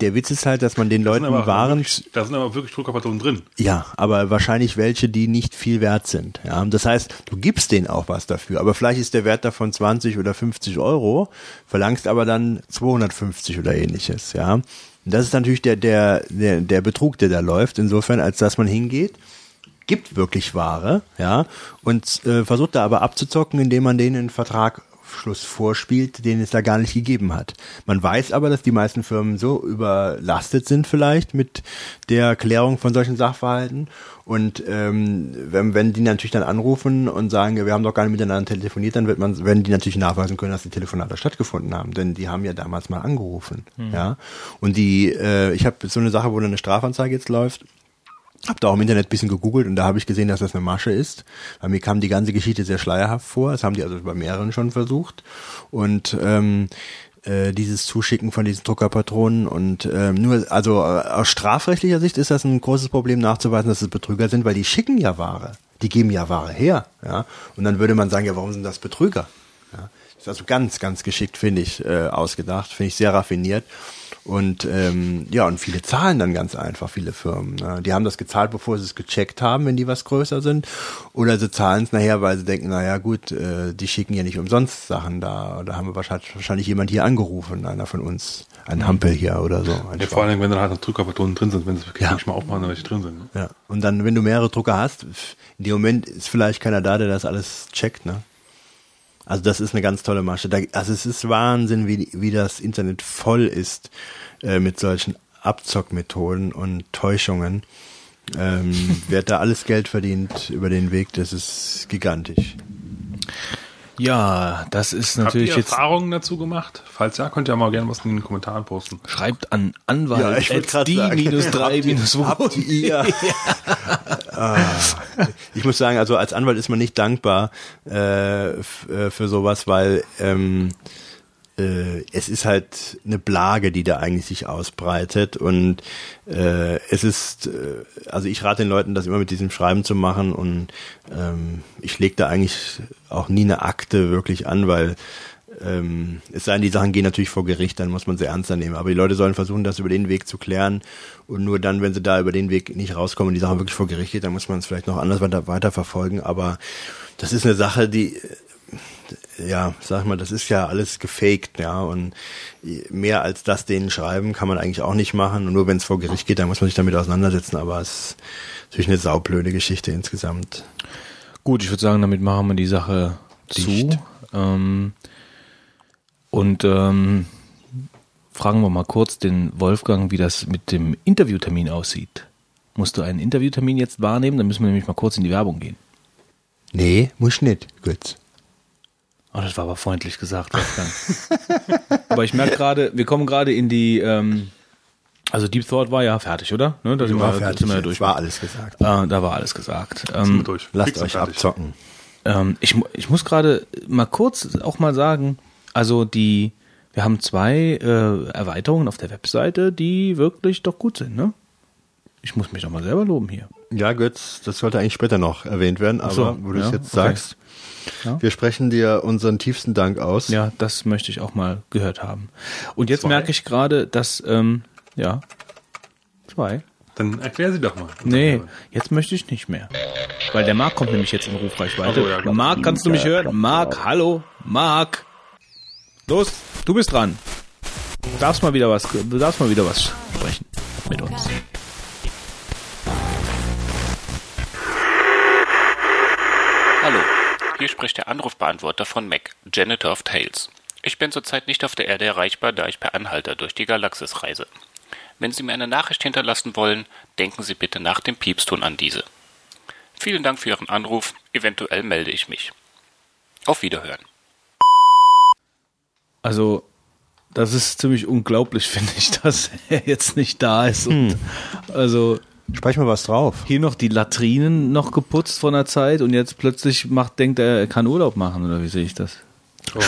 der Witz ist halt, dass man den Leuten aber Waren wirklich, da sind aber wirklich Druckerpatronen drin. ja, aber wahrscheinlich welche, die nicht viel wert sind. Ja, das heißt, du gibst denen auch was dafür, aber vielleicht ist der Wert davon 20 oder 50 Euro, verlangst aber dann 250 oder ähnliches. Ja, und das ist natürlich der der der der Betrug, der da läuft. Insofern, als dass man hingeht, gibt wirklich Ware, ja, und äh, versucht da aber abzuzocken, indem man denen einen Vertrag Abschluss vorspielt, den es da gar nicht gegeben hat. Man weiß aber, dass die meisten Firmen so überlastet sind vielleicht mit der Klärung von solchen Sachverhalten. Und ähm, wenn, wenn die natürlich dann anrufen und sagen, wir haben doch gar nicht miteinander telefoniert, dann wird man, werden die natürlich nachweisen können, dass die Telefonate stattgefunden haben. Denn die haben ja damals mal angerufen. Ja. Und die, äh, ich habe so eine Sache, wo eine Strafanzeige jetzt läuft. Hab da auch im Internet ein bisschen gegoogelt und da habe ich gesehen, dass das eine Masche ist. Weil mir kam die ganze Geschichte sehr schleierhaft vor. Das haben die also bei mehreren schon versucht. Und ähm, äh, dieses Zuschicken von diesen Druckerpatronen und ähm, nur, also äh, aus strafrechtlicher Sicht ist das ein großes Problem nachzuweisen, dass es Betrüger sind, weil die schicken ja Ware. Die geben ja Ware her. Ja? Und dann würde man sagen, ja, warum sind das Betrüger? Ja? Ist also ganz, ganz geschickt, finde ich, äh, ausgedacht, finde ich sehr raffiniert. Und ähm, ja, und viele zahlen dann ganz einfach, viele Firmen. Ne? Die haben das gezahlt, bevor sie es gecheckt haben, wenn die was größer sind. Oder sie zahlen es nachher, weil sie denken, naja gut, äh, die schicken ja nicht umsonst Sachen da. Da haben wir wahrscheinlich, wahrscheinlich jemand hier angerufen, einer von uns. Ein Hampel hier oder so. Ja, vor allem, wenn dann halt noch Druckerpatronen drin sind, wenn sie wirklich Ja. nicht mal aufmachen, welche drin sind. Ne? Ja. Und dann, wenn du mehrere Drucker hast, in dem Moment ist vielleicht keiner da, der das alles checkt, ne? Also das ist eine ganz tolle Masche. Da, also es ist Wahnsinn, wie, wie das Internet voll ist äh, mit solchen Abzockmethoden und Täuschungen. Ähm, wer da alles Geld verdient über den Weg, das ist gigantisch. Ja, das ist Habt natürlich ihr jetzt. Erfahrungen dazu gemacht? Falls ja, könnt ihr mal gerne was in den Kommentaren posten. Schreibt an Anwalt wollt grad die sagen, minus drei habt minus habt ihr- Ah. Ich muss sagen, also als Anwalt ist man nicht dankbar äh, äh, für sowas, weil ähm, äh, es ist halt eine Plage, die da eigentlich sich ausbreitet und äh, es ist, äh, also ich rate den Leuten, das immer mit diesem Schreiben zu machen und ähm, ich lege da eigentlich auch nie eine Akte wirklich an, weil ähm, es sei denn, die Sachen gehen natürlich vor Gericht, dann muss man sie ernster nehmen. Aber die Leute sollen versuchen, das über den Weg zu klären. Und nur dann, wenn sie da über den Weg nicht rauskommen und die Sache wirklich vor Gericht geht, dann muss man es vielleicht noch anders weiter, weiter verfolgen. Aber das ist eine Sache, die, ja, sag mal, das ist ja alles gefaked, ja. Und mehr als das denen schreiben kann man eigentlich auch nicht machen. Und nur wenn es vor Gericht geht, dann muss man sich damit auseinandersetzen. Aber es ist natürlich eine saublöde Geschichte insgesamt. Gut, ich würde sagen, damit machen wir die Sache Dicht. zu. Ähm, und ähm, fragen wir mal kurz den Wolfgang, wie das mit dem Interviewtermin aussieht. Musst du einen Interviewtermin jetzt wahrnehmen? Dann müssen wir nämlich mal kurz in die Werbung gehen. Nee, muss nicht, Götz. Oh, das war aber freundlich gesagt, Wolfgang. aber ich merke gerade, wir kommen gerade in die, ähm, also Deep Thought war ja fertig, oder? Ne, da sind War wir, fertig, sind wir ja durch. war alles gesagt. Äh, da war alles gesagt. Sind Ähm, wir durch. Lasst Fix euch fertig. abzocken. Ähm, ich, ich muss gerade mal kurz auch mal sagen, also die, wir haben zwei äh, Erweiterungen auf der Webseite, die wirklich doch gut sind, ne? Ich muss mich doch mal selber loben hier. Ja, Götz, das sollte eigentlich später noch erwähnt werden, aber so, wo du es ja, jetzt okay. sagst, Ja. wir sprechen dir unseren tiefsten Dank aus. Ja, das möchte ich auch mal gehört haben. Und jetzt Zwei? merke ich gerade, dass, ähm, ja, zwei. Dann erklär sie doch mal. Nee, jetzt möchte ich nicht mehr. Weil der Marc kommt nämlich jetzt in Rufreichweite. So, ja. Marc, kannst du mich hören? Marc, hallo, Marc. Los, du bist dran. Du darfst mal wieder was, du darfst mal wieder was sprechen mit uns. Hier spricht der Anrufbeantworter von Mac, Janitor of Tales. Ich bin zurzeit nicht auf der Erde erreichbar, da ich per Anhalter durch die Galaxis reise. Wenn Sie mir eine Nachricht hinterlassen wollen, denken Sie bitte nach dem Piepston an diese. Vielen Dank für Ihren Anruf, eventuell melde ich mich. Auf Wiederhören. Also, das ist ziemlich unglaublich, finde ich, dass er jetzt nicht da ist. Und also Sprech mal was drauf. hier noch die Latrinen noch geputzt von der Zeit und jetzt plötzlich macht, denkt er, er kann Urlaub machen, oder wie sehe ich das? Oh.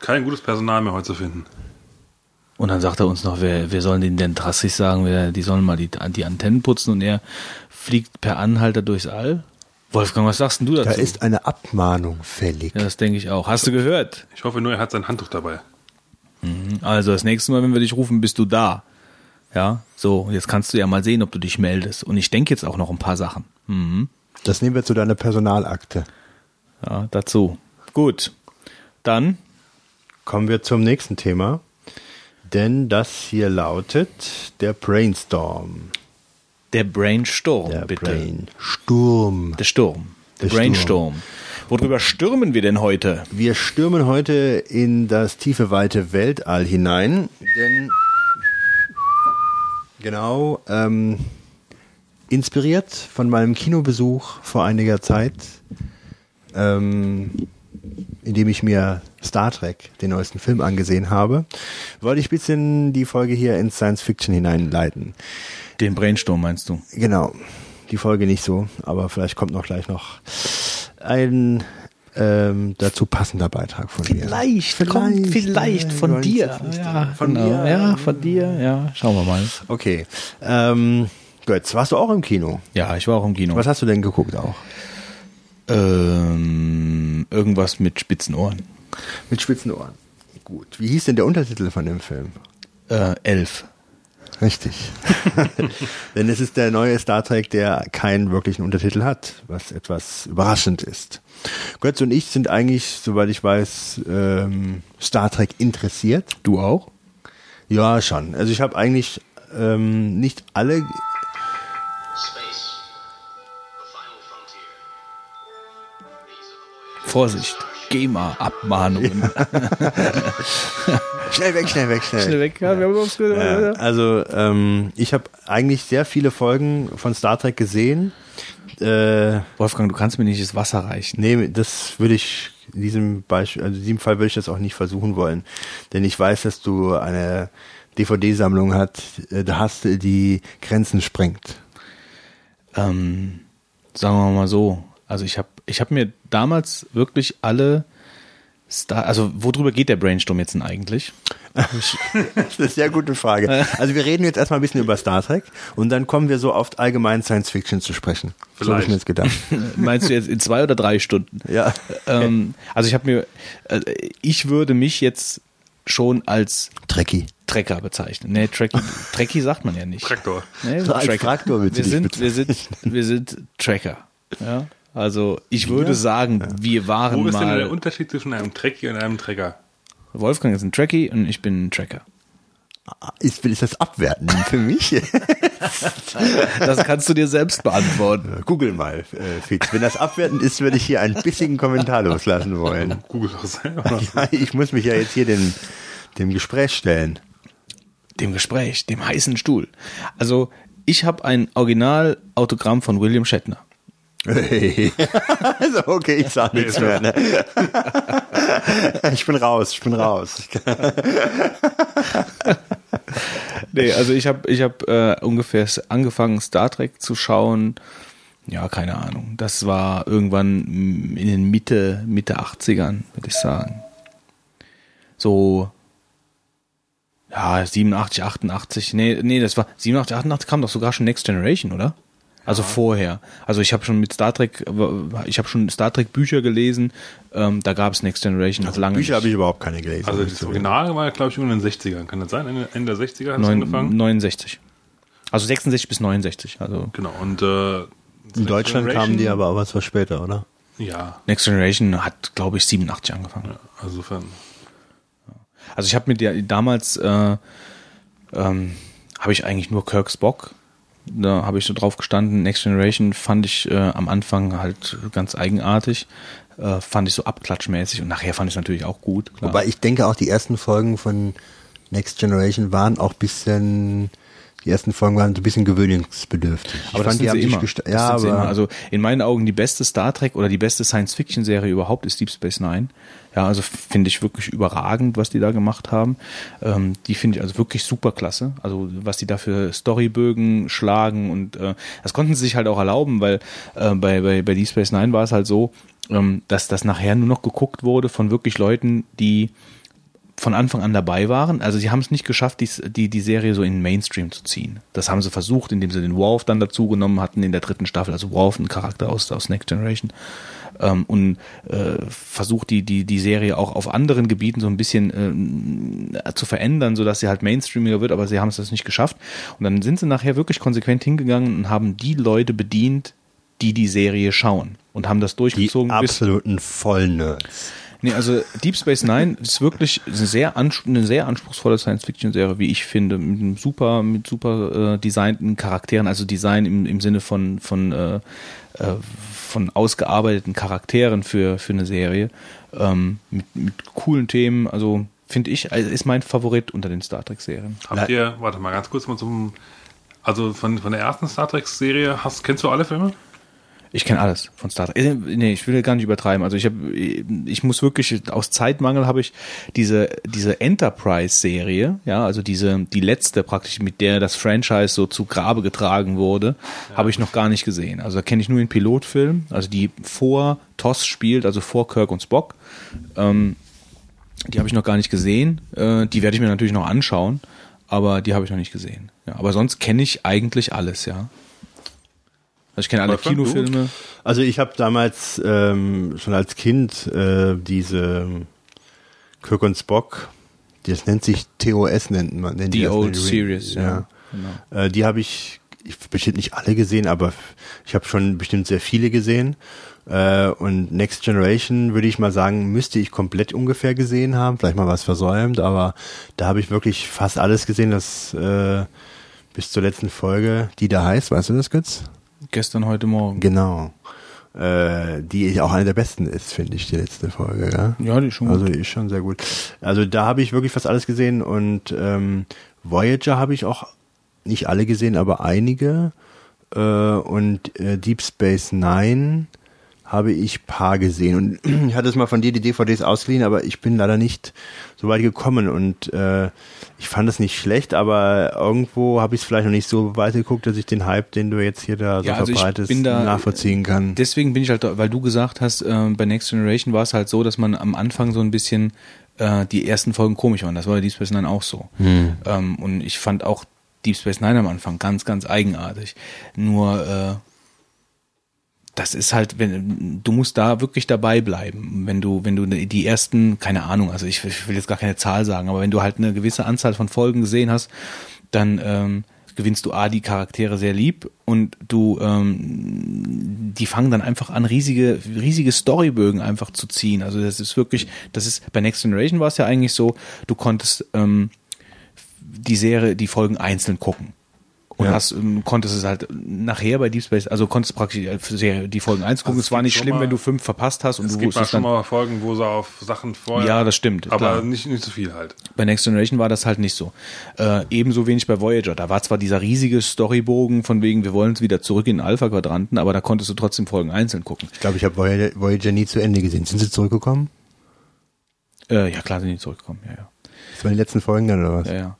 Kein gutes Personal mehr heute zu finden. Und dann sagt er uns noch, wir, wir sollen den denn drastisch sagen, wir, die sollen mal die, die Antennen putzen und er fliegt per Anhalter durchs All. Wolfgang, was sagst denn du dazu? Da ist eine Abmahnung fällig. ja, das denke ich auch. Hast du gehört? Ich hoffe nur, er hat sein Handtuch dabei. Also das nächste Mal, wenn wir dich rufen, bist du da. Ja, so, jetzt kannst du ja mal sehen, ob du dich meldest. Und ich denke jetzt auch noch ein paar Sachen. Mhm. Das nehmen wir zu deiner Personalakte. Ja, dazu. Gut. Dann, Kommen wir zum nächsten Thema. Denn das hier lautet der Brainstorm. der Brainstorm, Der bitte. Brainsturm. Der Sturm. Der, Der Brainstorm. Worüber stürmen wir denn heute? Wir stürmen heute in das tiefe, weite Weltall hinein, denn genau, ähm, inspiriert von meinem Kinobesuch vor einiger Zeit, ähm, in dem ich mir Star Trek, den neuesten Film, angesehen habe, wollte ich ein bisschen die Folge hier ins Science Fiction hineinleiten. Den Brainstorm meinst du? Genau, die Folge nicht so, aber vielleicht kommt noch gleich noch ein ähm, dazu passender Beitrag von mir. Vielleicht, kommt vielleicht von dir. Ja, Von genau. mir? Ja, von dir. Ja, schauen wir mal. Okay, ähm, Götz, warst du auch im Kino? Ja, ich war auch im Kino. Was hast du denn geguckt auch? Ähm, irgendwas mit spitzen Ohren. Mit spitzen Ohren. Gut. Wie hieß denn der Untertitel von dem Film? Äh, elf. Richtig. Denn es ist der neue Star Trek, der keinen wirklichen Untertitel hat, was etwas überraschend ist. Götz und ich sind eigentlich, soweit ich weiß, ähm, Star Trek interessiert. Du auch? Ja, schon. Also ich habe eigentlich ähm, nicht alle. Vorsicht. GEMA-Abmahnungen. Schnell weg, schnell weg, schnell, Schnell weg. Ja, wir haben uns Ja, also ähm, ich habe eigentlich sehr viele Folgen von Star Trek gesehen. Äh, Wolfgang, du kannst mir nicht das Wasser reichen. Nee, das würde ich in diesem Beispiel, also in diesem Fall würde ich das auch nicht versuchen wollen. Denn ich weiß, dass du eine DVD-Sammlung hat, äh, da hast, die Grenzen sprengt. Ähm, sagen wir mal so. Also ich habe ich hab mir damals wirklich alle Star, also worüber geht der Brainstorm jetzt denn eigentlich? Das ist eine sehr gute Frage. Also wir reden jetzt erstmal ein bisschen über Star Trek und dann kommen wir so oft allgemein Science Fiction zu sprechen. So habe ich mir jetzt gedacht. Meinst du jetzt in zwei oder drei Stunden? Ja. Ähm, also ich habe mir, äh, ich würde mich jetzt schon als Trekkie. Trecker bezeichnen. Nee, Trekkie, Trekkie sagt man ja nicht. Traktor. Nee, So Traktor wir sind, wir sind, wir sind Tracker. Ja? Also ich würde sagen, wir waren Wo ist denn mal. der Unterschied zwischen einem Trekkie und einem Trecker? Wolfgang ist ein Trekkie und ich bin ein Tracker. Ist, ist das abwertend für mich? Das kannst du dir selbst beantworten. Google mal, äh, Fitz. Wenn das abwertend ist, würde ich hier einen bissigen Kommentar loslassen wollen. Google doch selber. Ja, ich muss mich ja jetzt hier dem, dem Gespräch stellen. Dem Gespräch, dem heißen Stuhl. Also ich habe ein Original-Autogramm von William Shatner. Hey. Also okay, ich sag nichts mehr. Ne? Ich bin raus, ich bin raus. Nee, also ich habe ich hab, äh, ungefähr angefangen, Star Trek zu schauen. Ja, keine Ahnung. Das war irgendwann in den Mitte, Mitte 80ern, würde ich sagen. So, ja, 87, 88. Nee, nee, das war 87, 88 kam doch sogar schon Next Generation, oder? Also vorher. Also ich habe schon mit Star Trek, ich habe schon Star Trek Bücher gelesen. Ähm, da gab es Next Generation noch lange. Bücher habe ich überhaupt keine gelesen. Also das Original war, glaube ich, in den 60ern. Kann das sein? Ende, Ende der 60er hat es angefangen? 69. Also 66 bis 69. Also Genau. Und äh, In Deutschland Generation- kamen die aber auch was später, oder? Ja, Next Generation hat, glaube ich, 87 angefangen. also insofern. Also ich habe mit der damals äh, ähm, habe ich eigentlich nur Kirk Spock. Da habe ich so drauf gestanden. Next Generation fand ich äh, am Anfang halt ganz eigenartig. Äh, fand ich so abklatschmäßig und nachher fand ich es natürlich auch gut. Klar. Wobei ich denke auch, die ersten Folgen von Next Generation waren auch bisschen, die ersten Folgen waren so ein bisschen gewöhnungsbedürftig. Ich aber das fand, die sind haben sich immer. gesta- Das Ja, aber immer. Also in meinen Augen die beste Star Trek oder die beste Science-Fiction-Serie überhaupt ist Deep Space Nine. Ja, also finde ich wirklich überragend, was die da gemacht haben. Ähm, die finde ich also wirklich super klasse. Also was die da für Storybögen schlagen und äh, das konnten sie sich halt auch erlauben, weil äh, bei, bei, bei Deep Space Nine war es halt so, ähm, dass das nachher nur noch geguckt wurde von wirklich Leuten, die von Anfang an dabei waren. Also sie haben es nicht geschafft, die, die, die Serie so in den Mainstream zu ziehen. Das haben sie versucht, indem sie den Worf dann dazu genommen hatten in der dritten Staffel. Also Worf, ein Charakter aus, aus Next Generation. Ähm, und äh, versucht die, die, die Serie auch auf anderen Gebieten so ein bisschen äh, zu verändern, sodass sie halt mainstreamiger wird, aber sie haben es das nicht geschafft. Und dann sind sie nachher wirklich konsequent hingegangen und haben die Leute bedient, die die Serie schauen und haben das die durchgezogen bis absoluten Vollnerds. Nee, also Deep Space Nine ist wirklich eine sehr, ans eine sehr anspruchsvolle Science-Fiction-Serie, wie ich finde, mit einem super, mit super äh, designten Charakteren, also Design im, im Sinne von, von, äh, äh, von ausgearbeiteten Charakteren für, für eine Serie, ähm, mit, mit coolen Themen, also finde ich, also ist mein Favorit unter den Star Trek-Serien. Habt ihr, warte mal ganz kurz mal zum, also von, von der ersten Star Trek-Serie, hast, kennst du alle Filme? Ich kenne alles von Star Trek. Äh, Nee, ich will gar nicht übertreiben. Also ich habe, ich muss wirklich aus Zeitmangel habe ich diese diese Enterprise-Serie, ja, also diese die letzte praktisch, mit der das Franchise so zu Grabe getragen wurde, habe ich noch gar nicht gesehen. Also da kenne ich nur den Pilotfilm, also die vor TOS spielt, also vor Kirk und Spock. Ähm, die habe ich noch gar nicht gesehen. Äh, die werde ich mir natürlich noch anschauen, aber die habe ich noch nicht gesehen. Ja, aber sonst kenne ich eigentlich alles, ja. Also ich kenne alle Wolfgang, du? Kinofilme. Also ich habe damals ähm, schon als Kind äh, diese Kirk und Spock, das nennt sich TOS nennt man. Nennt The die Old? Series, ja. ja. Genau. Äh, die habe ich, ich bestimmt nicht alle gesehen, aber ich habe schon bestimmt sehr viele gesehen. Äh, und Next Generation würde ich mal sagen, müsste ich komplett ungefähr gesehen haben. Vielleicht mal was versäumt, aber da habe ich wirklich fast alles gesehen, das äh, bis zur letzten Folge, die da heißt, weißt du das, Götz? Gestern, heute Morgen. Genau. Äh, die auch eine der besten ist, finde ich, die letzte Folge. Ja, Ja, die ist schon Also gut. die ist schon sehr gut. Also da habe ich wirklich fast alles gesehen und ähm, Voyager habe ich auch nicht alle gesehen, aber einige. Äh, und äh, Deep Space Nine habe ich paar gesehen. Und ich hatte es mal von dir die DVDs ausgeliehen, aber ich bin leider nicht so weit gekommen und äh, ich fand es nicht schlecht, aber irgendwo habe ich es vielleicht noch nicht so weit geguckt, dass ich den Hype, den du jetzt hier da so Ja, also verbreitest, bin da- nachvollziehen kann. Deswegen bin ich halt, weil du gesagt hast, äh, bei Next Generation war es halt so, dass man am Anfang so ein bisschen äh, die ersten Folgen komisch waren. Das war bei Deep Space Nine auch so. Ähm, und ich fand auch Deep Space Nine am Anfang ganz, ganz eigenartig. Nur äh, das ist halt, wenn du musst da wirklich dabei bleiben. Wenn du, wenn du die ersten, keine Ahnung, also ich, ich will jetzt gar keine Zahl sagen, aber wenn du halt eine gewisse Anzahl von Folgen gesehen hast, dann ähm, gewinnst du A, die Charaktere sehr lieb und du, ähm, die fangen dann einfach an, riesige, riesige Storybögen einfach zu ziehen. Also das ist wirklich, das ist, bei Next Generation war es ja eigentlich so, du konntest ähm, die Serie, die Folgen einzeln gucken. Und Ja. hast, ähm, konntest es halt nachher bei Deep Space, also konntest praktisch die Folgen eins gucken. Also es es war nicht schlimm, mal- wenn du fünf verpasst hast und Es du gibt wusstest schon dann, mal Folgen, wo sie auf Sachen vorher. Ja, das stimmt, Aber klar. nicht, nicht so viel halt. Bei Next Generation war das halt nicht so. Äh, ebenso wenig bei Voyager. Da war zwar dieser riesige Storybogen von wegen, wir wollen es wieder zurück in den Alpha-Quadranten, aber da konntest du trotzdem Folgen einzeln gucken. Ich glaube, ich habe Voyager, Voyager nie zu Ende gesehen. Sind sie zurückgekommen? Äh, ja, klar sind die zurückgekommen. Ja, ja. Das waren die letzten Folgen dann, oder was? ja, ja.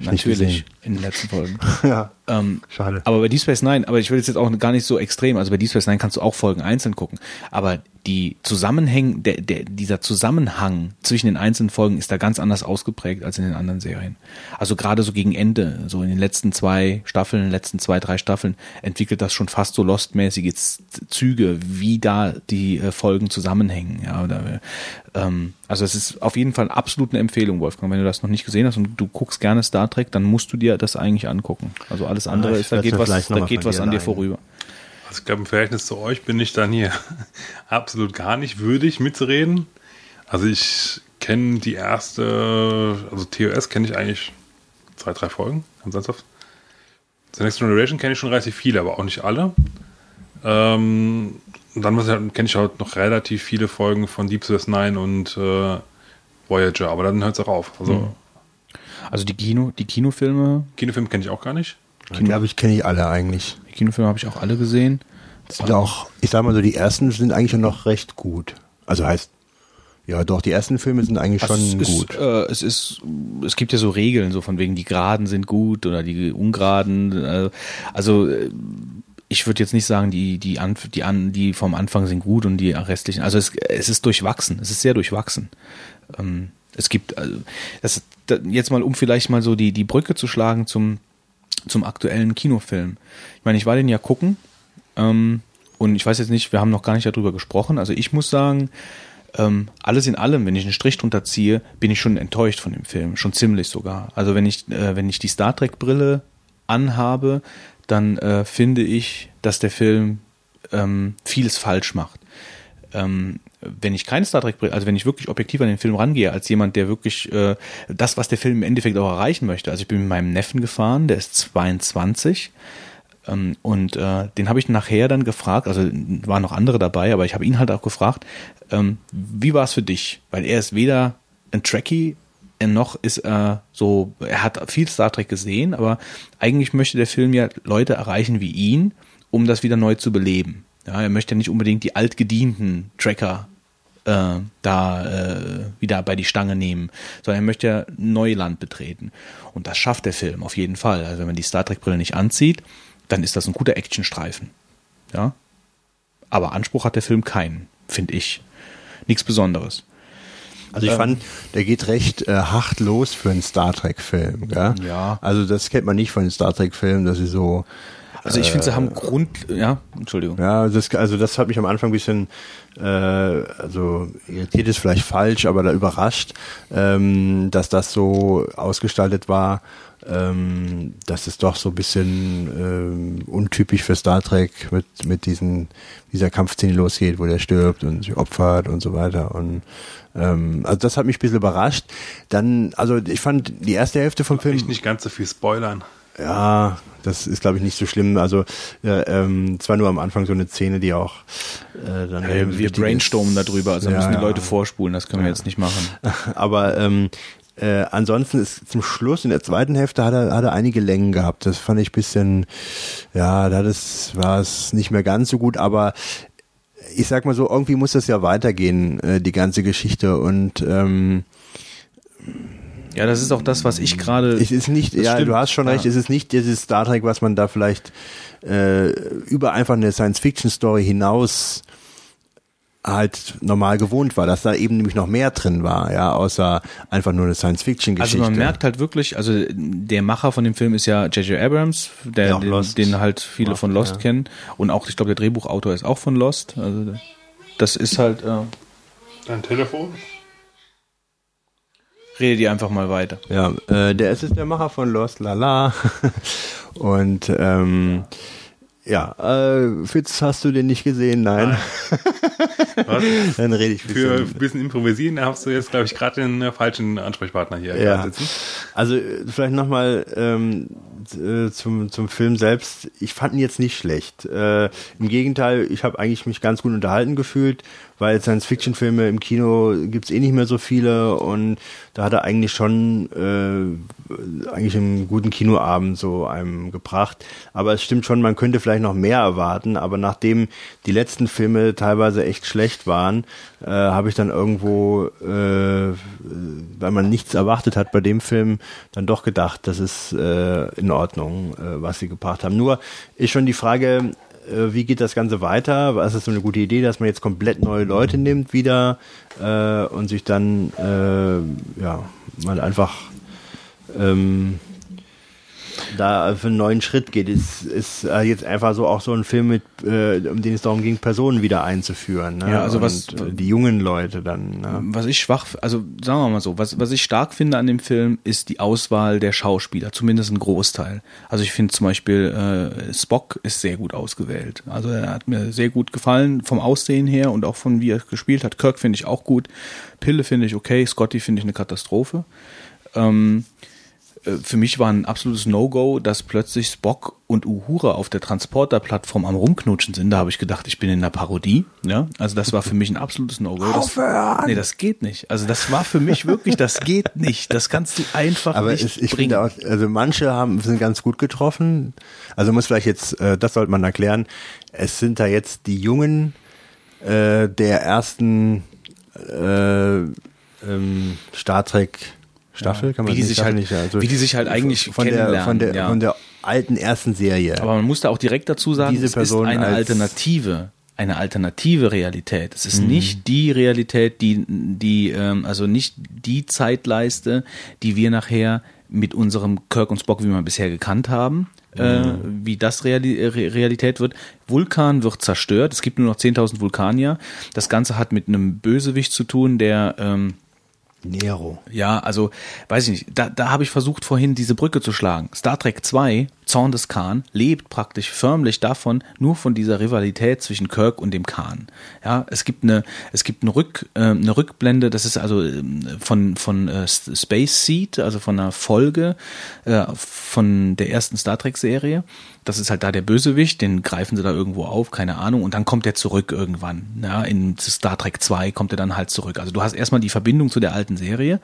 Natürlich, in den letzten Folgen. Ja. Ähm, Schade. Aber bei Deep Space Nine, aber ich will jetzt auch gar nicht so extrem, also bei Deep Space Nine kannst du auch Folgen einzeln gucken, aber die Zusammenhänge, der, der, dieser Zusammenhang zwischen den einzelnen Folgen ist da ganz anders ausgeprägt als in den anderen Serien. Also gerade so gegen Ende, so in den letzten zwei Staffeln, in den letzten zwei, drei Staffeln, entwickelt das schon fast so Lost-mäßige Züge, wie da die äh, Folgen zusammenhängen. Ja, oder, ähm, also es ist auf jeden Fall absolut eine Empfehlung, Wolfgang. Wenn du das noch nicht gesehen hast und du guckst gerne Star Trek, dann musst du dir das eigentlich angucken. Also alles andere Ah, ist, da geht was, da geht was an dir leihen. vorüber. Also ich glaube, im Verhältnis zu euch bin ich dann hier absolut gar nicht würdig mitzureden. Also ich kenne die erste, also TOS kenne ich eigentlich zwei, drei Folgen, ganz ernsthaft. The Next Generation kenne ich schon relativ viele, aber auch nicht alle. Ähm, und dann halt- kenne ich halt noch relativ viele Folgen von Deep Space Nine und äh, Voyager, aber dann hört es auch auf. Also Also die Kino, die Kinofilme, Kinofilm kenne ich auch gar nicht. Ich glaube, ich kenne ich alle eigentlich. die Kinofilme habe ich auch alle gesehen. Sind auch, ich sag mal so, die ersten sind eigentlich schon noch recht gut. Also heißt, ja doch, die ersten Filme sind eigentlich schon Also es gut. Ist, äh, es ist, es gibt ja so Regeln, so von wegen die Geraden sind gut oder die Ungeraden. Äh, also äh, ich würde jetzt nicht sagen, die die an, die an, die vom Anfang sind gut und die restlichen. Also es, es ist durchwachsen. Es ist sehr durchwachsen. Ähm, es gibt also das da, jetzt mal um vielleicht mal so die die Brücke zu schlagen zum zum aktuellen Kinofilm. Ich meine, ich war den ja gucken ähm, und ich weiß jetzt nicht, wir haben noch gar nicht darüber gesprochen. Also ich muss sagen, ähm, alles in allem, wenn ich einen Strich drunter ziehe, bin ich schon enttäuscht von dem Film, schon ziemlich sogar. Also wenn ich, äh, wenn ich die Star Trek Brille anhabe, dann äh, finde ich, dass der Film ähm, vieles falsch macht. Ähm, wenn ich keine Star Trek, also wenn ich wirklich objektiv an den Film rangehe, als jemand, der wirklich äh, das, was der Film im Endeffekt auch erreichen möchte. Also ich bin mit meinem Neffen gefahren, der ist 22 ähm, und äh, den habe ich nachher dann gefragt, also waren noch andere dabei, aber ich habe ihn halt auch gefragt, ähm, wie war es für dich? Weil er ist weder ein Trekkie noch ist er so, er hat viel Star Trek gesehen, aber eigentlich möchte der Film ja Leute erreichen wie ihn, um das wieder neu zu beleben. Ja, er möchte ja nicht unbedingt die altgedienten Tracker äh, da äh, wieder bei die Stange nehmen, sondern er möchte ja Neuland betreten. Und das schafft der Film auf jeden Fall. Also wenn man die Star Trek-Brille nicht anzieht, dann ist das ein guter Actionstreifen. Ja. Aber Anspruch hat der Film keinen, finde ich. Nichts Besonderes. Also ich fand, der geht recht äh, hart los für einen Star Trek-Film. Ja. Also das kennt man nicht von den Star Trek-Filmen, dass sie so Also ich finde, sie haben Grund, ja, Entschuldigung. Ja, das, also das hat mich am Anfang ein bisschen, äh, also irritiert ist vielleicht falsch, aber da überrascht, ähm, dass das so ausgestaltet war, ähm, dass es doch so ein bisschen ähm, untypisch für Star Trek mit, mit diesen, dieser Kampfszene losgeht, wo der stirbt und sich opfert und so weiter. Und ähm, also das hat mich ein bisschen überrascht. Dann, also ich fand die erste Hälfte vom Film. Ich nicht ganz so viel spoilern. Ja, das ist glaube ich nicht so schlimm. Also ja, ähm, zwar nur am Anfang so eine Szene, die auch äh, dann Äh, wir brainstormen ist. darüber, also Ja, müssen die ja. Leute vorspulen, das können wir jetzt nicht machen. Aber ähm, äh, ansonsten ist zum Schluss in der zweiten Hälfte hat er, hat er einige Längen gehabt. Das fand ich bisschen, ja, da das war es nicht mehr ganz so gut, aber ich sag mal so, irgendwie muss das ja weitergehen, äh, die ganze Geschichte. Und ähm, Ja, das ist auch das, was ich gerade. es ist nicht, ja, stimmt. du hast schon Ja. recht, es ist nicht dieses Star Trek, was man da vielleicht äh, über einfach eine Science-Fiction-Story hinaus halt normal gewohnt war, dass da eben nämlich noch mehr drin war, ja, außer einfach nur eine Also Science-Fiction-Geschichte. man merkt halt wirklich, also der Macher von dem Film ist ja J.J. Abrams, der, den, Lost den halt viele macht, von Lost ja. kennen. Und auch, ich glaube, der Drehbuchautor ist auch von Lost. Also das ist halt, äh, Dein Telefon? Rede die einfach mal weiter. Ja, äh, der ist es der Macher von Lost Lala. Und ähm, ja, äh, Fitz, hast du den nicht gesehen? Nein. Was? Dann rede ich ein Für ein bisschen improvisieren da hast du jetzt, glaube ich, gerade den äh, falschen Ansprechpartner hier Ja. sitzen. Also äh, vielleicht nochmal ähm, äh, zum, zum Film selbst. Ich fand ihn jetzt nicht schlecht. Äh, Im Gegenteil, ich habe eigentlich mich ganz gut unterhalten gefühlt, weil Science-Fiction-Filme im Kino gibt's eh nicht mehr so viele und da hat er eigentlich schon äh, eigentlich einen guten Kinoabend so einem gebracht. Aber es stimmt schon, man könnte vielleicht noch mehr erwarten, aber nachdem die letzten Filme teilweise echt schlecht waren, äh, habe ich dann irgendwo, äh, weil man nichts erwartet hat bei dem Film, dann doch gedacht, das ist äh, in Ordnung, äh, was sie gebracht haben. Nur ist schon die Frage, äh, wie geht das Ganze weiter? Was ist so eine gute Idee, dass man jetzt komplett neue Leute nimmt wieder äh, und sich dann äh, ja mal einfach ähm, da für einen neuen Schritt geht. Ist, ist äh, jetzt einfach so auch so ein Film, mit, äh, um den es darum ging, Personen wieder einzuführen. Ne? Ja, also was- Und, äh, die jungen Leute dann. Ne? Was ich schwach, also sagen wir mal so, was, was ich stark finde an dem Film, ist die Auswahl der Schauspieler, zumindest ein Großteil. Also ich finde zum Beispiel äh, Spock ist sehr gut ausgewählt. Also er hat mir sehr gut gefallen vom Aussehen her und auch von wie er gespielt hat. Kirk finde ich auch gut. Pille finde ich okay, Scotty finde ich eine Katastrophe. Ähm, äh, für mich war ein absolutes No-Go, dass plötzlich Spock und Uhura auf der Transporterplattform am Rumknutschen sind. Da habe ich gedacht, ich bin in einer Parodie. Ja, also das war für mich ein absolutes No-Go. Aufhören! Nee, das geht nicht. Also das war für mich wirklich, das geht nicht. Das kannst du einfach Aber nicht es, ich bringen. finde auch, also manche haben sind ganz gut getroffen. Also muss vielleicht jetzt, äh, das sollte man erklären. Es sind da jetzt die Jungen äh, der ersten äh, ähm, Star Trek Staffel, kann man wie die sich halt- nicht, also wie die sich halt eigentlich von der, von der, ja. von der alten ersten Serie. Aber man muss da auch direkt dazu sagen, Diese es Person ist eine Alternative, eine alternative Realität. Es Mhm. ist nicht die Realität, die, die, ähm, also nicht die Zeitleiste, die wir nachher mit unserem Kirk und Spock, wie wir bisher gekannt haben, äh, Mhm. wie das Reali Re Realität wird. Vulkan wird zerstört. Es gibt nur noch 10.000 Vulkanier. Das Ganze hat mit einem Bösewicht zu tun, der ähm, Nero. Ja, also, weiß ich nicht, da, da habe ich versucht vorhin diese Brücke zu schlagen. Star Trek 2, Zorn des Khan, lebt praktisch förmlich davon, nur von dieser Rivalität zwischen Kirk und dem Khan. Ja, es gibt eine, es gibt eine, Rück, äh, eine Rückblende, das ist also ähm, von, von äh, Space Seed, also von einer Folge äh, von der ersten Star Trek Serie. Das ist halt da der Bösewicht, den greifen sie da irgendwo auf, keine Ahnung, und dann kommt er zurück irgendwann. Ja, in Star Trek 2 kommt er dann halt zurück. Also du hast erstmal die Verbindung zu der alten Serie,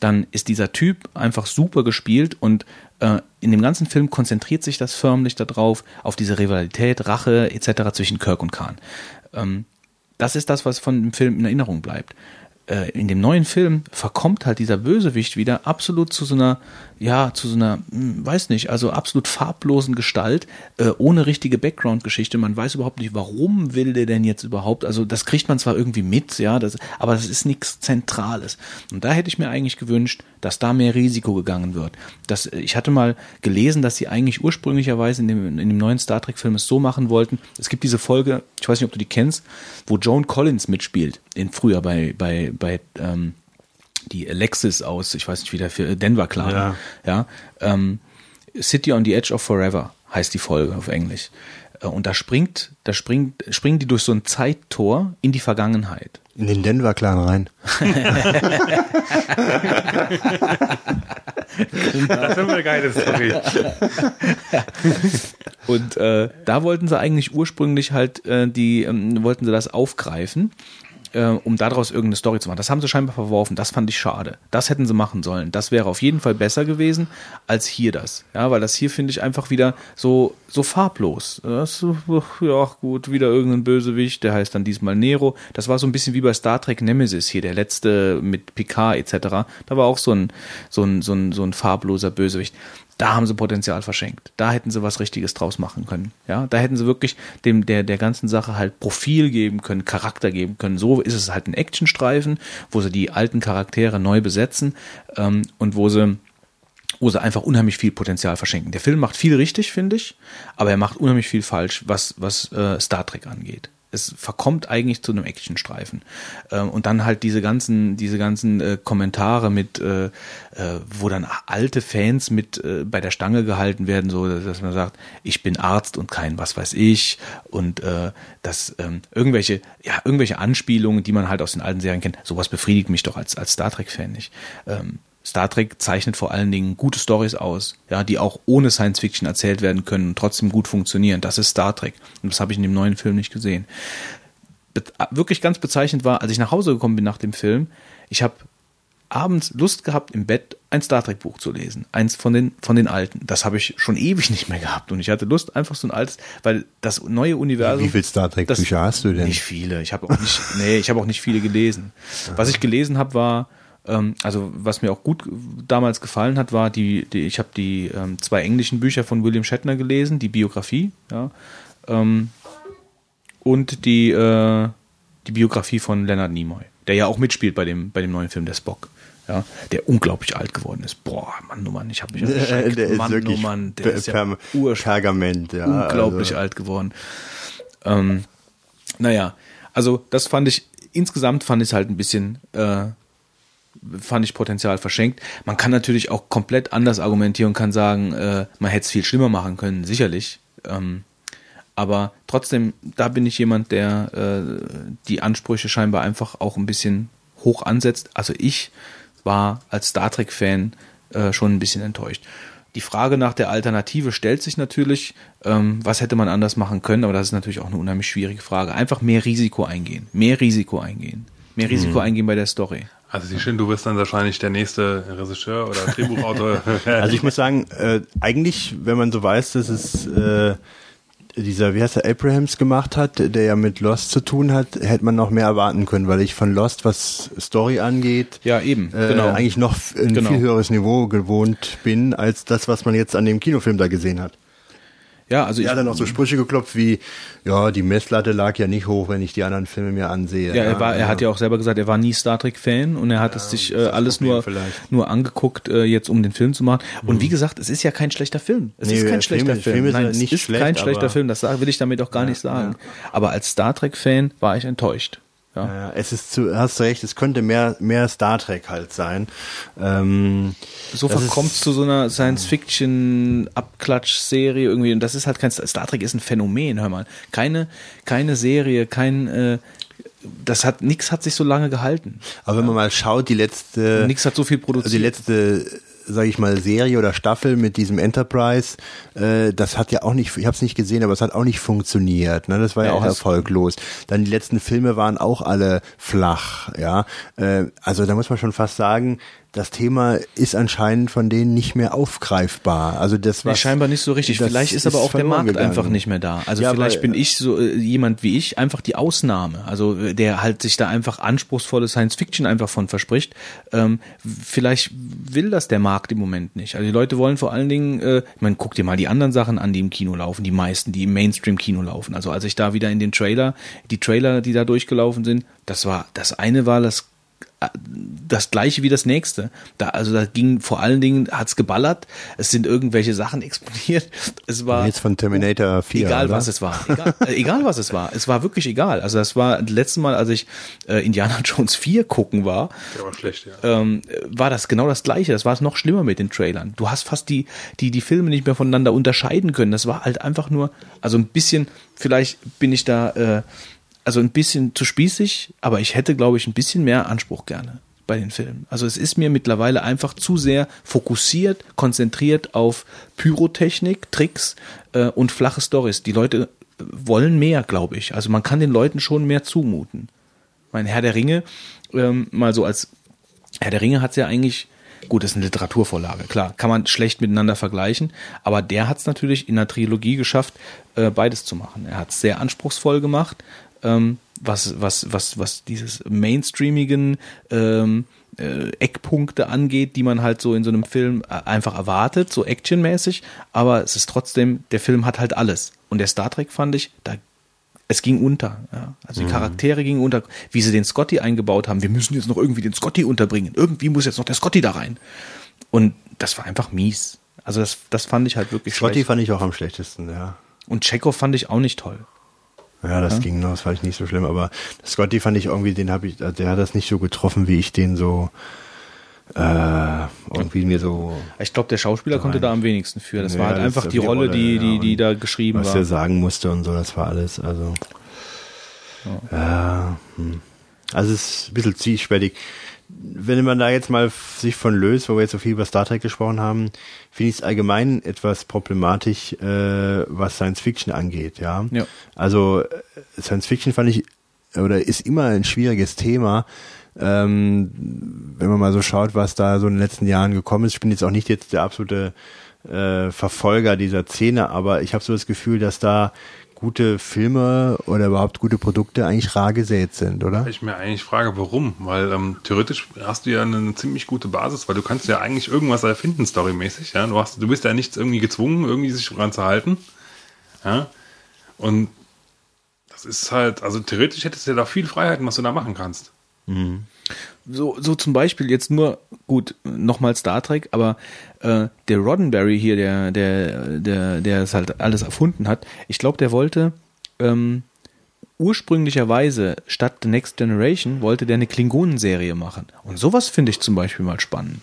dann ist dieser Typ einfach super gespielt und äh, in dem ganzen Film konzentriert sich das förmlich darauf, auf diese Rivalität, Rache etc. zwischen Kirk und Khan. Ähm, das ist das, was von dem Film in Erinnerung bleibt. Äh, in dem neuen Film verkommt halt dieser Bösewicht wieder absolut zu so einer, ja, zu so einer, hm, weiß nicht, also absolut farblosen Gestalt, äh, ohne richtige Background-Geschichte. Man weiß überhaupt nicht, warum will der denn jetzt überhaupt. Also das kriegt man zwar irgendwie mit, ja, das, aber das ist nichts Zentrales. Und da hätte ich mir eigentlich gewünscht, dass da mehr Risiko gegangen wird. Das, ich hatte mal gelesen, dass sie eigentlich ursprünglicherweise in dem, in dem neuen Star Trek-Film es so machen wollten. Es gibt diese Folge, ich weiß nicht, ob du die kennst, wo Joan Collins mitspielt, in früher bei, bei, bei ähm, die Alexis aus, ich weiß nicht, wie der für Denver Clan. Ja. ja ähm, City on the Edge of Forever heißt die Folge auf Englisch. Äh, Und da springt, da springt, springen die durch so ein Zeittor in die Vergangenheit. In den Denver-Clan rein. Das ist eine geile Story. Und äh, da wollten sie eigentlich ursprünglich halt äh, die, ähm, wollten sie das aufgreifen, äh, um daraus irgendeine Story zu machen. Das haben sie scheinbar verworfen. Das fand ich schade. Das hätten sie machen sollen. Das wäre auf jeden Fall besser gewesen als hier das. Ja, weil das hier finde ich einfach wieder so so farblos. Das, ja gut, wieder irgendein Bösewicht. Der heißt dann diesmal Nero. Das war so ein bisschen wie bei Star Trek Nemesis hier, der letzte mit Picard etc. Da war auch so ein so ein so ein so ein farbloser Bösewicht. Da haben sie Potenzial verschenkt. Da hätten sie was Richtiges draus machen können. Ja, da hätten sie wirklich dem der der ganzen Sache halt Profil geben können, Charakter geben können. So ist es halt ein Actionstreifen, wo sie die alten Charaktere neu besetzen ähm, und wo sie wo sie einfach unheimlich viel Potenzial verschenken. Der Film macht viel richtig, finde ich, aber er macht unheimlich viel falsch, was was äh, Star Trek angeht es verkommt eigentlich zu einem Actionstreifen. Ähm, und dann halt diese ganzen, diese ganzen äh, Kommentare mit, äh, äh, wo dann alte Fans mit äh, bei der Stange gehalten werden, so dass man sagt, ich bin Arzt und kein was weiß ich. Und äh, dass ähm, irgendwelche, ja, irgendwelche Anspielungen, die man halt aus den alten Serien kennt, sowas befriedigt mich doch als, als Star Trek-Fan nicht. Ähm, Star Trek zeichnet vor allen Dingen gute Stories aus, ja, die auch ohne Science Fiction erzählt werden können und trotzdem gut funktionieren. Das ist Star Trek. Und das habe ich in dem neuen Film nicht gesehen. Be wirklich ganz bezeichnend war, als ich nach Hause gekommen bin nach dem Film, ich habe abends Lust gehabt, im Bett ein Star Trek Buch zu lesen. Eins von den, von den alten. Das habe ich schon ewig nicht mehr gehabt. Und ich hatte Lust, einfach so ein altes, weil das neue Universum. Wie viele Star Trek das- Bücher hast du denn? Nicht viele. Ich habe auch nicht, nee, ich habe auch nicht viele gelesen. Was ich gelesen habe, war, also was mir auch gut damals gefallen hat, war die, die ich habe die ähm, zwei englischen Bücher von William Shatner gelesen, die Biografie, ja, ähm, und die äh, die Biografie von Leonard Nimoy, der ja auch mitspielt bei dem bei dem neuen Film der Spock. Ja, der unglaublich alt geworden ist. Boah, Mann, oh Mann, ich habe mich erschreckt. der ist Mann, wirklich oh Mann, der ist ja Pergament, ja. unglaublich also, alt geworden. Ähm, naja, also das fand ich, insgesamt fand ich es halt ein bisschen, äh, fand ich Potenzial verschenkt. Man kann natürlich auch komplett anders argumentieren und kann sagen, äh, man hätte es viel schlimmer machen können, sicherlich. Ähm, aber trotzdem, da bin ich jemand, der äh, die Ansprüche scheinbar einfach auch ein bisschen hoch ansetzt. Also ich war als Star Trek-Fan äh, schon ein bisschen enttäuscht. Die Frage nach der Alternative stellt sich natürlich, ähm, was hätte man anders machen können, aber das ist natürlich auch eine unheimlich schwierige Frage. Einfach mehr Risiko eingehen, mehr Risiko eingehen, mehr Risiko eingehen bei der Story. Also die Shin, du bist dann wahrscheinlich der nächste Regisseur oder Drehbuchautor. Also ich muss sagen, äh, eigentlich, wenn man so weiß, dass es äh, dieser, wie heißt der, Abrahams gemacht hat, der ja mit Lost zu tun hat, hätte man noch mehr erwarten können, weil ich von Lost, was Story angeht, Ja, eben, äh, genau. eigentlich noch ein Genau. viel höheres Niveau gewohnt bin, als das, was man jetzt an dem Kinofilm da gesehen hat. Ja, also ich, Ja, dann auch so Sprüche geklopft wie, ja, die Messlatte lag ja nicht hoch, wenn ich die anderen Filme mir ansehe. Ja, er war, er hat ja auch selber gesagt, er war nie Star Trek Fan und er hat es sich äh, alles Problem nur vielleicht. nur angeguckt äh, jetzt um den Film zu machen. Und wie gesagt, es ist ja kein schlechter Film. Es Nee, ist kein Film- schlechter Film. Film ist Nein, ja es ist schlecht, kein schlechter Film. Das will ich damit auch gar nicht sagen. Aber als Star Trek Fan war ich enttäuscht. Ja. Es ist zu, hast recht, es könnte mehr, mehr Star Trek halt sein. Ähm, So verkommt ist- zu so einer Science-Fiction-Abklatsch-Serie irgendwie. Und das ist halt kein Star Trek ist ein Phänomen, hör mal. Keine, keine Serie, kein, äh, das hat, nix hat sich so lange gehalten. Aber wenn man mal schaut, die letzte, Nix hat so viel produziert. also die letzte, sage ich mal, Serie oder Staffel mit diesem Enterprise, äh, das hat ja auch nicht, ich habe es nicht gesehen, aber es hat auch nicht funktioniert. Ne? Das war ja, Ja, auch erfolglos. Dann die letzten Filme waren auch alle flach. Ja, äh, also da muss man schon fast sagen, das Thema ist anscheinend von denen nicht mehr aufgreifbar. Also das Nee, was, scheinbar nicht so richtig. Vielleicht ist aber auch der Markt gegangen. einfach nicht mehr da. Also Ja, vielleicht aber- bin ich so äh, jemand wie ich einfach die Ausnahme. Also äh, der halt sich da einfach anspruchsvolle Science Fiction einfach von verspricht. Ähm, vielleicht will das der Markt im Moment nicht. Also die Leute wollen vor allen Dingen, äh, ich meine, guck dir mal die anderen Sachen an, die im Kino laufen, die meisten, die im Mainstream-Kino laufen. Also als ich da wieder in den Trailer, die Trailer, die da durchgelaufen sind, das war, das eine war das das gleiche wie das nächste. Da, also da ging vor allen Dingen, hat's geballert, es sind irgendwelche Sachen explodiert. Es war Jetzt von Terminator 4. egal oder? was es war. Egal, äh, egal was es war. Es war wirklich egal. Also das war das letzte Mal, als ich äh, Indiana Jones 4 gucken war, Der war schlecht, ja. ähm, war das genau das gleiche. Das war es noch schlimmer mit den Trailern. Du hast fast die, die, die Filme nicht mehr voneinander unterscheiden können. Das war halt einfach nur, also ein bisschen, vielleicht bin ich da, äh, also ein bisschen zu spießig, aber ich hätte, glaube ich, ein bisschen mehr Anspruch gerne bei den Filmen. Also es ist mir mittlerweile einfach zu sehr fokussiert, konzentriert auf Pyrotechnik, Tricks äh, und flache Stories. Die Leute äh, wollen mehr, glaube ich. Also man kann den Leuten schon mehr zumuten. Mein Herr der Ringe, ähm, mal so als Herr der Ringe hat's ja eigentlich, gut, das ist eine Literaturvorlage, klar, kann man schlecht miteinander vergleichen, aber der hat's natürlich in der Trilogie geschafft, äh, beides zu machen. Er hat's sehr anspruchsvoll gemacht, ähm, was, was, was, was dieses mainstreamigen ähm, äh, Eckpunkte angeht, die man halt so in so einem Film äh, einfach erwartet, so actionmäßig, aber es ist trotzdem, der Film hat halt alles. Und der Star Trek fand ich, da es ging unter. Ja. Also die Charaktere gingen unter. Wie sie den Scotty eingebaut haben, wir müssen jetzt noch irgendwie den Scotty unterbringen. Irgendwie muss jetzt noch der Scotty da rein. Und das war einfach mies. Also das, das fand ich halt wirklich Scotty schlecht. fand ich auch am schlechtesten, ja. Und Chekhov fand ich auch nicht toll. Ja, das ging noch, das fand ich nicht so schlimm, aber Scotty fand ich irgendwie, den habe ich, also der hat das nicht so getroffen, wie ich den so äh, irgendwie mir so Ich glaube, der Schauspieler konnte da am wenigsten für. Das Ja, war halt das einfach die Rolle, die, ja, die, die da geschrieben was war. er sagen musste und so, das war alles, also ja, hm. also es ist ein bisschen zwiespältig. Wenn man da jetzt mal sich von löst, wo wir jetzt so viel über Star Trek gesprochen haben, finde ich es allgemein etwas problematisch, äh, was Science Fiction angeht, ja. Ja. Also äh, Science Fiction fand ich oder ist immer ein schwieriges Thema. Ähm, wenn man mal so schaut, was da so in den letzten Jahren gekommen ist, ich bin jetzt auch nicht jetzt der absolute äh, Verfolger dieser Szene, aber ich habe so das Gefühl, dass da gute Filme oder überhaupt gute Produkte eigentlich rar gesät sind, oder? Ich mir eigentlich frage, warum? Weil ähm, theoretisch hast du ja eine ziemlich gute Basis, weil du kannst ja eigentlich irgendwas erfinden, storymäßig. Ja? Du, hast, du bist ja nichts irgendwie gezwungen, irgendwie sich dran zu halten. Ja? Und das ist halt, also theoretisch hättest du ja da viel Freiheiten, was du da machen kannst. so, so zum Beispiel jetzt nur, gut, nochmal Star Trek, aber äh, der Roddenberry hier, der, der, der, der es halt alles erfunden hat, ich glaube, der wollte ähm, ursprünglicherweise statt The Next Generation wollte der eine Klingonenserie machen. Und sowas finde ich zum Beispiel mal spannend.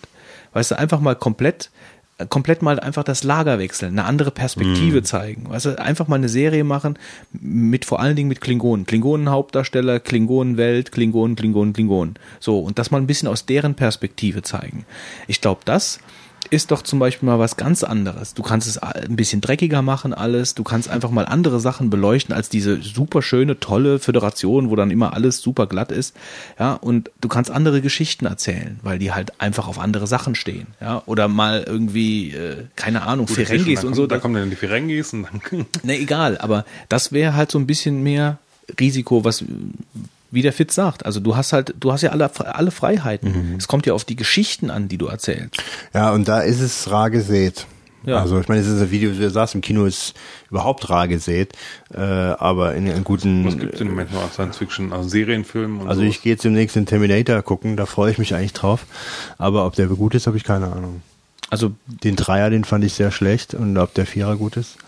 Weißt du, einfach mal komplett äh, komplett mal einfach das Lager wechseln, eine andere Perspektive zeigen. Weißt du, einfach mal eine Serie machen mit vor allen Dingen mit Klingonen. Klingonen Hauptdarsteller, Klingonen Welt, Klingonen, Klingonen, Klingonen. So, und das mal ein bisschen aus deren Perspektive zeigen. Ich glaube, das ist doch zum Beispiel mal was ganz anderes. Du kannst es ein bisschen dreckiger machen alles. Du kannst einfach mal andere Sachen beleuchten als diese super schöne, tolle Föderation, wo dann immer alles super glatt ist. Ja, und du kannst andere Geschichten erzählen, weil die halt einfach auf andere Sachen stehen. Ja, oder mal irgendwie, äh, keine Ahnung, Gut, Ferengis schon- und so. Da kommen dann die Ferengis und dann Ne, egal, aber das wäre halt so ein bisschen mehr Risiko, was wie der Fitz sagt. Also du hast halt, du hast ja alle, alle Freiheiten. Es kommt ja auf die Geschichten an, die du erzählst. Ja, und da ist es rar gesät. Ja. Also ich meine, es ist ein Video, wie du sagst, im Kino ist überhaupt rar gesät, äh, aber in einem guten... was gibt es im Moment noch Science Fiction, also Serienfilmen und Also so. ich gehe jetzt demnächst in Terminator gucken, da freue ich mich eigentlich drauf. Aber ob der gut ist, habe ich keine Ahnung. Also Den Dreier, den fand ich sehr schlecht und ob der Vierer gut ist.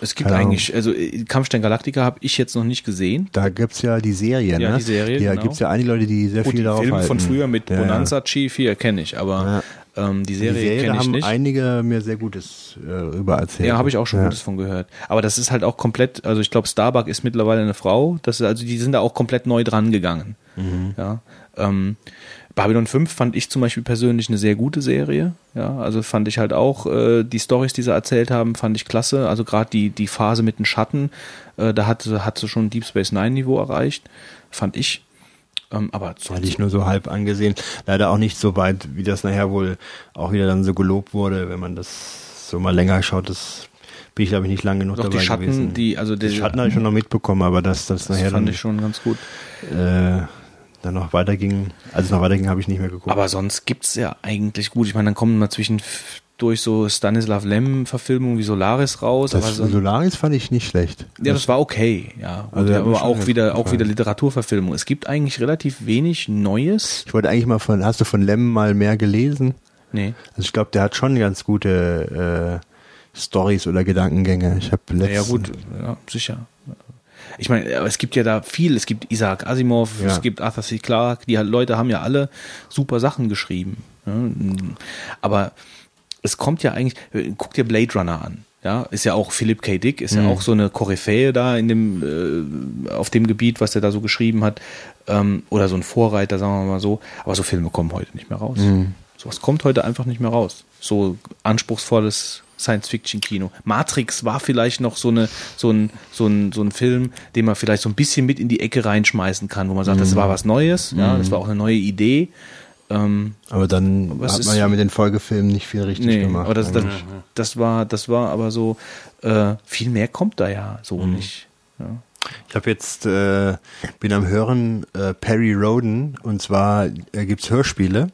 Es gibt Keine eigentlich, also äh, Kampfstein Galactica habe ich jetzt noch nicht gesehen. Da gibt's ja die Serie, Ja, ne? die Serie, Ja, genau. gibt's ja einige Leute, die sehr Gut, viel darauf Film von früher mit Ja, ja. Bonanza Chief hier kenne ich, aber ähm, die Serie, Serie, kenne da ich haben nicht. einige mir sehr Gutes äh, über erzählt. Ja, habe ich auch schon ja. Gutes von gehört. Aber das ist halt auch komplett, also ich glaube, Starbuck ist mittlerweile eine Frau. Das ist, also die sind da auch komplett neu dran gegangen. Mhm. Ja. Ähm, Babylon 5 fand ich zum Beispiel persönlich eine sehr gute Serie. Ja, also fand ich halt auch, äh, die Stories, die sie erzählt haben, fand ich klasse. Also gerade die, die Phase mit den Schatten, äh, da hat, sie- hat sie schon Deep Space Nine Niveau erreicht, fand ich. Ähm, aber zu, Hatte ich nur so halb angesehen. Leider auch nicht so weit, wie das nachher wohl auch wieder dann so gelobt wurde, wenn man das so mal länger schaut, das bin ich glaube ich nicht lang genug doch dabei die Schatten, gewesen. die, also die die, Schatten habe ich schon noch mitbekommen, aber dass das, das nachher fand dann, ich schon ganz gut. äh, dann noch weiterging, als es noch weiterging, habe ich nicht mehr geguckt. Aber sonst gibt's ja eigentlich gut. Ich meine, dann kommen mal zwischen durch so Stanislav Lem-Verfilmungen wie Solaris raus. das aber so, Solaris fand ich nicht schlecht. ja, das war okay, ja. Also, mir aber auch wieder, gut auch gefallen. wieder Literaturverfilmung. Es gibt eigentlich relativ wenig Neues. Ich wollte eigentlich mal von, hast du von Lem mal mehr gelesen? Nee. Also ich glaube, der hat schon ganz gute äh, Stories oder Gedankengänge. Ich habe Ja, letztens ja, gut, ja, sicher. Ich meine, es gibt ja da viel. Es gibt Isaac Asimov, Ja. es gibt Arthur C. Clarke. Die Leute haben ja alle super Sachen geschrieben. Ja, aber es kommt ja eigentlich, guck dir Blade Runner an. Ja, ist ja auch Philip K. Dick, ist ja auch so eine Koryphäe da in dem, äh, auf dem Gebiet, was er da so geschrieben hat. Ähm, oder so ein Vorreiter, sagen wir mal so. Aber so Filme kommen heute nicht mehr raus. Sowas kommt heute einfach nicht mehr raus. So anspruchsvolles Science-Fiction-Kino. Matrix war vielleicht noch so, eine, so, ein, so, ein, so ein Film, den man vielleicht so ein bisschen mit in die Ecke reinschmeißen kann, wo man sagt, das war was Neues, ja, das war auch eine neue Idee. Ähm, Aber dann hat man ja mit den Folgefilmen nicht viel richtig nee, gemacht. aber das, das, das war, das war aber so, äh, viel mehr kommt da ja so nicht. Ja. Ich habe jetzt äh, bin am hören äh, Perry Roden und zwar äh, gibt's Hörspiele.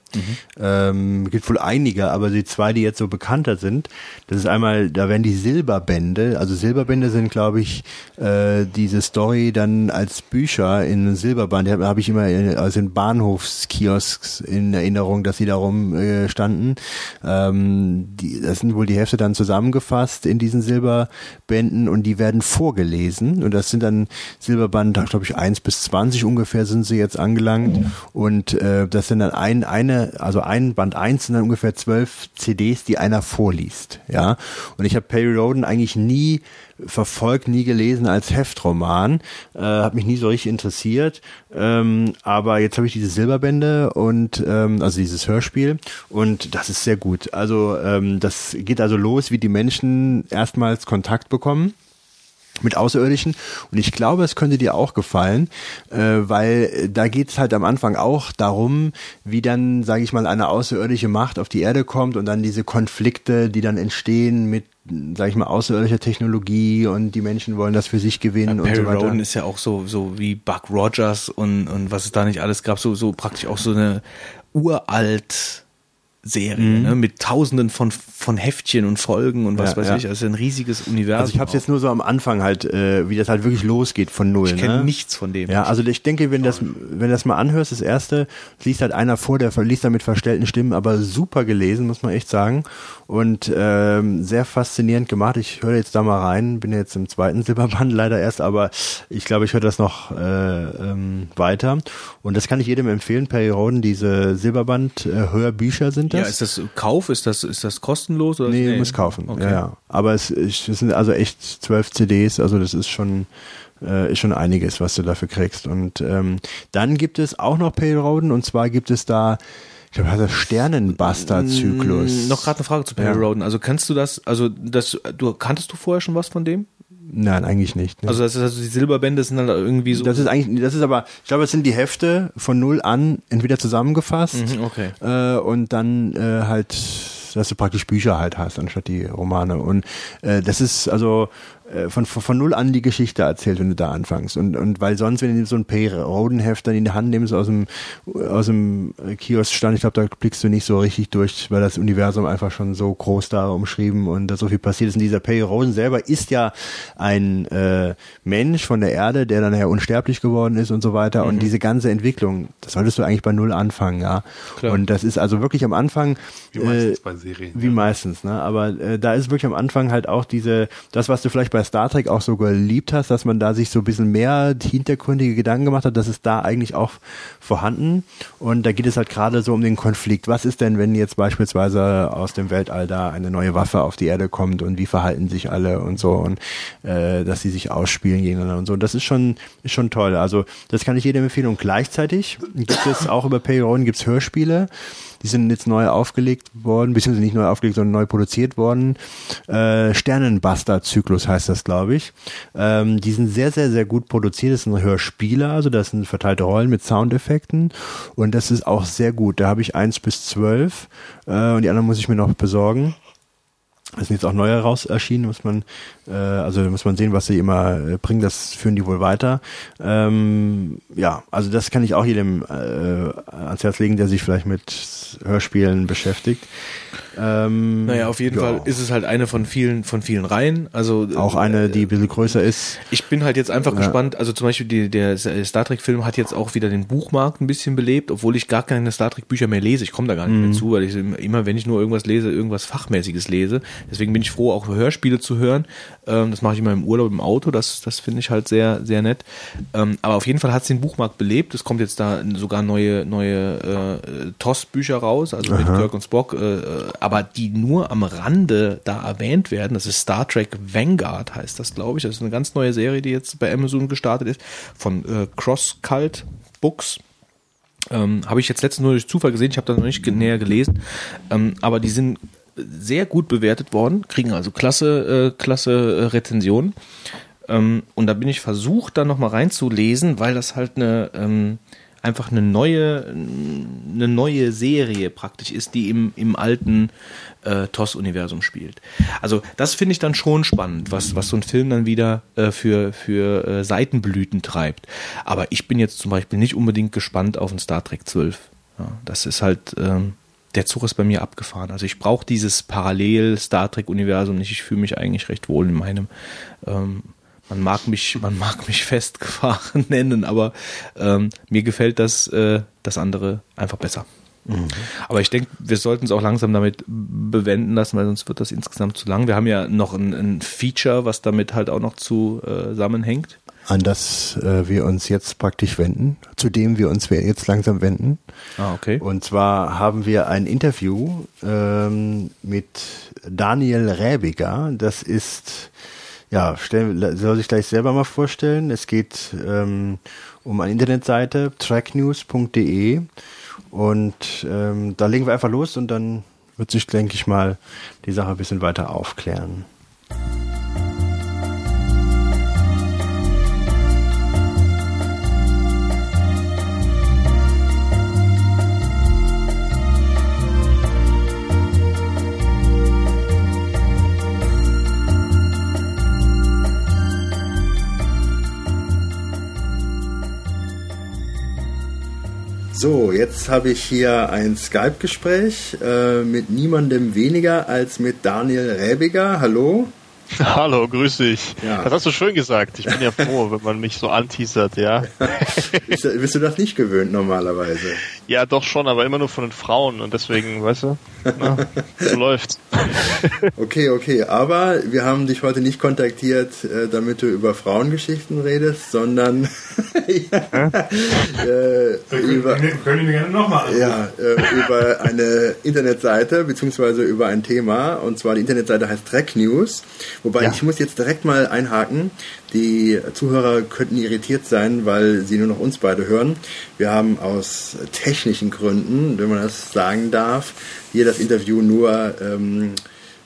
Ähm, gibt wohl einige, aber die zwei, die jetzt so bekannter sind, das ist einmal, da werden die Silberbände, also Silberbände sind, glaube ich, äh, diese Story dann als Bücher in Silberband, die habe hab ich immer in, also in Bahnhofskiosks in Erinnerung, dass sie darum äh, standen. Ähm, die, das sind wohl die Hefte dann zusammengefasst in diesen Silberbänden und die werden vorgelesen und das sind dann Silberband, glaube ich, 1 bis 20 ungefähr sind sie jetzt angelangt und äh, das sind dann ein, eine, also ein Band 1 sind dann ungefähr zwölf CDs, die einer vorliest, ja. Und ich habe Perry Roden eigentlich nie verfolgt, nie gelesen als Heftroman, äh, hat mich nie so richtig interessiert, ähm, aber jetzt habe ich diese Silberbände und ähm, also dieses Hörspiel und das ist sehr gut. Also ähm, das geht also los, wie die Menschen erstmals Kontakt bekommen mit Außerirdischen und ich glaube, es könnte dir auch gefallen, äh, weil äh, da geht es halt am Anfang auch darum, wie dann, sage ich mal, eine außerirdische Macht auf die Erde kommt und dann diese Konflikte, die dann entstehen mit, sage ich mal, außerirdischer Technologie und die Menschen wollen das für sich gewinnen und Perry so weiter. Roden ist ja auch so, so wie Buck Rogers und, und was es da nicht alles gab, so, so praktisch auch so eine uralt Serie, ne, mit tausenden von, von Heftchen und Folgen und was Ja, weiß ja. ich. Also ein riesiges Universum. also ich habe es jetzt nur so am Anfang halt, äh, wie das halt wirklich losgeht von null. ich kenne ne? nichts von dem. Ja, also ich denke, wenn das, wenn das mal anhörst, das erste, liest halt einer vor, der liest da mit verstellten Stimmen, aber super gelesen, muss man echt sagen. Und ähm, sehr faszinierend gemacht. Ich höre jetzt da mal rein, bin jetzt im zweiten Silberband leider erst, aber ich glaube, ich höre das noch äh, ähm, weiter. Und das kann ich jedem empfehlen, Perry Roden, diese Silberband äh, Hörbücher sind das. Ja, ist das Kauf? Ist das, ist das kostenlos? Oder? Nee, du musst kaufen. Okay. Ja, ja. Aber es, es sind also echt zwölf CDs, also das ist schon äh, ist schon einiges, was du dafür kriegst. Und ähm, dann gibt es auch noch Pale Roden und zwar gibt es da, ich glaube, das Sternenbuster-Zyklus. Mm, Noch gerade eine Frage zu Perry Ja. Roden. Also kannst du das, also das, du kanntest du vorher schon was von dem? Nein, eigentlich nicht. Ne? Also das ist also die Silberbände sind halt irgendwie so. das ist eigentlich, das ist aber, ich glaube, es sind die Hefte von null an entweder zusammengefasst Mhm, okay. äh, und dann äh, halt, dass du praktisch Bücher halt hast, anstatt die Romane. Und äh, das ist also von, von, von null an die Geschichte erzählt, wenn du da anfängst. Und, und weil sonst, wenn du so ein P. Roden-Heft dann in die Hand nimmst aus dem, aus dem Kioskstand, ich glaube, da blickst du nicht so richtig durch, weil das Universum einfach schon so groß da umschrieben und da so viel passiert ist. Und dieser Perry Roden selber ist ja ein äh, Mensch von der Erde, der dann ja unsterblich geworden ist und so weiter. Und diese ganze Entwicklung, das solltest du eigentlich bei null anfangen, ja. Klar. Und das ist also wirklich am Anfang Wie meistens äh, bei Serien. wie meistens, ne? Aber äh, da ist wirklich am Anfang halt auch diese, das, was du vielleicht bei Star Trek auch so geliebt hast, dass man da sich so ein bisschen mehr hintergründige Gedanken gemacht hat, das ist da eigentlich auch vorhanden. Und da geht es halt gerade so um den Konflikt. Was ist denn, wenn jetzt beispielsweise aus dem Weltall da eine neue Waffe auf die Erde kommt und wie verhalten sich alle und so und äh, dass sie sich ausspielen gegeneinander und so. Und das ist schon, ist schon toll. Also das kann ich jedem empfehlen. Und gleichzeitig gibt es auch über Payron gibt's Hörspiele. Die sind jetzt neu aufgelegt worden, beziehungsweise nicht neu aufgelegt, sondern neu produziert worden. Äh, Sternenbuster-Zyklus heißt das, glaube ich. Ähm, die sind sehr, sehr, sehr gut produziert. Das sind Hörspiele, also das sind verteilte Rollen mit Soundeffekten. Und das ist auch sehr gut. Da habe ich eins bis zwölf äh, und die anderen muss ich mir noch besorgen. Es sind jetzt auch neue raus erschienen, muss man, äh, also muss man sehen, was sie immer äh, bringen, das führen die wohl weiter. Ähm, ja, also das kann ich auch jedem äh, ans Herz legen, der sich vielleicht mit Hörspielen beschäftigt. Ähm, Naja, auf jeden ja. Fall ist es halt eine von vielen, von vielen Reihen. Also Auch eine, die ein bisschen größer ist. Ich bin halt jetzt einfach gespannt. Also zum Beispiel die, der Star Trek Film hat jetzt auch wieder den Buchmarkt ein bisschen belebt, obwohl ich gar keine Star Trek Bücher mehr lese. Ich komme da gar nicht mehr zu, weil ich immer, wenn ich nur irgendwas lese, irgendwas Fachmäßiges lese. Deswegen bin ich froh, auch Hörspiele zu hören. Ähm, das mache ich immer im Urlaub im Auto. Das, das finde ich halt sehr, sehr nett. Ähm, aber auf jeden Fall hat es den Buchmarkt belebt. Es kommt jetzt da sogar neue, neue äh, TOS-Bücher raus, also mit Kirk und Spock, äh, äh, aber die nur am Rande da erwähnt werden. Das ist Star Trek Vanguard, heißt das, glaube ich. Das ist eine ganz neue Serie, die jetzt bei Amazon gestartet ist, von äh, Cross Cult Books. Ähm, habe ich jetzt letztens nur durch Zufall gesehen, ich habe das noch nicht näher gelesen, ähm, aber die sind sehr gut bewertet worden, kriegen also klasse, äh, klasse äh, Rezensionen. Ähm, und da bin ich versucht, da nochmal reinzulesen, weil das halt eine ähm, einfach eine neue, eine neue Serie praktisch ist, die im, im alten äh, TOS-Universum spielt. Also das finde ich dann schon spannend, was, was so ein Film dann wieder äh, für, für äh, Seitenblüten treibt. Aber ich bin jetzt zum Beispiel nicht unbedingt gespannt auf ein Star Trek 12. Ja, das ist halt, ähm, der Zug ist bei mir abgefahren. Also ich brauche dieses Parallel-Star Trek-Universum nicht. Ich fühle mich eigentlich recht wohl in meinem. Ähm, man mag mich, man mag mich festgefahren nennen, aber ähm, mir gefällt das, äh, das andere einfach besser. Aber ich denke, wir sollten es auch langsam damit bewenden lassen, weil sonst wird das insgesamt zu lang. Wir haben ja noch ein, ein Feature, was damit halt auch noch zusammenhängt. An das äh, wir uns jetzt praktisch wenden, zu dem wir uns jetzt langsam wenden. Ah, okay. Und zwar haben wir ein Interview ähm, mit Daniel Räbiger. Das ist, ja, stell, soll sich gleich selber mal vorstellen. Es geht ähm, um eine Internetseite, tracknews.de. Und ähm, da legen wir einfach los und dann wird sich, denke ich mal, die Sache ein bisschen weiter aufklären. So, jetzt habe ich hier ein Skype-Gespräch äh, mit niemandem weniger als mit Daniel Räbiger. Hallo. Hallo, grüß dich. Ja. Das hast du schön gesagt. Ich bin ja froh, wenn man mich so anteasert, ja. Bist, du- bist du das nicht gewöhnt normalerweise? Ja, doch schon, aber immer nur von den Frauen und deswegen, weißt du, na, so läuft's. Okay, okay, aber wir haben dich heute nicht kontaktiert, äh, damit du über Frauengeschichten redest, sondern äh, über, Können wir gerne nochmal ja, äh, über eine Internetseite beziehungsweise über ein Thema und zwar die Internetseite heißt Track News. Wobei Ja. ich muss jetzt direkt mal einhaken. Die Zuhörer könnten irritiert sein, weil sie nur noch uns beide hören. Wir haben aus technischen Gründen, wenn man das sagen darf, hier das Interview nur ähm,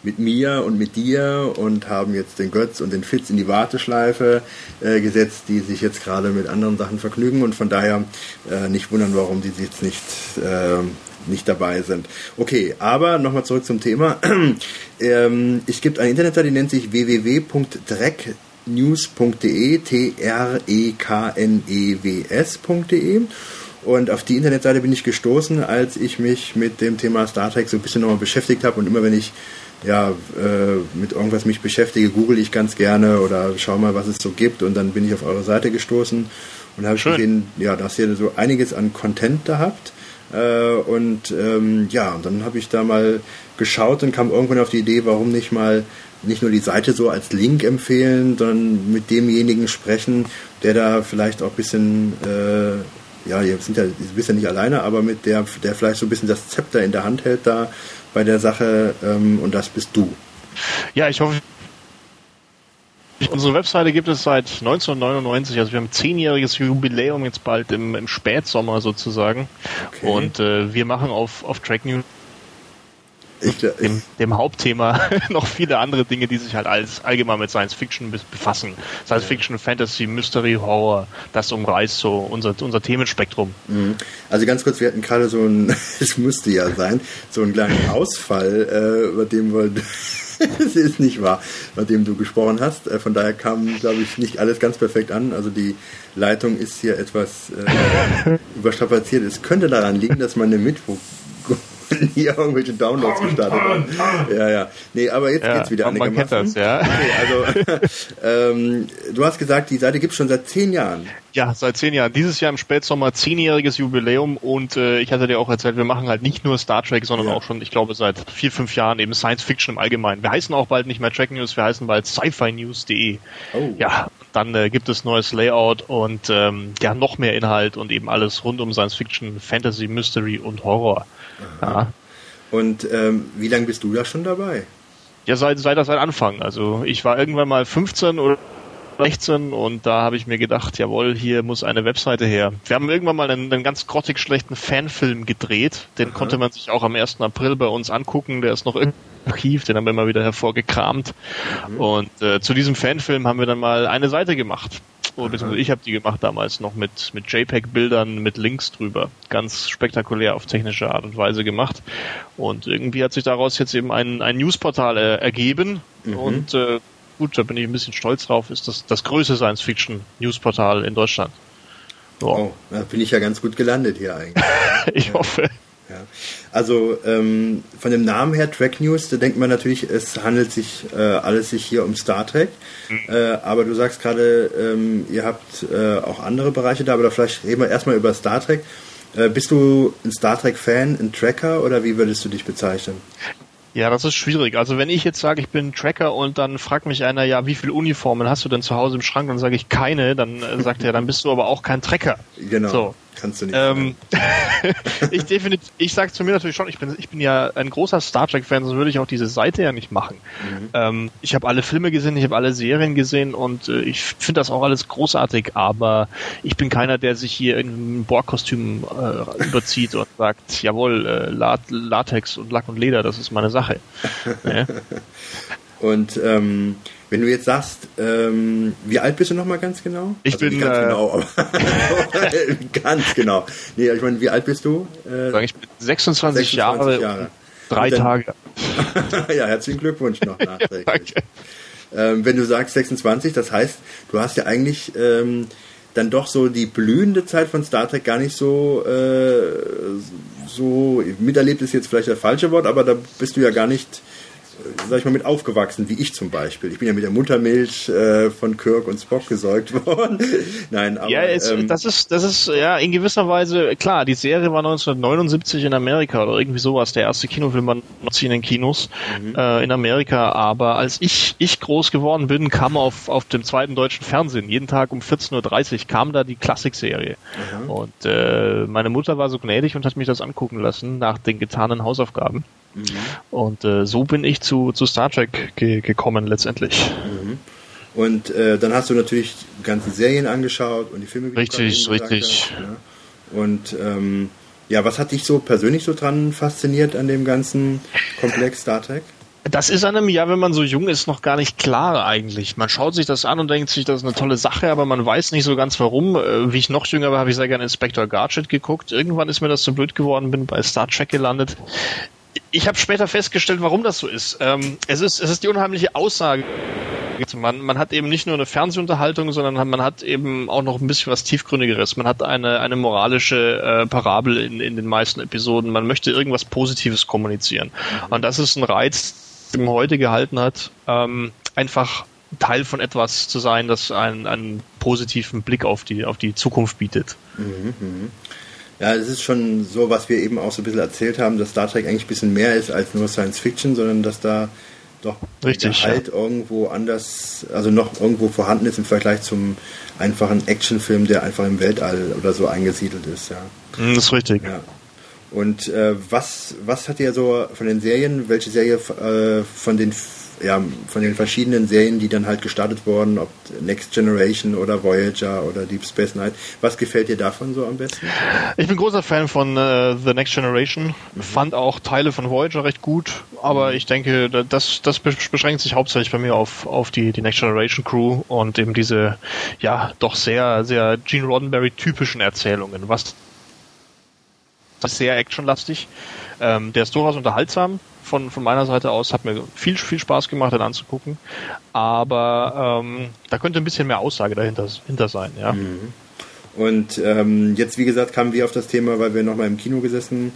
mit mir und mit dir und haben jetzt den Götz und den Fitz in die Warteschleife äh, gesetzt, die sich jetzt gerade mit anderen Sachen vergnügen und von daher äh, nicht wundern, warum die jetzt nicht, äh, nicht dabei sind. Okay, aber nochmal zurück zum Thema. ähm, es gibt eine Internetseite, die nennt sich www.drecknews.de, T-R-E-K-N-E-W-S.de. Und auf die Internetseite bin ich gestoßen, als ich mich mit dem Thema Star Trek so ein bisschen nochmal beschäftigt habe. Und immer wenn ich ja, äh, mit irgendwas mich beschäftige, google ich ganz gerne oder schau mal, was es so gibt. Und dann bin ich auf eure Seite gestoßen und habe gesehen, ja, dass ihr so einiges an Content da habt. Äh, und ähm, ja, und dann habe ich da mal geschaut und kam irgendwann auf die Idee, warum nicht mal nicht nur die Seite so als Link empfehlen, sondern mit demjenigen sprechen, der da vielleicht auch ein bisschen, äh, ja, ihr sind ja, ihr wisst ja nicht alleine, aber mit der, der vielleicht so ein bisschen das Zepter in der Hand hält da bei der Sache ähm, und das bist du. Ja, ich hoffe. Unsere Webseite gibt es seit 1999, also wir haben zehnjähriges Jubiläum jetzt bald im, im Spätsommer sozusagen. Okay. Und äh, wir machen auf, auf Track News Ich, ich, dem, dem Hauptthema noch viele andere Dinge, die sich halt als allgemein mit Science Fiction be- befassen. Science Fiction, Fantasy, Mystery, Horror, das umreißt so unser, unser Themenspektrum. Mhm. Also ganz kurz, wir hatten gerade so ein, es müsste ja sein, so einen kleinen Ausfall, äh, über dem wir, es ist nicht wahr, bei dem du gesprochen hast. Äh, von daher kam, glaube ich, nicht alles ganz perfekt an. Also die Leitung ist hier etwas äh, überstrapaziert. Es könnte daran liegen, dass meine Mitbewohner hier irgendwelche Downloads gestartet haben. Ja, ja. Nee, aber jetzt geht's wieder man kennt das, ja. Okay, also ähm, du hast gesagt, die Seite gibt es schon seit zehn Jahren. Ja, seit zehn Jahren. Dieses Jahr im Spätsommer zehnjähriges Jubiläum und äh, ich hatte dir auch erzählt, wir machen halt nicht nur Star Trek, sondern Ja. auch schon, ich glaube, seit vier, fünf Jahren eben Science Fiction im Allgemeinen. Wir heißen auch bald nicht mehr Track News, wir heißen bald sci-fi-news.de. Oh. Ja, dann äh, gibt es neues Layout und ähm, ja, noch mehr Inhalt und eben alles rund um Science Fiction, Fantasy, Mystery und Horror. Ja. Und ähm, wie lange bist du da schon dabei? Ja, seit, seit, seit Anfang. Also ich war irgendwann mal 15 oder 16 und da habe ich mir gedacht, jawohl, hier muss eine Webseite her. Wir haben irgendwann mal einen, einen ganz grottig schlechten Fanfilm gedreht. Den konnte man sich auch am 1. April bei uns angucken. Der ist noch im Archiv, den haben wir mal wieder hervorgekramt. Und äh, zu diesem Fanfilm haben wir dann mal eine Seite gemacht. Oder beziehungsweise ich habe die gemacht damals noch mit, mit JPEG-Bildern mit Links drüber. Ganz spektakulär auf technische Art und Weise gemacht. Und irgendwie hat sich daraus jetzt eben ein, ein Newsportal äh, ergeben. Und äh, gut, da bin ich ein bisschen stolz drauf, ist das das größte Science-Fiction-Newsportal in Deutschland. Ja, Oh, da bin ich ja ganz gut gelandet hier eigentlich. ich hoffe. Ja. Also ähm, von dem Namen her Track News, da denkt man natürlich, es handelt sich äh, alles sich hier um Star Trek. Äh, aber du sagst gerade, ähm, ihr habt äh, auch andere Bereiche da, aber vielleicht reden wir erstmal über Star Trek. Äh, bist du ein Star Trek-Fan, ein Tracker oder wie würdest du dich bezeichnen? Ja, das ist schwierig. Also wenn ich jetzt sage, ich bin Tracker und dann fragt mich einer, ja, wie viele Uniformen hast du denn zu Hause im Schrank? Dann sage ich keine, dann äh, sagt er, dann bist du aber auch kein Tracker. Genau, So. Kannst du nicht. Ähm, ich definitiv, ich sage zu mir natürlich schon, ich bin, ich bin ja ein großer Star Trek-Fan, sonst würde ich auch diese Seite ja nicht machen. Ähm, ich habe alle Filme gesehen, ich habe alle Serien gesehen und äh, ich finde das auch alles großartig, aber ich bin keiner, der sich hier in ein Borg-Kostüm äh, überzieht und sagt, jawohl, äh, Lat Latex und Lack und Leder, das ist meine Sache. Ne? Und ähm, wenn du jetzt sagst, ähm, wie alt bist du nochmal ganz genau? Ich also nicht bin, ganz äh, genau, aber ganz genau. Nee, ich meine, wie alt bist du? Äh, Ich bin 26, 26 Jahre, Jahre. und drei dann- Tage. ja, herzlichen Glückwunsch noch nachträglich. Danke. ähm, wenn du sagst 26, das heißt, du hast ja eigentlich ähm, dann doch so die blühende Zeit von Star Trek gar nicht so, äh, so miterlebt ist jetzt vielleicht das falsche Wort, aber da bist du ja gar nicht, äh, sag ich mal, mit aufgewachsen, wie ich zum Beispiel. Ich bin ja mit der Muttermilch äh, von Kirk und Spock gesäugt worden. Nein, aber Ja, es, ähm, das ist, das ist ja in gewisser Weise klar. Die Serie war 1979 in Amerika oder irgendwie sowas. Der erste Kinofilm war 19 in den Kinos äh, in Amerika. Aber als ich ich groß geworden bin, kam auf auf dem zweiten deutschen Fernsehen jeden Tag um 14:30 Uhr kam da die Klassikserie. Und äh, meine Mutter war so gnädig und hat mich das angucken lassen nach den getanen Hausaufgaben. Und äh, so bin ich zu zu Star Trek ge gekommen letztendlich. Und äh, dann hast du natürlich die ganzen Serien angeschaut und die Filme. Richtig, richtig. hast, ja. Und ähm, ja, was hat dich so persönlich so dran fasziniert an dem ganzen Komplex Star Trek? Das ist einem ja, wenn man so jung ist, noch gar nicht klar eigentlich. Man schaut sich das an und denkt sich, das ist eine tolle Sache, aber man weiß nicht so ganz warum. Äh, Wie ich noch jünger war, habe ich sehr gerne Inspector Gadget geguckt. Irgendwann ist mir das so blöd geworden, bin bei Star Trek gelandet. Ich habe später festgestellt, warum das so ist. Ähm, es ist. Es ist die unheimliche Aussage. Man, man hat eben nicht nur eine Fernsehunterhaltung, sondern man hat eben auch noch ein bisschen was Tiefgründigeres. Man hat eine, eine moralische äh, Parabel in, in den meisten Episoden. Man möchte irgendwas Positives kommunizieren. Und das ist ein Reiz, den man heute gehalten hat, ähm, einfach Teil von etwas zu sein, das einen, einen positiven Blick auf die, auf die Zukunft bietet. Ja, es ist schon so, was wir eben auch so ein bisschen erzählt haben, dass Star Trek eigentlich ein bisschen mehr ist als nur Science Fiction, sondern dass da doch Richtig, der Halt irgendwo anders, also noch irgendwo vorhanden ist im Vergleich zum einfachen Actionfilm, der einfach im Weltall oder so eingesiedelt ist, ja. Hm, Das ist richtig. Ja. Und äh, was, was hat ihr so von den Serien, welche Serie äh, von den ja, von den verschiedenen Serien, die dann halt gestartet wurden, ob Next Generation oder Voyager oder Deep Space Nine, was gefällt dir davon so am besten? Ich bin großer Fan von äh, The Next Generation. Fand auch Teile von Voyager recht gut, aber ich denke, da- das, das besch- beschränkt sich hauptsächlich bei mir auf, auf die, die Next Generation Crew und eben diese, ja, doch sehr, sehr Gene Roddenberry typischen Erzählungen. Was sehr actionlastig. Ähm, der ist durchaus unterhaltsam von, von meiner Seite aus. Hat mir viel, viel Spaß gemacht, den anzugucken. Aber ähm, da könnte ein bisschen mehr Aussage dahinter hinter sein, ja. Und ähm, jetzt, wie gesagt, kamen wir auf das Thema, weil wir nochmal im Kino gesessen,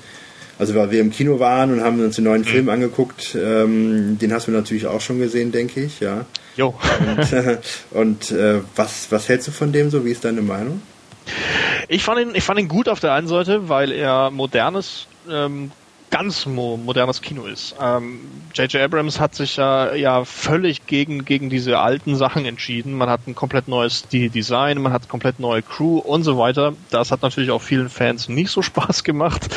also weil wir im Kino waren und haben uns den neuen Film angeguckt. Ähm, den hast du natürlich auch schon gesehen, denke ich, ja. Jo. Und, äh, und äh, was, was hältst du von dem so? Wie ist deine Meinung? Ich fand ihn, ich fand ihn gut auf der einen Seite, weil er modernes, ähm, ganz mo modernes Kino ist. Ähm, J.J. Abrams hat sich ja, ja völlig gegen, gegen diese alten Sachen entschieden. Man hat ein komplett neues De- Design, man hat komplett neue Crew und so weiter. Das hat natürlich auch vielen Fans nicht so Spaß gemacht.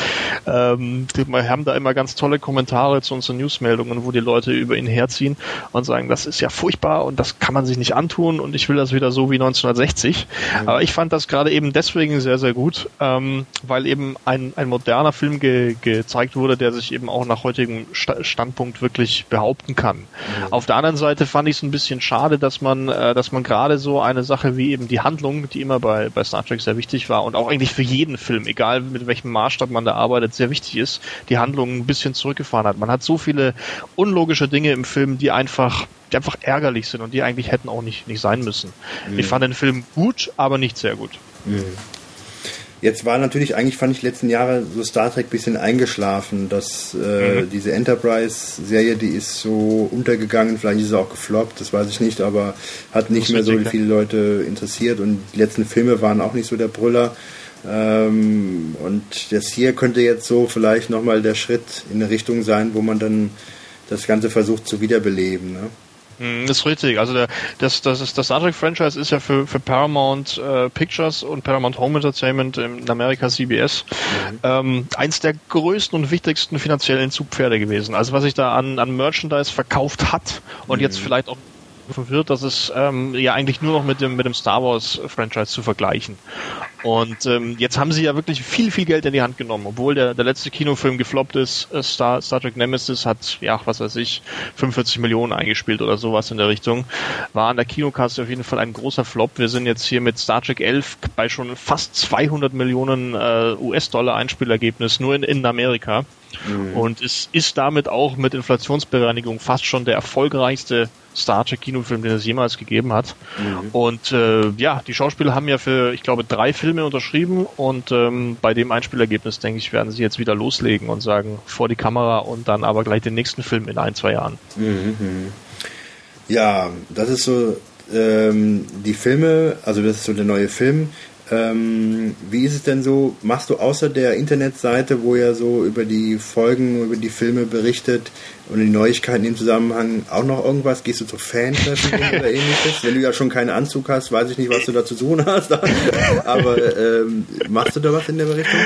Ähm, wir haben da immer ganz tolle Kommentare zu unseren Newsmeldungen, wo die Leute über ihn herziehen und sagen, das ist ja furchtbar und das kann man sich nicht antun und ich will das wieder so wie 1960. Aber ich fand das gerade eben deswegen sehr, sehr gut, ähm, weil eben ein, ein moderner Film ge gezeigt wurde, der sich eben auch nach heutigem Sta Standpunkt wirklich behaupten kann. Auf der anderen Seite fand ich es ein bisschen schade, dass man, äh, dass man gerade so eine Sache wie eben die Handlung, die immer bei, bei Star Trek sehr wichtig war und auch eigentlich für jeden Film, egal mit welchem Maßstab man da arbeitet, sehr wichtig ist, die Handlung ein bisschen zurückgefahren hat. Man hat so viele unlogische Dinge im Film, die einfach die einfach ärgerlich sind und die eigentlich hätten auch nicht, nicht sein müssen. Ich fand den Film gut, aber nicht sehr gut. Jetzt war natürlich, eigentlich fand ich letzten Jahre so Star Trek bisschen eingeschlafen, dass äh, diese Enterprise-Serie, die ist so untergegangen, vielleicht ist sie auch gefloppt, das weiß ich nicht, aber hat nicht mehr so ja. viele Leute interessiert und die letzten Filme waren auch nicht so der Brüller. Ähm, und das hier könnte jetzt so vielleicht nochmal der Schritt in eine Richtung sein, wo man dann das Ganze versucht zu wiederbeleben. Ne? Mm, Das ist richtig. Also der, das, das, ist, das Star Trek Franchise ist ja für, für Paramount äh, Pictures und Paramount Home Entertainment in Amerika CBS ähm, eins der größten und wichtigsten finanziellen Zugpferde gewesen. Also was sich da an, an Merchandise verkauft hat und jetzt vielleicht auch wird, das ist ähm, ja eigentlich nur noch mit dem, mit dem Star Wars Franchise zu vergleichen. Und ähm, jetzt haben sie ja wirklich viel, viel Geld in die Hand genommen, obwohl der, der letzte Kinofilm gefloppt ist. äh, Star, Star Trek Nemesis hat, ja, was weiß ich, 45 Millionen eingespielt oder sowas in der Richtung. War an der Kinokasse auf jeden Fall ein großer Flop. Wir sind jetzt hier mit Star Trek 11 bei schon fast 200 Millionen äh, US-Dollar Einspielergebnis nur in, in Amerika. Und es ist damit auch mit Inflationsbereinigung fast schon der erfolgreichste Star Trek Kinofilm, den es jemals gegeben hat. Und äh, ja, die Schauspieler haben ja für, ich glaube, drei Filme unterschrieben und ähm, bei dem Einspielergebnis, denke ich, werden sie jetzt wieder loslegen und sagen, vor die Kamera und dann aber gleich den nächsten Film in ein, zwei Jahren. Ja, das ist so ähm, die Filme, also das ist so der neue Film. Ähm, wie ist es denn so, machst du außer der Internetseite, wo er so über die Folgen, über die Filme berichtet und die Neuigkeiten im Zusammenhang auch noch irgendwas? Gehst du zu Fan-Treffen oder ähnliches? Wenn du ja schon keinen Anzug hast, weiß ich nicht, was du da zu tun hast. Aber ähm, machst du da was in der Richtung?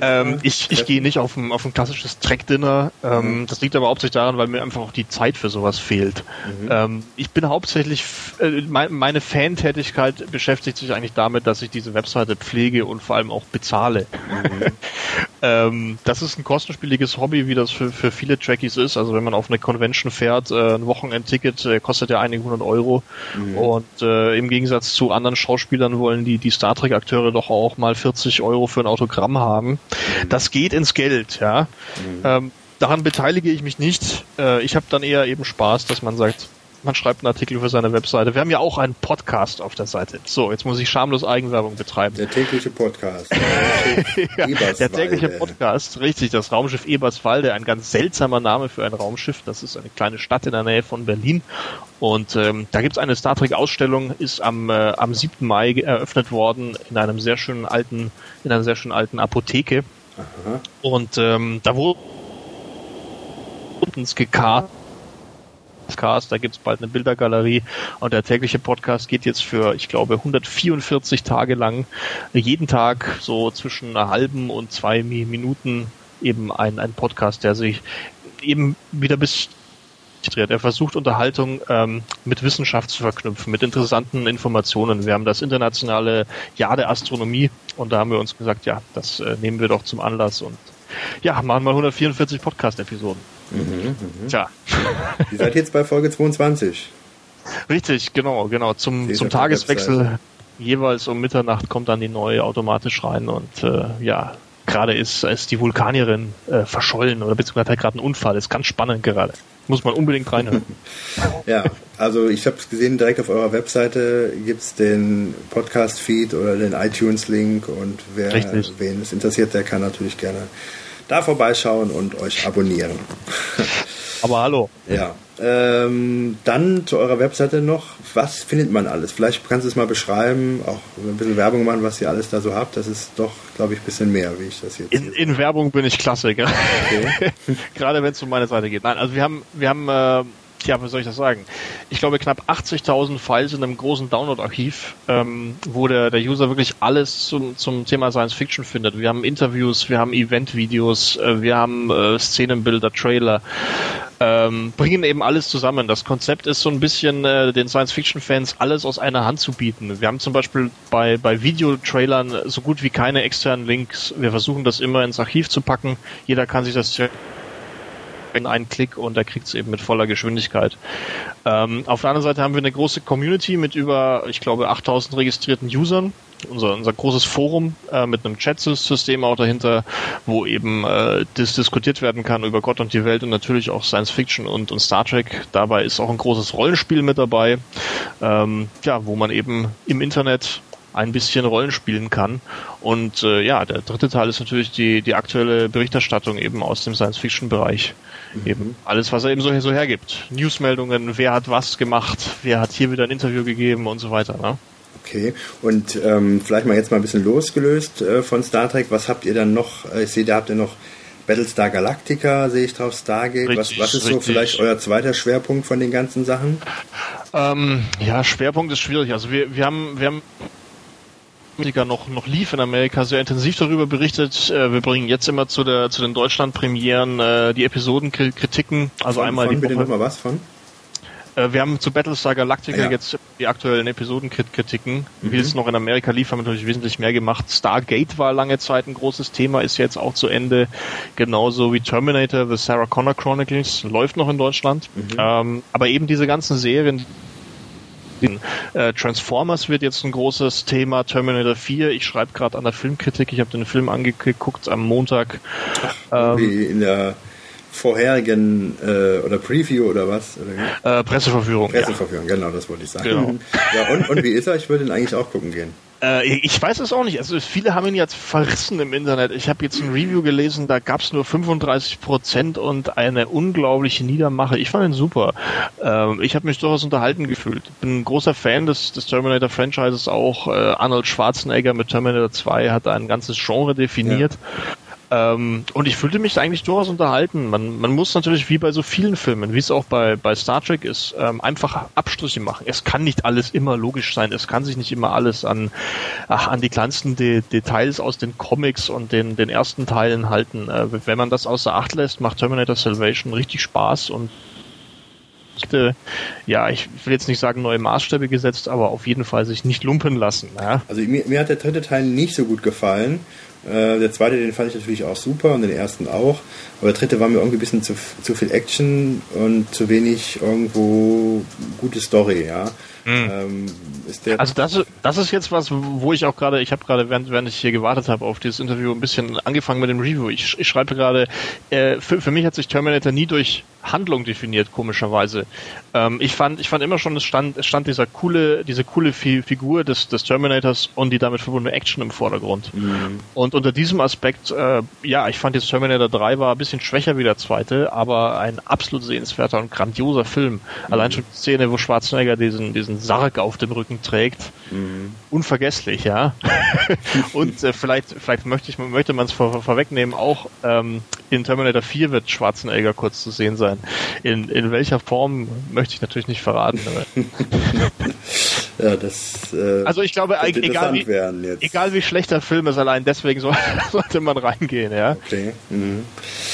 Ähm, ich ich gehe nicht auf ein, auf ein klassisches Track-Dinner. Ähm, Das liegt aber hauptsächlich daran, weil mir einfach auch die Zeit für sowas fehlt. Ähm, ich bin hauptsächlich, äh, mein, meine Fantätigkeit beschäftigt sich eigentlich damit, dass ich diese Webseite pflege und vor allem auch bezahle. ähm, das ist ein kostenspieliges Hobby, wie das für, für viele Trekkies ist. Also wenn man auf eine Convention fährt, äh, ein Wochenendticket äh, kostet ja einige hundert Euro. Und äh, im Gegensatz zu anderen Schauspielern wollen die, die Star Trek-Akteure doch auch mal 40 Euro für ein Autogramm haben. Das geht ins Geld, ja. Ähm, daran beteilige ich mich nicht. Äh, ich habe dann eher eben Spaß, dass man sagt, man schreibt einen Artikel für seine Webseite. Wir haben ja auch einen Podcast auf der Seite. So, jetzt muss ich schamlos Eigenwerbung betreiben. Der tägliche Podcast. Ja, der tägliche Podcast, richtig, das Raumschiff Eberswalde, ein ganz seltsamer Name für ein Raumschiff. Das ist eine kleine Stadt in der Nähe von Berlin. Und ähm, da gibt's eine Star Trek-Ausstellung, ist am, äh, am 7. Mai eröffnet worden in einem sehr schönen alten, in einer sehr schönen alten Apotheke. Und ähm, da wurde uns gekarrt. Podcast, da gibt's bald eine Bildergalerie und der tägliche Podcast geht jetzt für, ich glaube, 144 Tage lang, jeden Tag so zwischen einer halben und zwei Mi- Minuten eben ein, ein Podcast, der sich eben wieder bis. Er versucht Unterhaltung ähm, mit Wissenschaft zu verknüpfen, mit interessanten Informationen. Wir haben das internationale Jahr der Astronomie und da haben wir uns gesagt, ja, das äh, nehmen wir doch zum Anlass und ja, machen mal 144 Podcast-Episoden. Tja, Ihr seid jetzt bei Folge 22. richtig, genau, genau. Zum, Seht zum Tageswechsel jeweils um Mitternacht kommt dann die neue automatisch rein und äh, ja, gerade ist, ist die Vulkanierin äh, verschollen oder beziehungsweise hat gerade einen Unfall. Ist ganz spannend gerade. Muss man unbedingt reinhören. Ja, also ich habe gesehen, direkt auf eurer Webseite gibt's den Podcast-Feed oder den iTunes-Link und wer Richtig. wen es interessiert, der kann natürlich gerne da vorbeischauen und euch abonnieren. Aber hallo. Ja. Ähm, dann zu eurer Webseite noch, was findet man alles? Vielleicht kannst du es mal beschreiben, auch ein bisschen Werbung machen, was ihr alles da so habt. Das ist doch, glaube ich, ein bisschen mehr, wie ich das jetzt In, in Werbung bin ich klasse, gell? gerade wenn es um meine Seite geht. Nein, also wir haben, wir haben, äh, ja, wie soll ich das sagen? Ich glaube knapp 80.000 Files in einem großen Download-Archiv, ähm, wo der, der User wirklich alles zum, zum Thema Science Fiction findet. Wir haben Interviews, wir haben Event-Videos, äh, wir haben äh, Szenenbilder, Trailer, ähm, bringen eben alles zusammen. Das Konzept ist so ein bisschen äh, den Science-Fiction-Fans alles aus einer Hand zu bieten. Wir haben zum Beispiel bei, bei Videotrailern so gut wie keine externen Links. Wir versuchen das immer ins Archiv zu packen. Jeder kann sich das einen Klick und er kriegt es eben mit voller Geschwindigkeit. Ähm, auf der anderen Seite haben wir eine große Community mit über, ich glaube, 8000 registrierten Usern. Unser, unser großes Forum äh, mit einem Chat-System auch dahinter, wo eben äh, das diskutiert werden kann über Gott und die Welt und natürlich auch Science Fiction und, und Star Trek. Dabei ist auch ein großes Rollenspiel mit dabei, ähm, ja, wo man eben im Internet ein bisschen Rollen spielen kann. Und äh, ja, der dritte Teil ist natürlich die, die aktuelle Berichterstattung eben aus dem Science-Fiction-Bereich. Eben alles, was er eben so, so hergibt. Newsmeldungen, wer hat was gemacht, wer hat hier wieder ein Interview gegeben und so weiter. Ne? Okay, und ähm, vielleicht mal jetzt mal ein bisschen losgelöst äh, von Star Trek. Was habt ihr dann noch? Ich sehe, da habt ihr noch Battlestar Galactica, sehe ich drauf, Stargate. was, Richtig, was ist so richtig. vielleicht euer zweiter Schwerpunkt von den ganzen Sachen? Ähm, ja, Schwerpunkt ist schwierig. Also wir, wir haben, wir haben noch, noch lief in Amerika sehr intensiv darüber berichtet. Äh, wir bringen jetzt immer zu der zu den Deutschland-Premieren äh, die Episodenkritiken. Also einmal von, die bitte Woche. nochmal was von? Äh, wir haben zu Battlestar Galactica Ah, ja. jetzt die aktuellen Episodenkritiken. Wie es noch in Amerika lief, haben wir natürlich wesentlich mehr gemacht. Stargate war lange Zeit ein großes Thema, ist jetzt auch zu Ende. Genauso wie Terminator, The Sarah Connor Chronicles, läuft noch in Deutschland. Ähm, aber eben diese ganzen Serien, äh, Transformers wird jetzt ein großes Thema, Terminator 4. Ich schreibe gerade an der Filmkritik, ich habe den Film angeguckt am Montag. Ähm, Wie in der vorherigen äh, oder Preview oder was? Oder äh, Presseverführung. ja. Presseverführung, genau, das wollte ich sagen. Genau. Ja, und, und wie ist er? Ich würde ihn eigentlich auch gucken gehen. Äh, ich weiß es auch nicht. Also viele haben ihn jetzt verrissen im Internet. Ich habe jetzt ein Review gelesen, da gab es nur 35 Prozent und eine unglaubliche Niedermache. Ich fand ihn super. Ähm, ich habe mich durchaus unterhalten gefühlt. Bin ein großer Fan des, des Terminator-Franchises auch. Äh, Arnold Schwarzenegger mit Terminator 2 hat ein ganzes Genre definiert. Ähm, und ich fühlte mich eigentlich durchaus unterhalten. Man, man muss natürlich wie bei so vielen Filmen, wie es auch bei, bei Star Trek ist, ähm, einfach Abstriche machen. Es kann nicht alles immer logisch sein. Es kann sich nicht immer alles an, ach, an die kleinsten De Details aus den Comics und den, den ersten Teilen halten. Äh, wenn man das außer Acht lässt, macht Terminator Salvation richtig Spaß und ja, ich will jetzt nicht sagen neue Maßstäbe gesetzt, aber auf jeden Fall sich nicht lumpen lassen. Ja? Also mir, mir hat der dritte Teil nicht so gut gefallen Äh, der zweite, den fand ich natürlich auch super und den ersten auch. Aber der dritte war mir irgendwie ein bisschen zu, zu viel Action und zu wenig irgendwo gute Story, ja. Ähm, ist der Also das, das ist jetzt was, wo ich auch gerade, ich habe gerade, während, während ich hier gewartet habe auf dieses Interview, ein bisschen angefangen mit dem Review. Ich, ich schreibe gerade, äh, für, für mich hat sich Terminator nie durch Handlung definiert, komischerweise. Ähm, ich fand, ich fand immer schon, es stand, es stand dieser coole, diese coole Fi Figur des, des Terminators und die damit verbundene Action im Vordergrund. Und unter diesem Aspekt, äh, ja, ich fand jetzt Terminator 3 war ein bisschen schwächer wie der zweite, aber ein absolut sehenswerter und grandioser Film. Allein schon die Szene, wo Schwarzenegger diesen, diesen Sarg auf dem Rücken trägt. Unvergesslich, ja. und äh, vielleicht, vielleicht möchte ich, möchte man es vor, vorwegnehmen, auch ähm, in Terminator 4 wird Schwarzenegger kurz zu sehen sein. In, in welcher Form möchte ich natürlich nicht verraten. Aber ja, das äh, also ich glaube, egal interessant wie, egal wie schlecht der Film ist, allein deswegen soll, sollte man reingehen, ja. Okay. Mhm.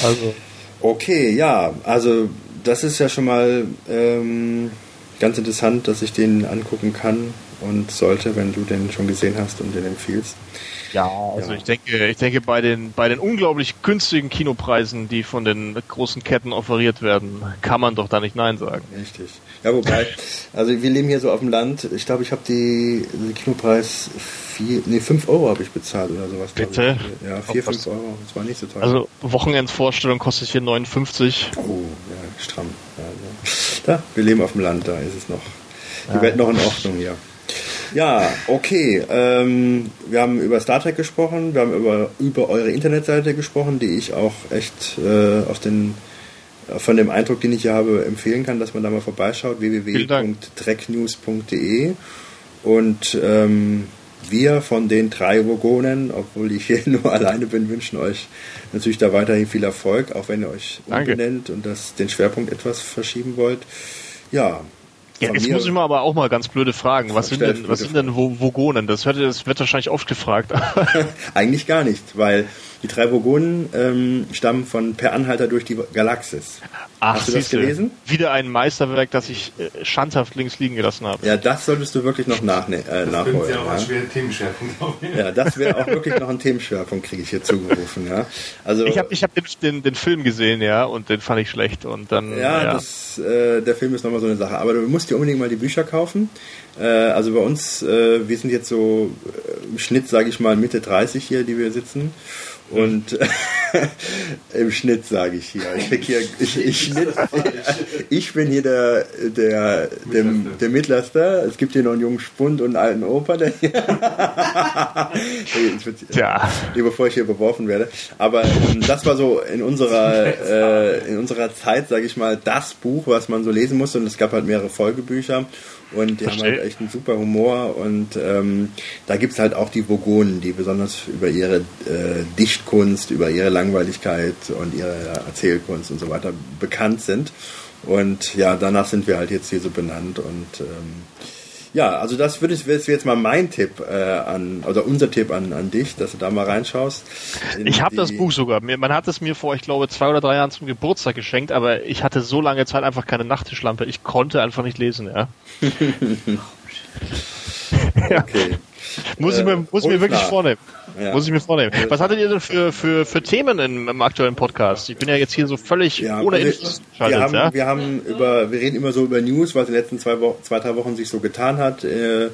Also. Okay, ja, also das ist ja schon mal ähm, ganz interessant, dass ich den angucken kann und sollte, wenn du den schon gesehen hast und den empfiehlst. Ja, also Ja. ich denke, ich denke bei den bei den unglaublich günstigen Kinopreisen, die von den großen Ketten offeriert werden, kann man doch da nicht nein sagen. Richtig. Ja, wobei, also wir leben hier so auf dem Land. Ich glaube, ich habe die den Kinopreis vier, nee, fünf Euro habe ich bezahlt oder sowas. Bitte? Ich. Ja, vier, was? fünf Euro. Das war nicht so teuer. Also Wochenendvorstellung kostet hier 59. oh, ja, stramm. Ja, ja. ja, wir leben auf dem Land, da ist es noch. Die Welt noch in Ordnung hier. Ja, okay. Ähm, wir haben über Star Trek gesprochen, wir haben über, über eure Internetseite gesprochen, die ich auch echt äh, aus den von dem Eindruck, den ich hier habe, empfehlen kann, dass man da mal vorbeischaut, Dank. www.treknews.de und ähm, wir von den drei Vogonen, obwohl ich hier nur alleine bin, wünschen euch natürlich da weiterhin viel Erfolg, auch wenn ihr euch umbenennt und das, den Schwerpunkt etwas verschieben wollt. Ja, Ja, jetzt muss ich mal aber auch mal ganz blöde fragen. Was sind denn, was sind denn Vo- Vogonen? Das, hört, das wird wahrscheinlich oft gefragt. Eigentlich gar nicht, weil die drei Vogonen ähm, stammen von Per Anhalter durch die Galaxis. Ach, Hast du das gelesen? Wieder ein Meisterwerk, das ich äh, schandhaft links liegen gelassen habe. Ja, das solltest du wirklich noch nachne äh, nachholen. Ja. schwere Themenschwerpunkt auf. ja, das wäre auch wirklich noch ein Themenschwerpunkt, kriege ich hier zugerufen. Ja. Also, Ich habe ich hab den, den, den Film gesehen, ja, und den fand ich schlecht. Und dann, ja, ja, Das, äh, der Film ist nochmal so eine Sache. Aber du musst dir unbedingt mal die Bücher kaufen. Äh, also bei uns, äh, wir sind jetzt so äh, im Schnitt, sage ich mal, Mitte 30 hier, die wir sitzen. Und im Schnitt sage ich hier. Ich, hier ich, ich, Schnitt, ich bin hier der, der, der, der Mittlerste. Es gibt hier noch einen jungen Spund und einen alten Opa. Der. Nee, bevor ich hier beworfen werde. Aber ähm, das war so in unserer, äh, in unserer Zeit, sage ich mal, das Buch, was man so lesen musste. Und es gab halt mehrere Folgebücher. Und die haben Verstehe. halt echt einen super Humor. Und ähm, da gibt's halt auch die Vogonen, die besonders über ihre äh, Dichtkunst, über ihre Langweiligkeit und ihre Erzählkunst und so weiter bekannt sind. Und ja, danach sind wir halt jetzt hier so benannt. Und ähm, ja, also das würde ich, wäre jetzt mal mein Tipp äh, an, oder unser Tipp an, an dich, dass du da mal reinschaust. in Ich habe das Buch sogar. Man hat es mir vor, ich glaube, zwei oder drei Jahren zum Geburtstag geschenkt, aber ich hatte so lange Zeit einfach keine Nachttischlampe. Ich konnte einfach nicht lesen, ja. Okay. Muss ich Äh, mir, muss ich mir wirklich vornehmen. Ja. Muss ich mir vornehmen. Was hattet ihr denn für, für, für Themen im, im aktuellen Podcast? Ich bin ja jetzt hier so völlig Ja, ohne wir, wir, haben, ja. wir haben über, wir reden immer so über News, was in den letzten zwei, Wochen, zwei drei Wochen sich so getan hat äh,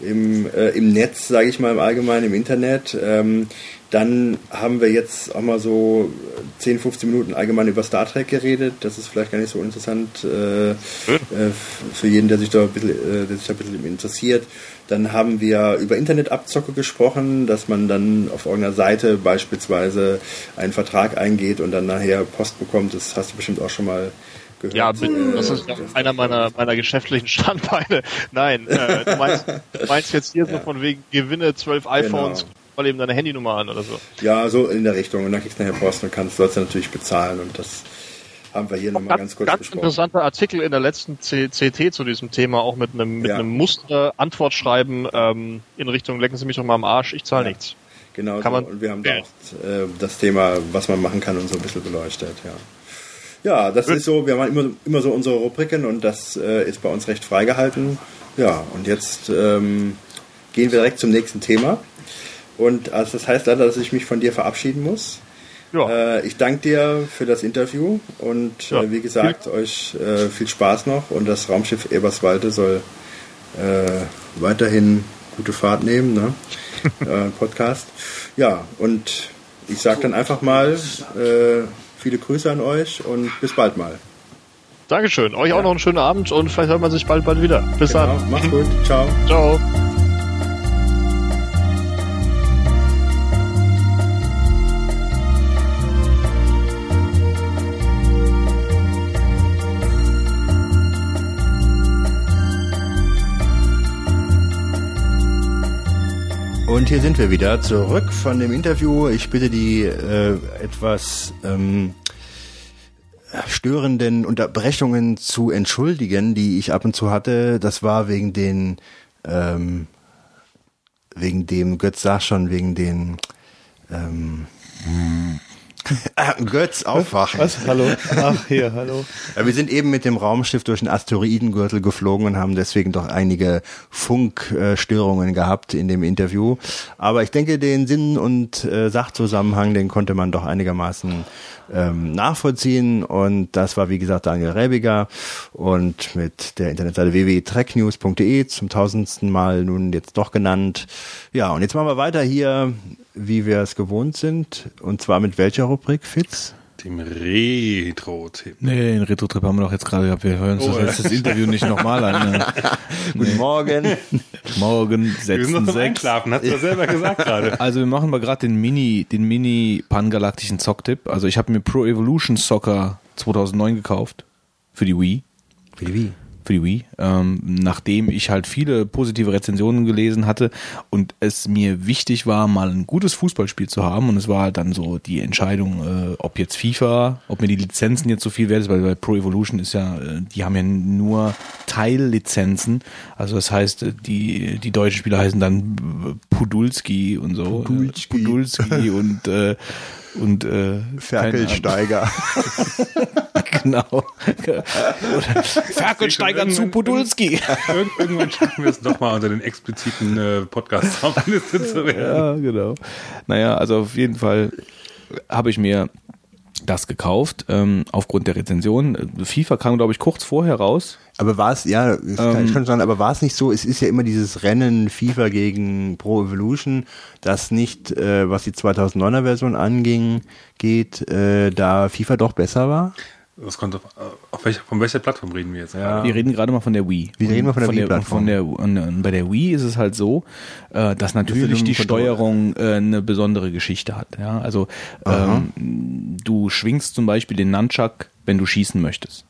im, äh, im Netz, sage ich mal im Allgemeinen, im Internet. Ähm, dann haben wir jetzt auch mal so 10, 15 Minuten allgemein über Star Trek geredet. Das ist vielleicht gar nicht so interessant äh, äh, für jeden, der sich da ein bisschen, äh, der sich da ein bisschen interessiert. Dann haben wir über Internetabzocke gesprochen, dass man dann auf irgendeiner Seite beispielsweise einen Vertrag eingeht und dann nachher Post bekommt. Das hast du bestimmt auch schon mal gehört. Ja, Äh, das ist einer meiner, meiner geschäftlichen Standbeine. Nein, äh, du, meinst, du meinst jetzt hier so von wegen Gewinne zwölf iPhones, Genau. Mal eben deine Handynummer an oder so. Ja, so in der Richtung. Und dann kriegst du nachher Post und kannst, sollst du natürlich bezahlen. Und das haben wir hier nochmal ganz kurz ganz besprochen. interessanter Artikel in der letzten C CT zu diesem Thema, auch mit einem, mit Ja. einem Muster Antwortschreiben ähm, in Richtung lecken Sie mich doch mal am Arsch, ich zahle Ja. nichts. Genau, Kann so. man- und wir haben da Ja. auch äh, das Thema, was man machen kann und so ein bisschen beleuchtet, ja. Ja, das ist so, wir haben immer, immer so unsere Rubriken und das äh, ist bei uns recht freigehalten. Ja, und jetzt ähm, gehen wir direkt zum nächsten Thema. Und also das heißt leider, dass ich mich von dir verabschieden muss. Ja. Äh, ich danke dir für das Interview und Ja, äh, wie gesagt, euch äh, viel Spaß noch und das Raumschiff Eberswalde soll äh, weiterhin gute Fahrt nehmen, ne? äh, Podcast. Ja, und ich sage dann einfach mal äh, viele Grüße an euch und bis bald mal. Dankeschön. Euch auch noch einen schönen Abend und vielleicht hört man sich bald bald wieder. Bis Genau, dann. macht's gut, ciao. Ciao. Hier sind wir wieder zurück von dem Interview. Ich bitte die äh, etwas ähm, störenden Unterbrechungen zu entschuldigen, die ich ab und zu hatte. Das war wegen den ähm, wegen dem Götz sag schon wegen den ähm, Götz aufwachen. Was? Hallo? Ach, hier, hallo. Ja, wir sind eben mit dem Raumschiff durch den Asteroidengürtel geflogen und haben deswegen doch einige Funkstörungen gehabt in dem Interview. Aber ich denke, den Sinn und äh, Sachzusammenhang, den konnte man doch einigermaßen ähm, nachvollziehen. Und das war, wie gesagt, Daniel Rebiger und mit der Internetseite www.tracknews.de zum tausendsten Mal nun jetzt doch genannt. Ja, und jetzt machen wir weiter hier, wie wir es gewohnt sind. Und zwar mit welcher Rubrik, Fitz? Dem Retro-Tipp. Nee, den Retro-Trip haben wir doch jetzt gerade gehabt. Wir hören uns Oh, das, jetzt das Interview nicht nochmal an. Ne? Guten Morgen. Morgen Wir sind setzen sechs. Einschlafen, hast du ja selber gesagt gerade. Also wir machen mal gerade den Mini, den Mini pangalaktischen Zocktipp. Also ich habe mir Pro Evolution Soccer 2009 gekauft für die Wii. Für die Wii. Für die Wii, ähm, nachdem ich halt viele positive Rezensionen gelesen hatte und es mir wichtig war, mal ein gutes Fußballspiel zu haben und es war halt dann so die Entscheidung, äh, ob jetzt FIFA, ob mir die Lizenzen jetzt so viel wert ist, weil bei Pro Evolution ist ja, äh, die haben ja nur Teillizenzen, also das heißt, äh, die die deutschen Spieler heißen dann Pudulski und so, Pudulski. Äh, Pudulski und äh, und äh, Ferkelsteiger. Genau. Oder Ferkelsteiger zu Podulski. Irgend, irgendwann schaffen wir es doch mal unter den expliziten äh, Podcast-Liste zu werden. Ja, genau. Naja, also auf jeden Fall habe ich mir das gekauft, ähm, aufgrund der Rezension. FIFA kam, glaube ich, kurz vorher raus. Aber war es, ja, das kann, ich kann sagen, aber war es nicht so, es ist ja immer dieses Rennen FIFA gegen Pro Evolution, das nicht, äh, was die 2009er Version anging, geht, äh, da FIFA doch besser war? Das kommt auf, auf welcher, von welcher Plattform reden wir jetzt? Ja. Wir reden gerade mal von der Wii. Wir reden mal von der Wii-Plattform. Von der, und, und bei der Wii ist es halt so, äh, dass natürlich nur die. Steuerung äh, eine besondere Geschichte hat. Ja? Also ähm, du schwingst zum Beispiel den Nunchuck, wenn du schießen möchtest.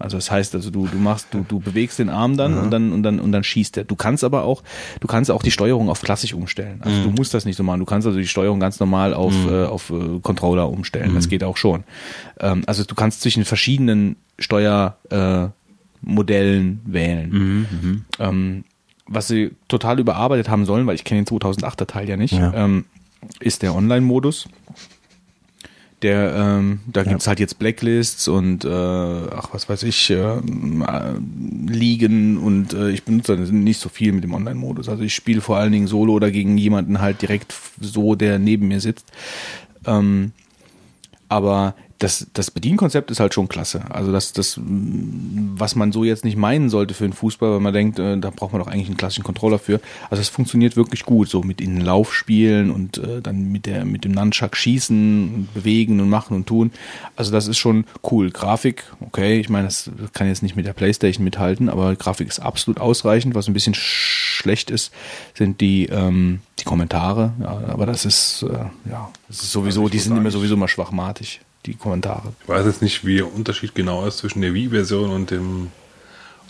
Also das heißt, also du, du machst, du, du bewegst den Arm dann und dann und dann und dann schießt er. Du kannst aber auch, du kannst auch die Steuerung auf klassisch umstellen. Also du musst das nicht so machen. Du kannst also die Steuerung ganz normal auf, äh, auf äh, Controller umstellen. Das geht auch schon. Ähm, also du kannst zwischen verschiedenen Steuermodellen äh, wählen. Ähm, was sie total überarbeitet haben sollen, weil ich kenne den 2008er Teil ja nicht, Ja. ähm, ist der Online-Modus. Der, ähm, da gibt's halt jetzt Blacklists und äh, ach was weiß ich, äh, Ligen und äh, ich benutze nicht so viel mit dem Online-Modus. Also ich spiele vor allen Dingen Solo oder gegen jemanden halt direkt so, der neben mir sitzt. Ähm, aber das, das Bedienkonzept ist halt schon klasse. Also das, das, was man so jetzt nicht meinen sollte für einen Fußball, weil man denkt, äh, da braucht man doch eigentlich einen klassischen Controller für. Also es funktioniert wirklich gut, so mit in den Laufspielen und äh, dann mit der, mit dem Nunchuck schießen und bewegen und machen und tun. Also das ist schon cool. Grafik, okay, ich meine, das kann jetzt nicht mit der Playstation mithalten, aber Grafik ist absolut ausreichend. Was ein bisschen schlecht ist, sind die, ähm, die Kommentare. Ja, aber das ist, äh, ja, das ist sowieso, die sind immer sowieso mal schwachmatig, die Kommentare. Ich weiß jetzt nicht, wie der Unterschied genau ist zwischen der Wii-Version und dem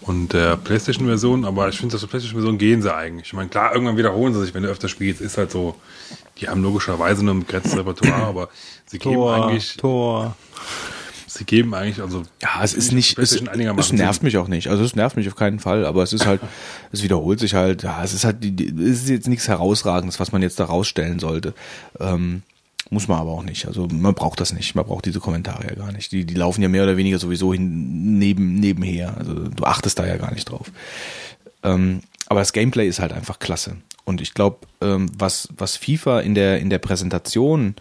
und der PlayStation-Version, aber ich finde, dass der PlayStation-Version gehen sie eigentlich. Ich meine, klar, irgendwann wiederholen sie sich, wenn du öfter spielst, ist halt so, die haben logischerweise nur ein begrenztes Repertoire, aber sie geben eigentlich, Tor. sie geben eigentlich, also Ja, es ist nicht, es, es nervt Sinn. mich auch nicht. Also es nervt mich auf keinen Fall, aber es ist halt, es wiederholt sich halt, ja, es ist halt, es ist jetzt nichts herausragendes, was man jetzt da rausstellen sollte. Ähm, muss man aber auch nicht. Also man braucht das nicht. Man braucht diese Kommentare ja gar nicht. Die, die laufen ja mehr oder weniger sowieso hin, neben, nebenher. Also du achtest da ja gar nicht drauf. Ähm, aber das Gameplay ist halt einfach klasse. Und ich glaube, ähm, was, was FIFA in der, in der Präsentation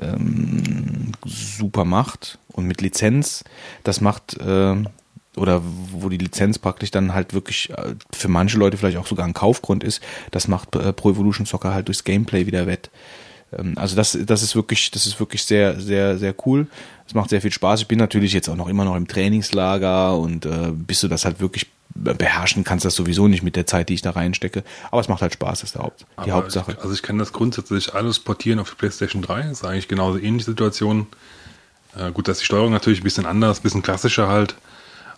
ähm, super macht und mit Lizenz, das macht, ähm, oder wo die Lizenz praktisch dann halt wirklich äh, für manche Leute vielleicht auch sogar ein Kaufgrund ist, das macht äh, Pro Evolution Soccer halt durchs Gameplay wieder wett. Ähm, Also das, das ist wirklich, das ist wirklich sehr, sehr, sehr cool. Es macht sehr viel Spaß. Ich bin natürlich jetzt auch noch immer noch im Trainingslager und äh, bis du das halt wirklich beherrschen kannst, das sowieso nicht mit der Zeit, die ich da reinstecke. Aber es macht halt Spaß, ist der Haupt, die Aber Hauptsache. Ich, also ich kann das grundsätzlich alles portieren auf die PlayStation 3. Das ist eigentlich genauso ähnliche Situation. Äh, gut, dass die Steuerung natürlich ein bisschen anders, ein bisschen klassischer halt.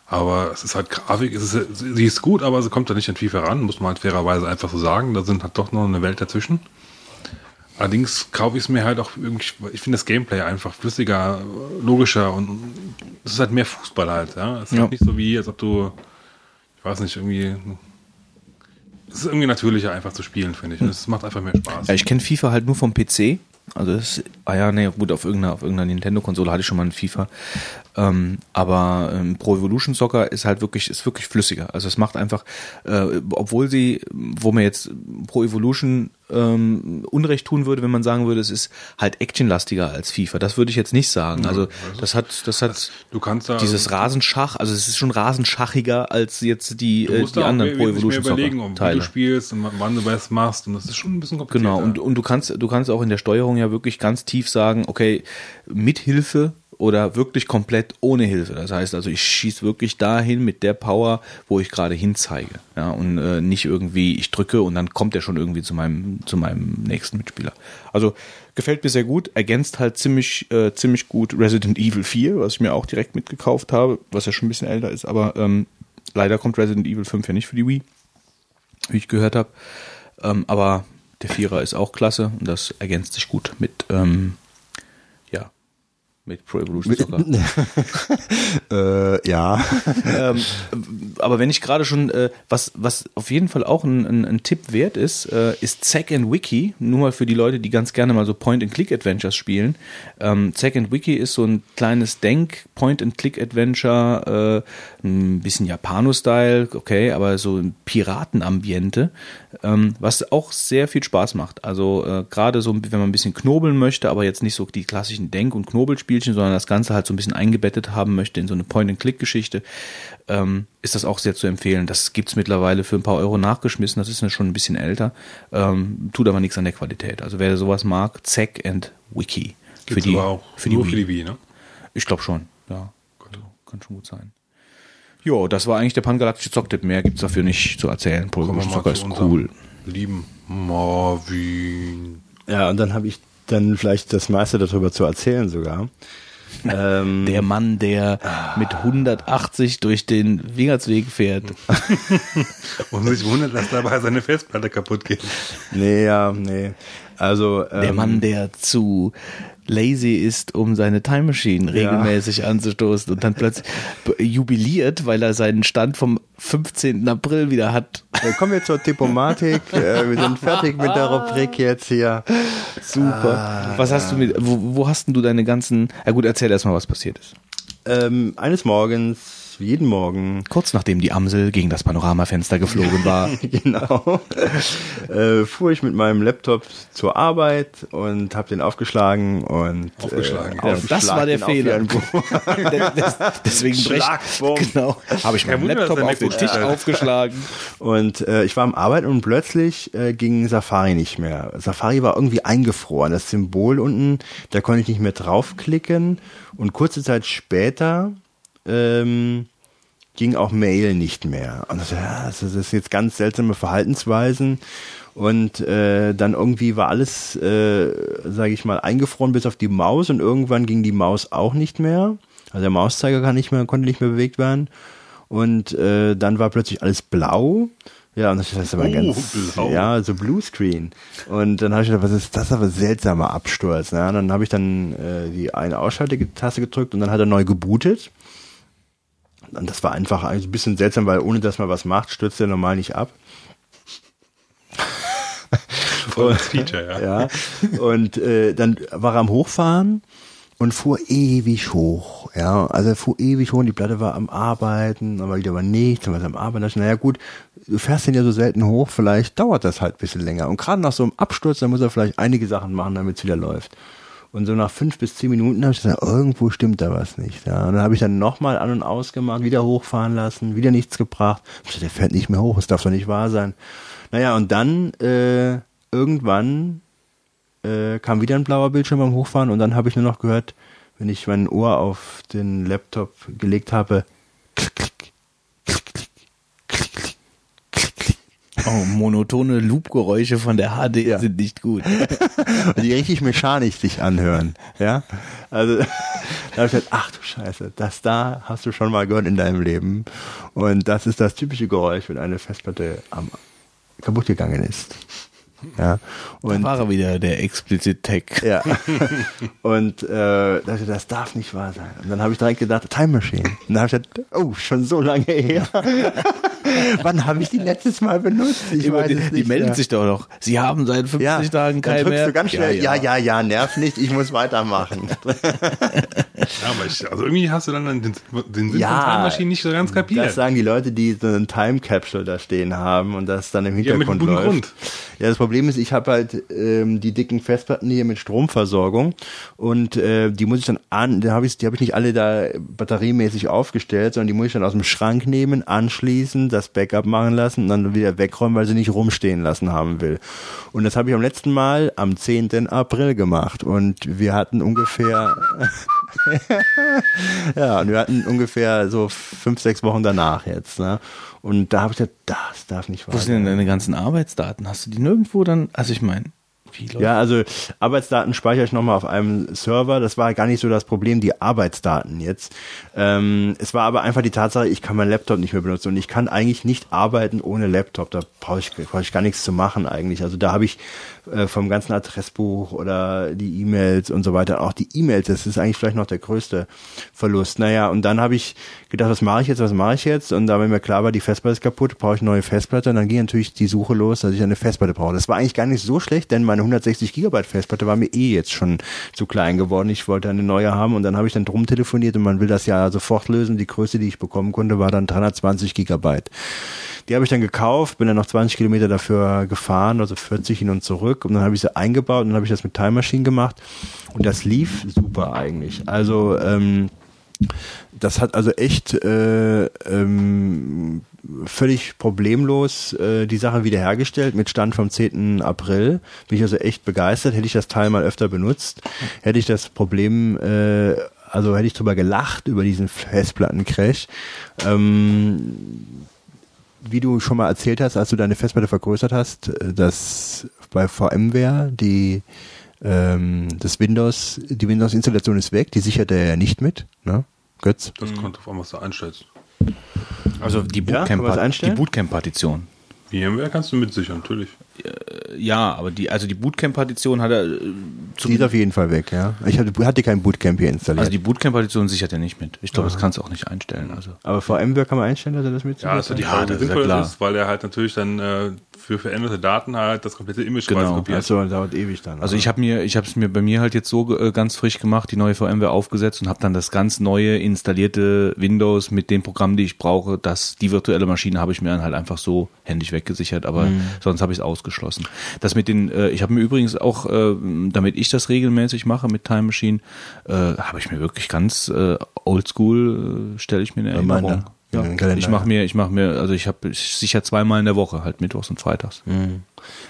Aber es ist halt Grafik, es ist, sie ist gut, aber sie kommt da nicht an FIFA ran, muss man halt fairerweise einfach so sagen. Da sind halt doch noch eine Welt dazwischen. Allerdings kaufe ich es mir halt auch irgendwie, ich finde das Gameplay einfach flüssiger, logischer und es ist halt mehr Fußball halt, ja. Es ist Ja. halt nicht so wie, als ob du, ich weiß nicht, irgendwie, es ist irgendwie natürlicher einfach zu spielen, finde ich. Und es macht einfach mehr Spaß. Ja, ich kenne FIFA halt nur vom PC. Also das, ist- ah ja, nee, gut, auf irgendeiner, auf irgendeiner Nintendo-Konsole hatte ich schon mal ein FIFA. Ähm, aber ähm, Pro Evolution Soccer ist halt wirklich, ist wirklich flüssiger. Also es macht einfach, äh, obwohl sie, wo man jetzt Pro Evolution ähm, Unrecht tun würde, wenn man sagen würde, es ist halt actionlastiger als FIFA. Das würde ich jetzt nicht sagen. Also das hat, das hat Du kannst da, dieses Rasenschach, also es ist schon rasenschachiger als jetzt die, du äh, musst die anderen Pro Evolution überlegen, Soccer um wie Teile. du spielst und wann du was machst und das ist schon ein bisschen komplizierter. Genau, und, und du kannst, du kannst auch in der Steuerung ja wirklich ganz tief sagen, okay, mit Hilfe oder wirklich komplett ohne Hilfe. Das heißt also, ich schieße wirklich dahin mit der Power, wo ich gerade hinzeige. Ja, und äh, nicht irgendwie, ich drücke und dann kommt er schon irgendwie zu meinem, zu meinem nächsten Mitspieler. Also gefällt mir sehr gut, ergänzt halt ziemlich, äh, ziemlich gut Resident Evil 4, was ich mir auch direkt mitgekauft habe, was ja schon ein bisschen älter ist, aber ähm, leider kommt Resident Evil 5 ja nicht für die Wii, wie ich gehört habe. Ähm, aber der Vierer ist auch klasse und das ergänzt sich gut mit, ähm, mit Pro Evolution Soccer. Äh, ja. ähm, aber wenn ich gerade schon, äh, was, was auf jeden Fall auch ein, ein, ein Tipp wert ist, äh, ist Zack and Wiki, nur mal für die Leute, die ganz gerne mal so Point-and-Click-Adventures spielen. Ähm, Zack and Wiki ist so ein kleines Denk-Point-and-Click-Adventure, äh, ein bisschen Japano-Style, okay, aber so ein Piratenambiente, ähm, was auch sehr viel Spaß macht. Also äh, gerade so, wenn man ein bisschen knobeln möchte, aber jetzt nicht so die klassischen Denk- und Knobelspielchen, sondern das Ganze halt so ein bisschen eingebettet haben möchte in so eine Point-and-Click-Geschichte, ähm, ist das auch sehr zu empfehlen. Das gibt's mittlerweile für ein paar Euro nachgeschmissen, das ist schon ein bisschen älter, ähm, tut aber nichts an der Qualität. Also wer sowas mag, Zack and Wiki. Für die, aber auch für die Wii. für die Wii, ne? Ich glaube schon, ja. Also, kann schon gut sein. Jo, das war eigentlich der pangalaktische Zocktipp. Mehr gibt's dafür nicht zu erzählen. Soccer zu ist cool. lieben Marvin. Ja, und dann habe ich dann vielleicht das meiste darüber zu erzählen sogar. ähm, Der Mann, der mit 180 durch den Wingertsweg fährt. Und sich wundert, dass dabei seine Festplatte kaputt geht. nee, ja, nee. Also ähm, Der Mann, der zu lazy ist, um seine Time Machine regelmäßig anzustoßen und dann plötzlich jubiliert, weil er seinen Stand vom 15. April wieder hat. kommen wir zur Diplomatik. äh, wir sind fertig mit der Rubrik jetzt hier. Super. was hast du mit, wo, wo hast denn du deine ganzen, ja gut, erzähl erstmal, was passiert ist. Ähm, eines Morgens, jeden Morgen, Kurz nachdem die Amsel gegen das Panoramafenster geflogen war. genau, äh, fuhr ich mit meinem Laptop zur Arbeit und habe den aufgeschlagen und Aufgeschlagen, äh, ja. Das war der Fehler. Deswegen Schlagwurm. genau, habe ich meinen Laptop auf den Tisch aufgeschlagen. Und äh, ich war am Arbeiten und plötzlich äh, ging Safari nicht mehr. Safari war irgendwie eingefroren. Das Symbol unten, da konnte ich nicht mehr draufklicken. Und kurze Zeit später ähm, ging auch Mail nicht mehr. Und das, ja, das ist jetzt ganz seltsame Verhaltensweisen. Und äh, dann irgendwie war alles, äh, sage ich mal, eingefroren bis auf die Maus und irgendwann ging die Maus auch nicht mehr. Also der Mauszeiger kann nicht mehr, konnte nicht mehr bewegt werden. Und äh, dann war plötzlich alles blau. Ja, und das ist aber Oh, ganz, blau. ja, so Bluescreen. Und dann habe ich gedacht, was ist das aber seltsamer Absturz. Ne? Und dann habe ich dann äh, die eine Ausschaltetaste gedrückt und dann hat er neu gebootet. Und das war einfach ein bisschen seltsam, weil ohne dass man was macht, stürzt er normal nicht ab. Volles Feature, ja. Ja. Und äh, dann war er am Hochfahren und fuhr ewig hoch. Ja, also er fuhr ewig hoch und die Platte war am Arbeiten, war wieder aber nichts, dann war es am Arbeiten. Da ich, naja gut, du fährst den ja so selten hoch, vielleicht dauert das halt ein bisschen länger. Und gerade nach so einem Absturz, dann muss er vielleicht einige Sachen machen, damit es wieder läuft. Und so nach fünf bis zehn Minuten habe ich gesagt, irgendwo stimmt da was nicht. Ja. Und dann habe ich dann nochmal an und ausgemacht, wieder hochfahren lassen, wieder nichts gebracht. Ich dachte, der fährt nicht mehr hoch, das darf doch nicht wahr sein. Naja, und dann äh, irgendwann äh, kam wieder ein blauer Bildschirm beim Hochfahren und dann habe ich nur noch gehört, wenn ich mein Ohr auf den Laptop gelegt habe, klick, klick, klick, klick, klick, klick, klick. Oh, monotone Loopgeräusche von der HD sind nicht gut. Die richtig mechanisch sich anhören. Ja, also da habe ich gedacht, ach du Scheiße, das da hast du schon mal gehört in deinem Leben. Und das ist das typische Geräusch, wenn eine Festplatte am, kaputt gegangen ist. Ja, Da und war er wieder, der Explicit Tech. ja. Und äh, dachte, das darf nicht wahr sein. Und dann habe ich direkt gedacht, Time Machine. Und dann habe ich gedacht, oh, schon so lange her. Wann habe ich die letztes Mal benutzt? Ich Immer weiß die, es die nicht melden mehr. sich doch noch. Sie haben seit 50 ja, Tagen dann kein drückst mehr. du ganz schnell, ja, ja, ja, nerv nicht, ich muss weitermachen. Ja, aber ich, also irgendwie hast du dann den, den Sinn Ja, von Time Machine nicht so ganz kapiert. Das sagen die Leute, die so einen Time Capsule da stehen haben und das dann im Ja, mit Hintergrund gutem läuft. Grund. Ja, das Problem ist, ich habe halt ähm, die dicken Festplatten hier mit Stromversorgung und äh, die muss ich dann an, da habe ich, die habe ich nicht alle da batteriemäßig aufgestellt, sondern die muss ich dann aus dem Schrank nehmen, anschließen, das Backup machen lassen und dann wieder wegräumen, weil sie nicht rumstehen lassen haben will. Und das habe ich am letzten Mal am 10. April gemacht und wir hatten ungefähr ja, und wir hatten ungefähr so fünf, sechs Wochen danach jetzt. Ne? Und da habe ich gedacht, das darf nicht wahr Wo sind denn sein. deine ganzen Arbeitsdaten? Hast du die nirgendwo dann? Also ich meine, Ja, also Arbeitsdaten speichere ich nochmal auf einem Server. Das war gar nicht so das Problem, die Arbeitsdaten jetzt. Ähm, es war aber einfach die Tatsache, ich kann meinen Laptop nicht mehr benutzen und ich kann eigentlich nicht arbeiten ohne Laptop. Da brauche ich, brauche ich gar nichts zu machen eigentlich. Also da habe ich äh, vom ganzen Adressbuch oder die E-Mails und so weiter, auch die E-Mails, das ist eigentlich vielleicht noch der größte Verlust. Naja, und dann habe ich gedacht, was mache ich jetzt, was mache ich jetzt? Und da mir klar war, die Festplatte ist kaputt, brauche ich eine neue Festplatte. Und dann ging natürlich die Suche los, dass ich eine Festplatte brauche. Das war eigentlich gar nicht so schlecht, denn meine 160 Gigabyte Festplatte war mir eh jetzt schon zu klein geworden. Ich wollte eine neue haben und dann habe ich dann drum telefoniert und man will das ja sofort lösen. Die größte, die ich bekommen konnte, war dann 320 Gigabyte. Die habe ich dann gekauft, bin dann noch 20 Kilometer dafür gefahren, also 40 hin und zurück. Und dann habe ich sie eingebaut und dann habe ich das mit Time Machine gemacht. Und das lief super eigentlich. Also ähm, das hat also echt äh, ähm, völlig problemlos äh, die Sache wiederhergestellt mit Stand vom 10. April. Bin ich also echt begeistert. Hätte ich das Teil mal öfter benutzt, hätte ich das Problem, äh, also hätte ich drüber gelacht über diesen Festplattencrash. Ähm, wie du schon mal erzählt hast, als du deine Festplatte vergrößert hast, äh, dass bei VMware die ähm, das Windows, die Windows-Installation ist weg, die sichert er ja nicht mit, ne? Götz? Das kommt auf an, was du einstellst. Also die Ja, Bootcamp-? Bootcamp-Partition. VMware kannst du mitsichern, natürlich. Ja, aber die, also die Bootcamp-Partition hat er äh, zum, Die ist auf jeden Fall weg, ja. Ich hatte, hatte kein Bootcamp hier installiert. also die Bootcamp-Partition sichert er nicht mit. Ich glaube, das kannst du auch nicht einstellen. Also aber VMware kann man einstellen, dass er das mit Ja, das ist die Ja, Frage, das ist ja sinnvoll klar. ist, weil er halt natürlich dann äh, für veränderte Daten halt das komplette Image Genau. quasi kopiert. Achso, dauert ewig dann. Also ich habe mir, ich habe es mir bei mir halt jetzt so äh, ganz frisch gemacht, die neue VMware aufgesetzt und habe dann das ganz neue installierte Windows mit den Programmen, die ich brauche. Das die virtuelle Maschine habe ich mir dann halt einfach so händisch weggesichert, aber sonst habe ich es ausgeschlossen. Das mit den, äh, ich habe mir übrigens auch, äh, damit ich das regelmäßig mache mit Time Machine, äh, habe ich mir wirklich ganz äh, Oldschool äh, stelle ich mir eine Reminder. Erinnerung. In Ja, den Kalender, ich mache mir, ich mache mir, also ich habe sicher zweimal in der Woche, halt mittwochs und freitags.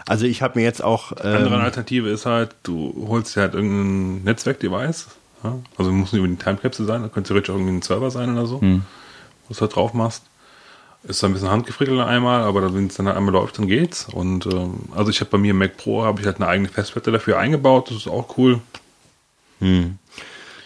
Also ich habe mir jetzt auch Andere ähm, Alternative ist halt, du holst dir halt irgendein Netzwerkdevice. Ja? Also muss nicht über die Timecapsule sein, da könnte theoretisch auch irgendwie ein Server sein oder so, Hm. was du halt drauf machst. Ist dann ein bisschen handgefrickelt einmal, aber wenn es dann halt einmal läuft, dann geht's. Und ähm, also ich habe bei mir im Mac Pro habe ich halt eine eigene Festplatte dafür eingebaut, das ist auch cool.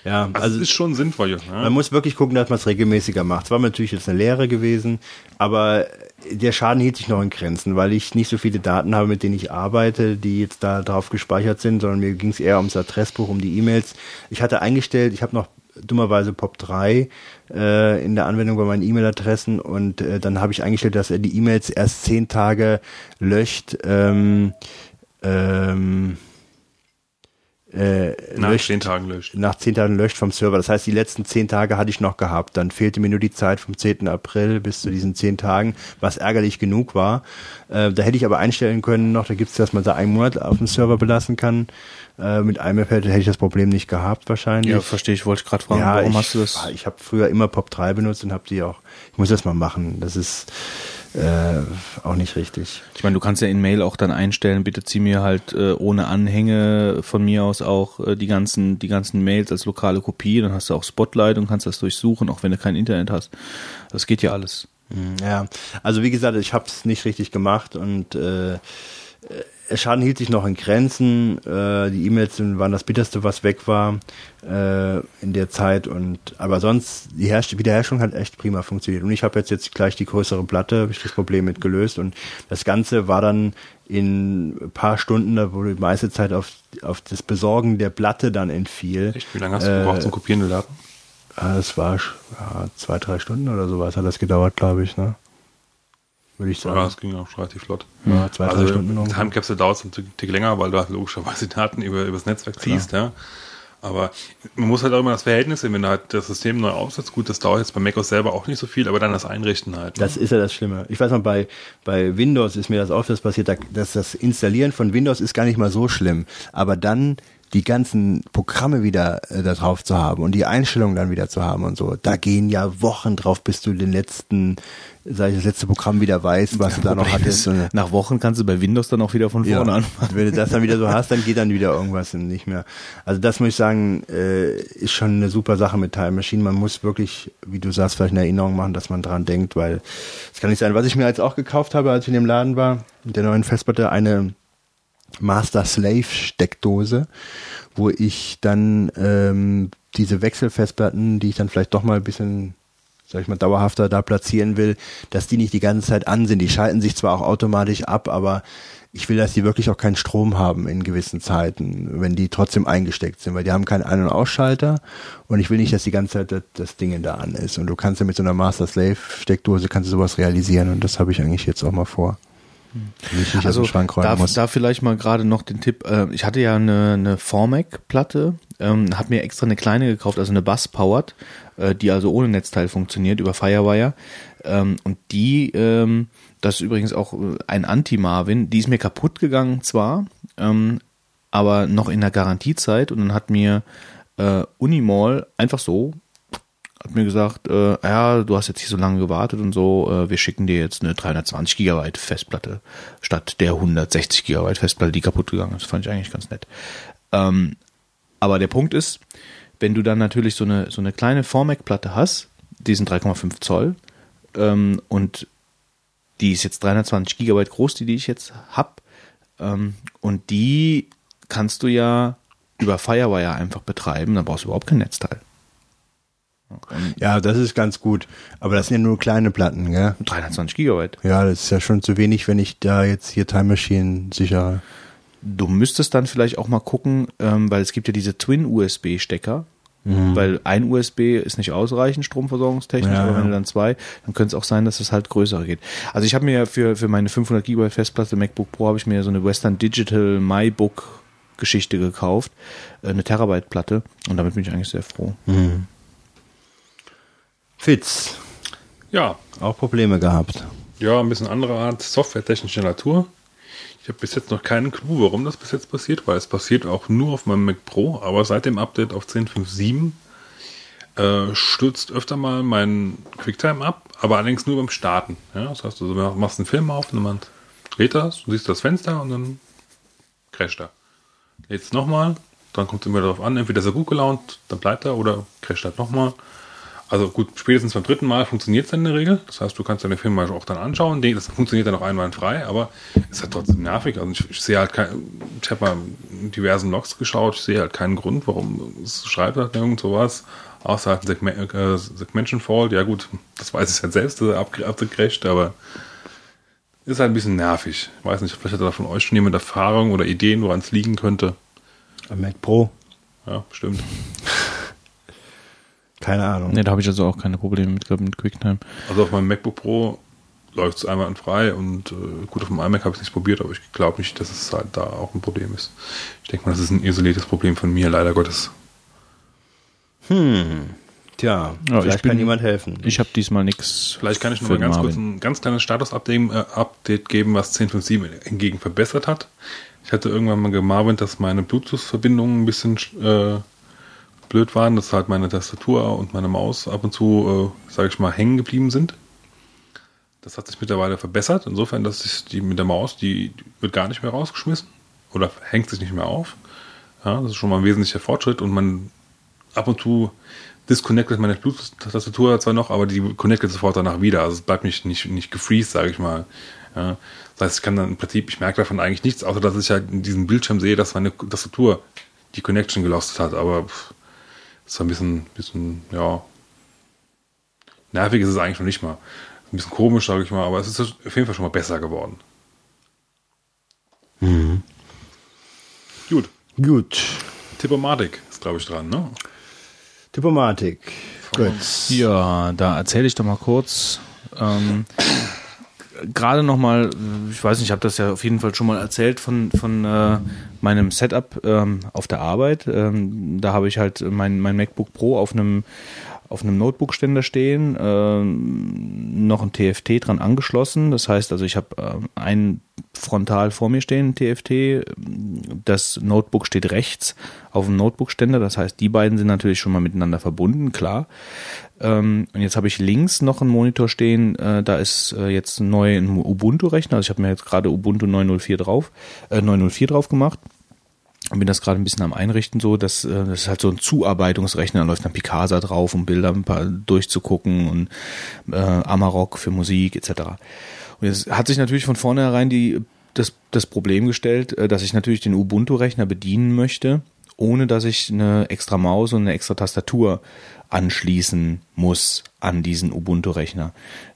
Ja, Also, also es ist schon sinnvoll. Ja? Man muss wirklich gucken, dass man es regelmäßiger macht. Es war natürlich jetzt eine Lehre gewesen, aber der Schaden hielt sich noch in Grenzen, weil ich nicht so viele Daten habe, mit denen ich arbeite, die jetzt da drauf gespeichert sind, sondern mir ging es eher ums Adressbuch, um die E-Mails. Ich hatte eingestellt, ich habe noch dummerweise POP3 äh, in der Anwendung bei meinen E-Mail-Adressen und äh, dann habe ich eingestellt, dass er die E-Mails erst zehn Tage löscht. Ähm, ähm, äh, Nach löscht, zehn Tagen löscht. nach zehn Tagen löscht vom Server. Das heißt, die letzten zehn Tage hatte ich noch gehabt. Dann fehlte mir nur die Zeit vom 10. April bis zu diesen zehn Tagen, was ärgerlich genug war. Äh, da hätte ich aber einstellen können noch, da gibt es, dass man da einen Monat auf dem Server belassen kann. Äh, mit iMap hätte, hätte ich das Problem nicht gehabt wahrscheinlich. Ja, verstehe ich. Wollte ich gerade fragen, warum ich, hast du das? Ich habe früher immer Pop 3 benutzt und habe die auch, ich muss das mal machen. Das ist äh, auch nicht richtig. Ich meine, du kannst ja in Mail auch dann einstellen, bitte zieh mir halt äh, ohne Anhänge von mir aus auch äh, die ganzen die ganzen Mails als lokale Kopie, dann hast du auch Spotlight und kannst das durchsuchen, auch wenn du kein Internet hast. Das geht ja alles. Ja, also wie gesagt, ich habe es nicht richtig gemacht und äh, der Schaden hielt sich noch in Grenzen. Äh, die E-Mails waren das bitterste, was weg war äh, in der Zeit. Und aber sonst die Herst Wiederherstellung hat echt prima funktioniert. Und ich habe jetzt jetzt gleich die größere Platte, habe ich das Problem mit gelöst. Und das Ganze war dann in ein paar Stunden, da wurde die meiste Zeit auf, auf das Besorgen der Platte dann entfiel. Echt? Wie lange hast du gebraucht zum Kopieren der Daten? Ah, Das war ja, zwei, drei Stunden oder sowas hat das gedauert, glaube ich. Ne? Würde ich Ja, sagen. das ging auch relativ flott. Ja, zwei, drei Also Stunden noch. Time Capsule dauert ein Tick länger, weil du halt logischerweise Daten über, über das Netzwerk ziehst, ja. Aber man muss halt auch immer das Verhältnis sehen, wenn du halt das System neu aufsetzt. Gut, das dauert jetzt bei macOS selber auch nicht so viel, aber dann das Einrichten halt. ne? Das ist ja das Schlimme. Ich weiß noch, bei, bei Windows ist mir das oft das passiert, da- dass das Installieren von Windows ist gar nicht mal so schlimm. Aber dann die ganzen Programme wieder äh, da drauf zu haben und die Einstellungen dann wieder zu haben und so, da gehen ja Wochen drauf, bis du den letzten, sag ich, das letzte Programm wieder weißt, was du da noch hattest. ist, nach Wochen kannst du bei Windows dann auch wieder von ja, vorne anfangen. wenn du das dann wieder so hast, dann geht dann wieder irgendwas nicht mehr. Also das muss ich sagen, äh, ist schon eine super Sache mit Time Machine. Man muss wirklich, wie du sagst, vielleicht eine Erinnerung machen, dass man dran denkt, weil es kann nicht sein. Was ich mir jetzt auch gekauft habe, als ich in dem Laden war, mit der neuen Festplatte, eine Master Slave Steckdose, wo ich dann ähm, diese Wechselfestplatten, die ich dann vielleicht doch mal ein bisschen sag ich mal, dauerhafter da platzieren will, dass die nicht die ganze Zeit an sind. Die schalten sich zwar auch automatisch ab, aber ich will, dass die wirklich auch keinen Strom haben in gewissen Zeiten, wenn die trotzdem eingesteckt sind, weil die haben keinen Ein- und Ausschalter und ich will nicht, dass die ganze Zeit das, Ding da an ist. Und du kannst ja mit so einer Master Slave Steckdose kannst du sowas realisieren und das habe ich eigentlich jetzt auch mal vor. Also da, da vielleicht mal gerade noch den Tipp. Äh, ich hatte ja eine, eine Formac-Platte, ähm, habe mir extra eine kleine gekauft, also eine Bus-Powered, äh, die also ohne Netzteil funktioniert über Firewire. Ähm, und die, ähm, das ist übrigens auch äh, ein Anti-Marvin, die ist mir kaputt gegangen zwar, ähm, aber noch in der Garantiezeit und dann hat mir äh, Unimall einfach so hat mir gesagt, äh, ja, du hast jetzt hier so lange gewartet und so, äh, wir schicken dir jetzt eine 320 Gigabyte Festplatte statt der 160 Gigabyte Festplatte, die kaputt gegangen ist. Das fand ich eigentlich ganz nett. Ähm, aber der Punkt ist, wenn du dann natürlich so eine, so eine kleine Formac-Platte hast, die sind 3,5 Zoll, ähm, und die ist jetzt 320 Gigabyte groß, die, die ich jetzt hab, ähm, und die kannst du ja über Firewire einfach betreiben, dann brauchst du überhaupt kein Netzteil. Ja, das ist ganz gut. Aber das sind ja nur kleine Platten, gell? 320 Gigabyte. Ja, das ist ja schon zu wenig, wenn ich da jetzt hier Time Machine sichere. Du müsstest dann vielleicht auch mal gucken, ähm, weil es gibt ja diese Twin-USB-Stecker, weil ein USB ist nicht ausreichend stromversorgungstechnisch, Ja, aber wenn du dann zwei, dann könnte es auch sein, dass es halt größere geht. Also ich habe mir ja für, für meine 500 Gigabyte Festplatte MacBook Pro habe ich mir so eine Western Digital MyBook Geschichte gekauft, äh, eine Terabyte Platte und damit bin ich eigentlich sehr froh. Fitz, Ja, auch Probleme gehabt. ja, ein bisschen andere Art, softwaretechnischer Natur. Ich habe bis jetzt noch keinen Clou, warum das bis jetzt passiert, weil es passiert auch nur auf meinem Mac Pro, aber seit dem Update auf 10.5.7 äh, stürzt öfter mal mein QuickTime ab, aber allerdings nur beim Starten. Ja? Das heißt, du machst einen Film auf und dann dreht das, du siehst das Fenster und dann crasht er. Lädst nochmal, dann kommt es immer darauf an, entweder ist er gut gelaunt, dann bleibt er oder crasht halt nochmal. Also gut, spätestens beim dritten Mal funktioniert es in der Regel. Das heißt, du kannst deine Filme auch dann anschauen. Das funktioniert dann auch einwandfrei, aber es ist halt trotzdem nervig. Also ich, ich sehe halt kein, ich habe mal in diversen Logs geschaut, ich sehe halt keinen Grund, warum es schreibt halt irgend sowas. Außer halt Segment, äh, Segmentation Fault. Ja gut, das weiß ich halt selbst, dass er abge- abgecrasht, aber ist halt ein bisschen nervig. Ich weiß nicht, vielleicht hat da von euch schon jemand Erfahrung oder Ideen, woran es liegen könnte. Am Mac Pro, Ja, stimmt. keine Ahnung. Ne, da habe ich also auch keine Probleme mit, mit QuickTime. Also auf meinem MacBook Pro läuft es einwandfrei und äh, gut, auf dem iMac habe ich es nicht probiert, aber ich glaube nicht, dass es halt da auch ein Problem ist. Ich denke mal, das ist ein isoliertes Problem von mir, leider Gottes. Tja, Ja, vielleicht ich bin- kann jemand helfen. Ich habe diesmal nichts. Vielleicht kann ich noch mal ganz kurz ein ganz kleines Status-Update äh, Update geben, was 10.5.7 hingegen verbessert hat. Ich hatte irgendwann mal gemarvint, dass meine Bluetooth-Verbindungen ein bisschen äh, blöd waren, dass halt meine Tastatur und meine Maus ab und zu, äh, sage ich mal, hängen geblieben sind. Das hat sich mittlerweile verbessert, insofern, dass ich die mit der Maus, die wird gar nicht mehr rausgeschmissen oder hängt sich nicht mehr auf. Ja, das ist schon mal ein wesentlicher Fortschritt und man ab und zu disconnectet meine Bluetooth-Tastatur zwar noch, aber die connectet sofort danach wieder. Also es bleibt nicht, nicht, nicht gefreezed, sage ich mal. Ja, das heißt, ich kann dann im Prinzip, ich merke davon eigentlich nichts, außer dass ich halt in diesem Bildschirm sehe, dass meine Tastatur die Connection gelostet hat. Aber pff, ist ein bisschen, bisschen, ja, nervig ist es eigentlich noch nicht mal. Ein bisschen komisch, sage ich mal, aber es ist auf jeden Fall schon mal besser geworden. Gut. Gut. Tippomatik ist, glaube ich, dran, ne? Diplomatik. Gut. Ja, da erzähle ich doch mal kurz. Ähm, Gerade noch mal, ich weiß nicht, ich habe das ja auf jeden Fall schon mal erzählt von, von äh, meinem Setup ähm, auf der Arbeit. Ähm, da habe ich halt mein, mein MacBook Pro auf einem auf einem Notebook-Ständer stehen, ähm, noch ein TFT dran angeschlossen. Das heißt also, ich habe ähm, ein frontal vor mir stehen, TFT. Das Notebook steht rechts auf dem Notebook-Ständer. Das heißt, die beiden sind natürlich schon mal miteinander verbunden, klar. Ähm, und jetzt habe ich links noch einen Monitor stehen. Äh, da ist äh, jetzt neu ein Ubuntu-Rechner. Also ich habe mir jetzt gerade Ubuntu 904 drauf, äh, 904 drauf gemacht und bin das gerade ein bisschen am Einrichten so, dass äh, das ist halt so ein Zuarbeitungsrechner, da läuft dann Picasa drauf, um Bilder ein paar durchzugucken und äh, Amarok für Musik etc. Und jetzt hat sich natürlich von vornherein die das, das Problem gestellt, äh, dass ich natürlich den Ubuntu-Rechner bedienen möchte, ohne dass ich eine extra Maus und eine extra Tastatur anschließen muss an diesen Ubuntu-Rechner.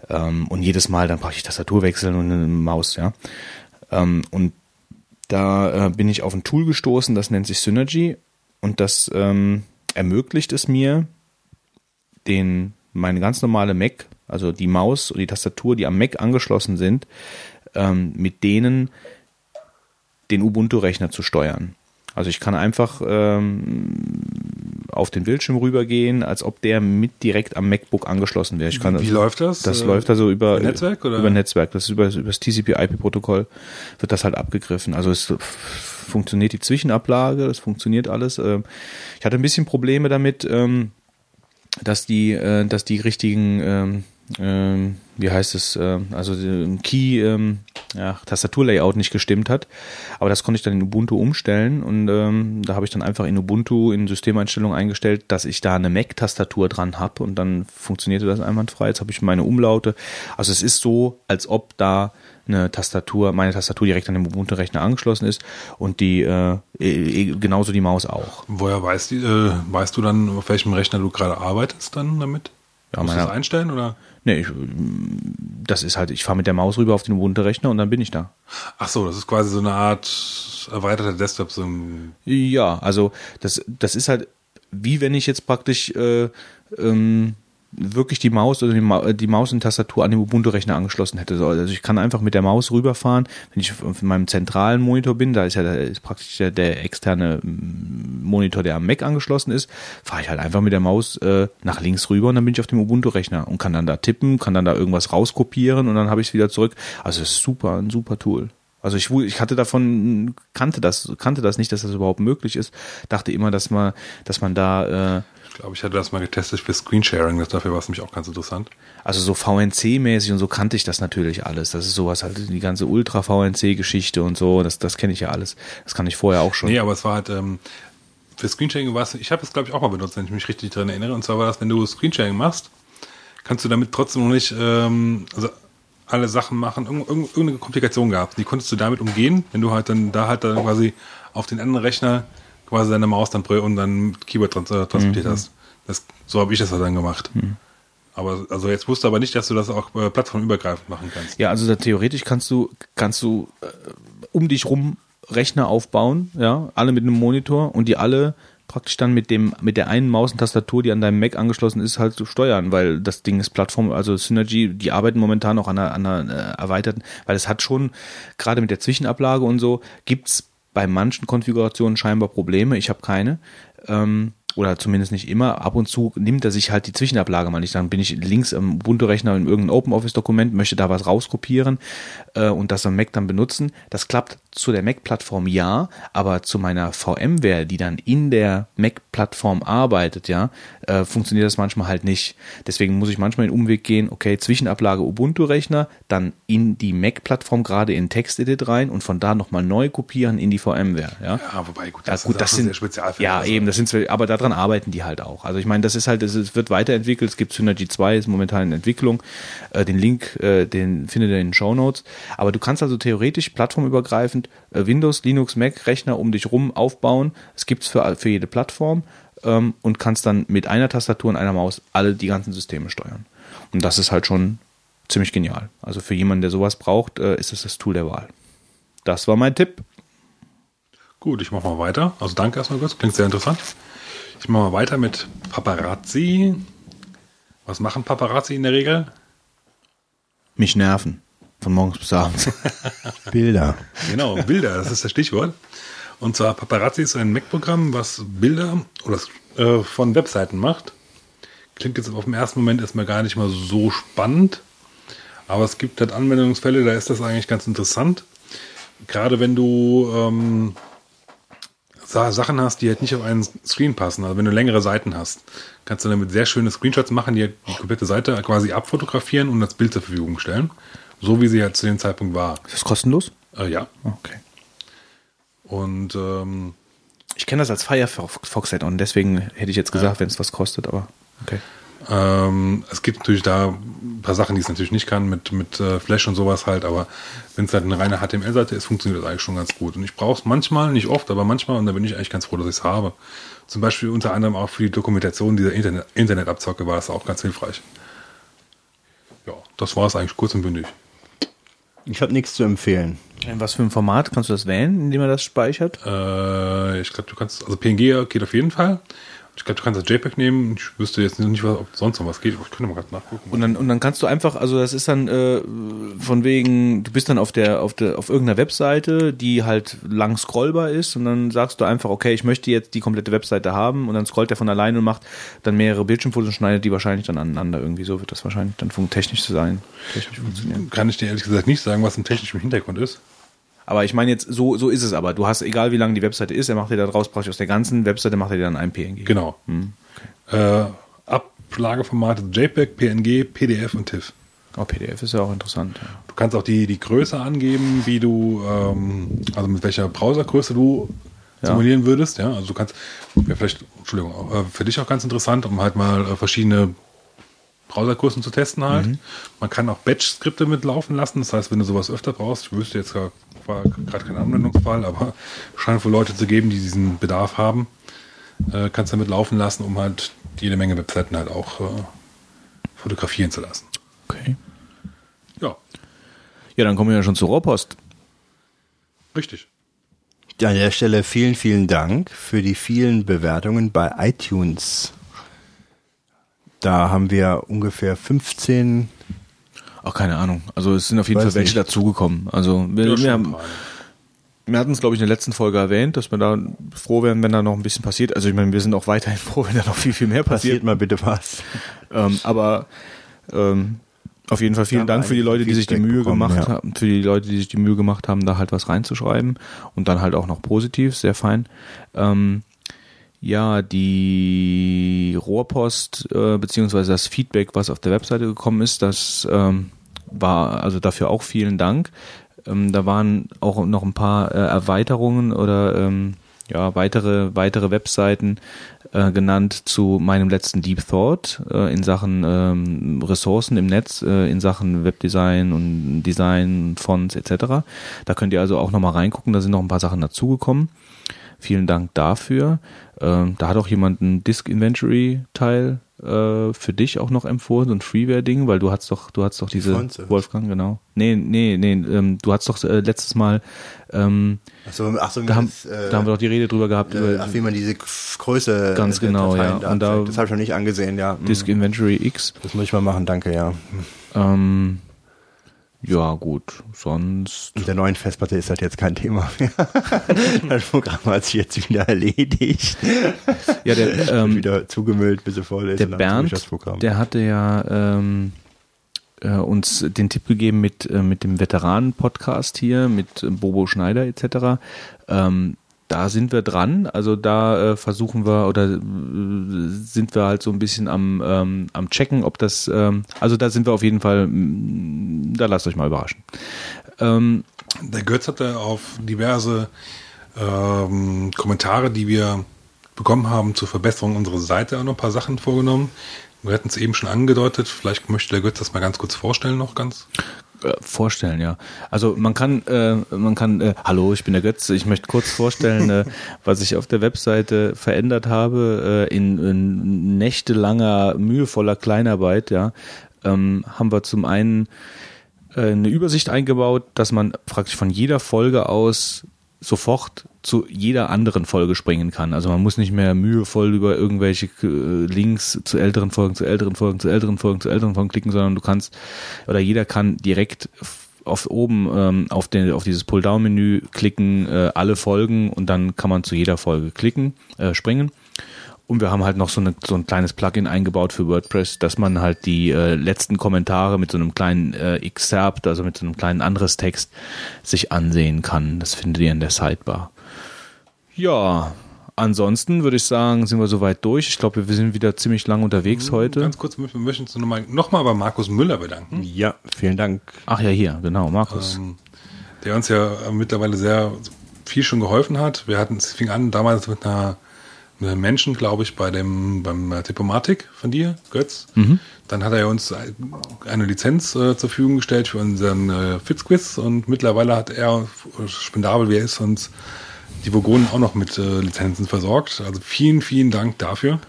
Ähm, und jedes Mal dann brauche ich Tastatur wechseln und eine Maus, ja. Ähm, und da äh, bin ich auf ein Tool gestoßen, das nennt sich Synergy und das ähm, ermöglicht es mir, den meine ganz normale Mac, also die Maus und die Tastatur, die am Mac angeschlossen sind, ähm, mit denen den Ubuntu-Rechner zu steuern. Also ich kann einfach ähm, auf den Bildschirm rübergehen, als ob der mit direkt am MacBook angeschlossen wäre. Ich kann Wie läuft das? Das Äh, läuft also über, Netzwerk, oder? über Netzwerk. Das ist über, über das TCP/IP-Protokoll wird das halt abgegriffen. Also es funktioniert die Zwischenablage, das funktioniert alles. Ähm, Ich hatte ein bisschen Probleme damit, ähm, dass die, äh, dass die richtigen, ähm, wie heißt es, ähm, also die Key, ähm, ja, Tastaturlayout nicht gestimmt hat. Aber das konnte ich dann in Ubuntu umstellen und ähm, da habe ich dann einfach in Ubuntu in Systemeinstellungen eingestellt, dass ich da eine Mac-Tastatur dran habe und dann funktionierte das einwandfrei. Jetzt habe ich meine Umlaute. Also es ist so, als ob da eine Tastatur, meine Tastatur direkt an den Ubuntu-Rechner angeschlossen ist und die äh, eh- genauso die Maus auch. Woher weißt, die, äh, weißt du dann, auf welchem Rechner du gerade arbeitest dann damit? Ja, Musst du das einstellen oder? Nee, ich, das ist halt, ich fahre mit der Maus rüber auf den Ubuntu-Rechner und dann bin ich da. Ach so, das ist quasi so eine Art erweiterter Desktop, so ein Ja, also das, das ist halt wie wenn ich jetzt praktisch äh, ähm, wirklich die Maus oder die, Ma die Maus und Tastatur an den Ubuntu-Rechner angeschlossen hätte. So, Also ich kann einfach mit der Maus rüberfahren, wenn ich auf meinem zentralen Monitor bin, da ist ja ist praktisch der, der externe mm, Monitor, der am Mac angeschlossen ist, fahre ich halt einfach mit der Maus äh, nach links rüber und dann bin ich auf dem Ubuntu-Rechner und kann dann da tippen, kann dann da irgendwas rauskopieren und dann habe ich es wieder zurück. Also ist super, ein super Tool. Also ich, ich hatte davon, kannte das, kannte das nicht, dass das überhaupt möglich ist. Dachte immer, dass man, dass man da, äh, Ich glaube, ich hatte das mal getestet für Screensharing, das dafür war es nämlich auch ganz interessant. also so VNC-mäßig und so kannte ich das natürlich alles. Das ist sowas halt, die ganze Ultra-VNC-Geschichte und so, das, das kenne ich ja alles. Das kann ich vorher auch schon. Nee, aber es war halt, ähm, für Screensharing war es, ich habe es glaube ich auch mal benutzt, wenn ich mich richtig daran erinnere. Und zwar war das, wenn du Screensharing machst, kannst du damit trotzdem noch nicht, ähm, also alle Sachen machen, irgend- irgend- irgendeine Komplikation gehabt. Die konntest du damit umgehen, wenn du halt dann da halt dann quasi auf den anderen Rechner quasi deine Maus dann und dann Keyboard trans äh, transportiert hast. Das, so habe ich das halt dann gemacht. Aber also jetzt wusste aber nicht, dass du das auch äh, plattformübergreifend machen kannst. Ja, also theoretisch kannst du, kannst du äh, um dich rum Rechner aufbauen, ja, alle mit einem Monitor und die alle praktisch dann mit dem mit der einen Maus und Tastatur, die an deinem Mac angeschlossen ist, halt zu steuern, weil das Ding ist Plattform, also Synergy, die arbeiten momentan auch an einer, an einer äh, erweiterten, weil es hat schon gerade mit der Zwischenablage und so gibt's bei manchen Konfigurationen scheinbar Probleme. Ich habe keine. Ähm, oder zumindest nicht immer, ab und zu nimmt er sich halt die Zwischenablage mal nicht. Dann bin ich links im Ubuntu-Rechner in irgendeinem OpenOffice-Dokument, möchte da was rauskopieren äh, und das am Mac dann benutzen. Das klappt zu der Mac-Plattform ja, aber zu meiner VMware, die dann in der Mac-Plattform arbeitet, ja, äh, funktioniert das manchmal halt nicht. Deswegen muss ich manchmal den Umweg gehen, okay, Zwischenablage Ubuntu-Rechner, dann in die Mac-Plattform gerade in TextEdit rein und von da nochmal neu kopieren in die VMware, ja. Ja, wobei, gut, Ja, das, gut, ist das auch sind Spezialfälle. ja Also, eben, das sind aber daran arbeiten die halt auch. Also ich meine, das ist halt, es wird weiterentwickelt. Es gibt Synergy 2, ist momentan in Entwicklung. Äh, den Link, äh, den findet ihr in den Show Notes. Aber du kannst also theoretisch plattformübergreifend äh, Windows, Linux, Mac Rechner um dich rum aufbauen. Es gibt's für für jede Plattform ähm, und kannst dann mit einer Tastatur und einer Maus alle die ganzen Systeme steuern. Und das ist halt schon ziemlich genial. Also für jemanden, der sowas braucht, äh, ist es das Tool der Wahl. Das war mein Tipp. Gut, ich mache mal weiter. Also danke erstmal kurz, klingt sehr interessant. Ich mache mal weiter mit Paparazzi. Was machen Paparazzi in der Regel? Mich nerven. Von morgens bis abends. Bilder. Genau, Bilder, das ist das Stichwort. Und zwar Paparazzi ist ein Mac-Programm, was Bilder oder äh, von Webseiten macht. Klingt jetzt auf den ersten Moment erstmal gar nicht mal so spannend. Aber es gibt halt Anwendungsfälle, da ist das eigentlich ganz interessant. Gerade wenn du ähm, Sa- Sachen hast, die halt nicht auf einen Screen passen. Also wenn du längere Seiten hast, kannst du damit sehr schöne Screenshots machen, die halt die komplette Seite quasi abfotografieren und das Bild zur Verfügung stellen. So wie sie halt zu dem Zeitpunkt war. Ist das kostenlos? Äh, ja. Okay. Und ähm, Ich kenne das als Firefox Add-on, deswegen hätte ich jetzt gesagt, wenn es was kostet, aber okay. ähm, es gibt natürlich da ein paar Sachen, die es natürlich nicht kann, mit, mit äh, Flash und sowas halt, aber wenn es halt eine reine HTML-Seite ist, funktioniert das eigentlich schon ganz gut. Und ich brauche es manchmal, nicht oft, aber manchmal, und da bin ich eigentlich ganz froh, dass ich es habe. Zum Beispiel unter anderem auch für die Dokumentation dieser Internet Internetabzocke war das auch ganz hilfreich. Ja, das war es eigentlich kurz und bündig. Ich habe nichts zu empfehlen. In was für ein Format kannst du das wählen, indem er das speichert? Äh, ich glaube, du kannst, also PNG geht auf jeden Fall. Ich glaube, du kannst das JPEG nehmen. Ich wüsste jetzt nicht, was, ob sonst noch was geht. aber Ich könnte mal gerade nachgucken. Und dann, und dann kannst du einfach, also das ist dann äh, von wegen, du bist dann auf der, auf der, auf irgendeiner Webseite, die halt lang scrollbar ist und dann sagst du einfach, okay, ich möchte jetzt die komplette Webseite haben und dann scrollt der von alleine und macht dann mehrere Bildschirmfotos und schneidet die wahrscheinlich dann aneinander. Irgendwie so wird das wahrscheinlich dann technisch sein. Technisch funktionieren. Kann ich dir ehrlich gesagt nicht sagen, was im technischen Hintergrund ist. Aber ich meine jetzt, so, so ist es aber. Du hast, egal wie lang die Webseite ist, er macht dir da draus praktisch aus der ganzen Webseite macht er dir dann ein PNG. Genau. äh, Ablageformate JPEG, PNG, PDF und TIFF. Oh, PDF ist ja auch interessant. Ja. Du kannst auch die, die Größe angeben, wie du, ähm, also mit welcher Browsergröße du Ja. simulieren würdest. Ja, also du kannst, wäre vielleicht, Entschuldigung, äh, für dich auch ganz interessant, um halt mal äh, verschiedene Browsergrößen zu testen halt. Mhm. Man kann auch Batch-Skripte mitlaufen lassen. Das heißt, wenn du sowas öfter brauchst, ich wüsste jetzt gar- war gerade kein Anwendungsfall, aber scheint wohl Leute zu geben, die diesen Bedarf haben, äh, kannst du damit laufen lassen, um halt jede Menge Webseiten halt auch äh, fotografieren zu lassen. Okay. Ja, Ja, dann kommen wir ja schon zur Rohrpost. richtig. An der Stelle vielen, vielen Dank für die vielen Bewertungen bei iTunes. Da haben wir ungefähr 15 Ach, keine Ahnung. Also es sind auf jeden Weiß Fall welche nicht. dazugekommen. Also wir, Ja, wir, haben, wir hatten es, glaube ich, in der letzten Folge erwähnt, dass wir da froh wären, wenn da noch ein bisschen passiert. Also ich meine, wir sind auch weiterhin froh, wenn da noch viel, viel mehr passiert. passiert mal bitte was. Ähm, aber ähm, auf jeden Fall vielen Dank für die Leute, die sich die Mühe bekommen, gemacht ja. haben, für die Leute, die sich die Mühe gemacht haben, da halt was reinzuschreiben und dann halt auch noch positiv, sehr fein. Ähm, ja, die Rohrpost äh, beziehungsweise das Feedback, was auf der Webseite gekommen ist, das ähm, war also dafür auch vielen Dank. Ähm, da waren auch noch ein paar äh, Erweiterungen oder ähm, ja weitere weitere Webseiten äh, genannt zu meinem letzten Deep Thought äh, in Sachen ähm, Ressourcen im Netz, äh, in Sachen Webdesign und Design, Fonts etc. Da könnt ihr also auch noch mal reingucken. Da sind noch ein paar Sachen dazugekommen. Vielen Dank dafür. Ähm, da hat auch jemand einen Disk Inventory Teil äh, für dich auch noch empfohlen, so ein Freeware-Ding, weil du hast doch, du hast doch diese. Wolfgang, genau. Nee, nee, nee, ähm, du hast doch äh, letztes Mal, ähm, Achso, ach so, da, haben, das, äh, da haben wir doch die Rede drüber gehabt, äh, über ach, wie man diese Größe Ganz äh, der genau, Dateien ja. Und da- das habe ich noch nicht angesehen, ja. Hm. Disk Inventory X. Das muss ich mal machen, danke, ja. Ähm, ja, gut, sonst. Mit der neuen Festplatte ist das jetzt kein Thema mehr. das Programm hat sich jetzt wieder erledigt. Ja, der, ähm, wieder zugemüllt, bis sie voll ist. der Bernd, der hatte ja ähm, äh, uns den Tipp gegeben mit, äh, mit dem Veteranen-Podcast hier, mit Bobo Schneider etc. Ähm, da sind wir dran, also da äh, versuchen wir oder äh, sind wir halt so ein bisschen am, ähm, am checken, ob das, ähm, also da sind wir auf jeden Fall, mm, da lasst euch mal überraschen. Ähm, Der Götz hatte auf diverse ähm, Kommentare, die wir bekommen haben zur Verbesserung unserer Seite, auch noch ein paar Sachen vorgenommen. Wir hatten es eben schon angedeutet. Vielleicht möchte der Götz das mal ganz kurz vorstellen, noch ganz. Äh, vorstellen, ja. Also man kann, äh, man kann, äh, hallo, ich bin der Götz. Ich möchte kurz vorstellen, äh, was ich auf der Webseite verändert habe äh, in, in nächtelanger, mühevoller Kleinarbeit. Ja, ähm, haben wir zum einen äh, eine Übersicht eingebaut, dass man praktisch von jeder Folge aus sofort zu jeder anderen Folge springen kann. Also man muss nicht mehr mühevoll über irgendwelche äh, Links zu älteren Folgen, zu älteren Folgen, zu älteren Folgen, zu älteren Folgen klicken, sondern du kannst oder jeder kann direkt auf oben ähm, auf den auf dieses Pull-down-Menü klicken, äh, alle Folgen und dann kann man zu jeder Folge klicken, äh, springen. Und wir haben halt noch so, eine, so ein kleines Plugin eingebaut für WordPress, dass man halt die äh, letzten Kommentare mit so einem kleinen äh, Excerpt, also mit so einem kleinen anderes Text, sich ansehen kann. Das findet ihr in der Sidebar. Ja, ansonsten würde ich sagen, sind wir soweit durch. Ich glaube, wir sind wieder ziemlich lang unterwegs heute. Ganz kurz, wir möchten uns nochmal noch mal bei Markus Müller bedanken, ja, vielen Dank. Ach ja, hier, genau, Markus. ähm, der uns ja mittlerweile sehr viel schon geholfen hat. Wir hatten, es fing an damals mit einer, Menschen, glaube ich, bei dem beim äh, Diplomatik von dir, Götz. Dann hat er uns eine Lizenz äh, zur Verfügung gestellt für unseren äh, Fitzquiz und mittlerweile hat er, äh, spendabel wie er ist, uns die Vogonen auch noch mit äh, Lizenzen versorgt. Also vielen, vielen Dank dafür.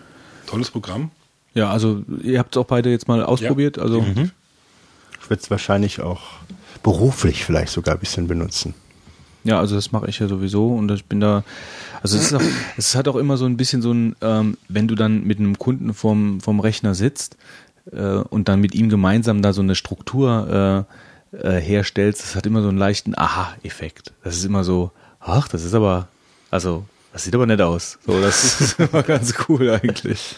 Tolles Programm. Ja, also ihr habt es auch beide jetzt mal ausprobiert. Also Ich würde es wahrscheinlich auch beruflich vielleicht sogar ein bisschen benutzen. Ja, also das mache ich ja sowieso und ich bin da, also es auch, es hat auch immer so ein bisschen so ein, ähm, wenn du dann mit einem Kunden vom, vom Rechner sitzt äh, und dann mit ihm gemeinsam da so eine Struktur äh, äh, herstellst, das hat immer so einen leichten Aha-Effekt. Das ist immer so, ach, das ist aber, also, das sieht aber nett aus. So, das ist immer ganz cool eigentlich.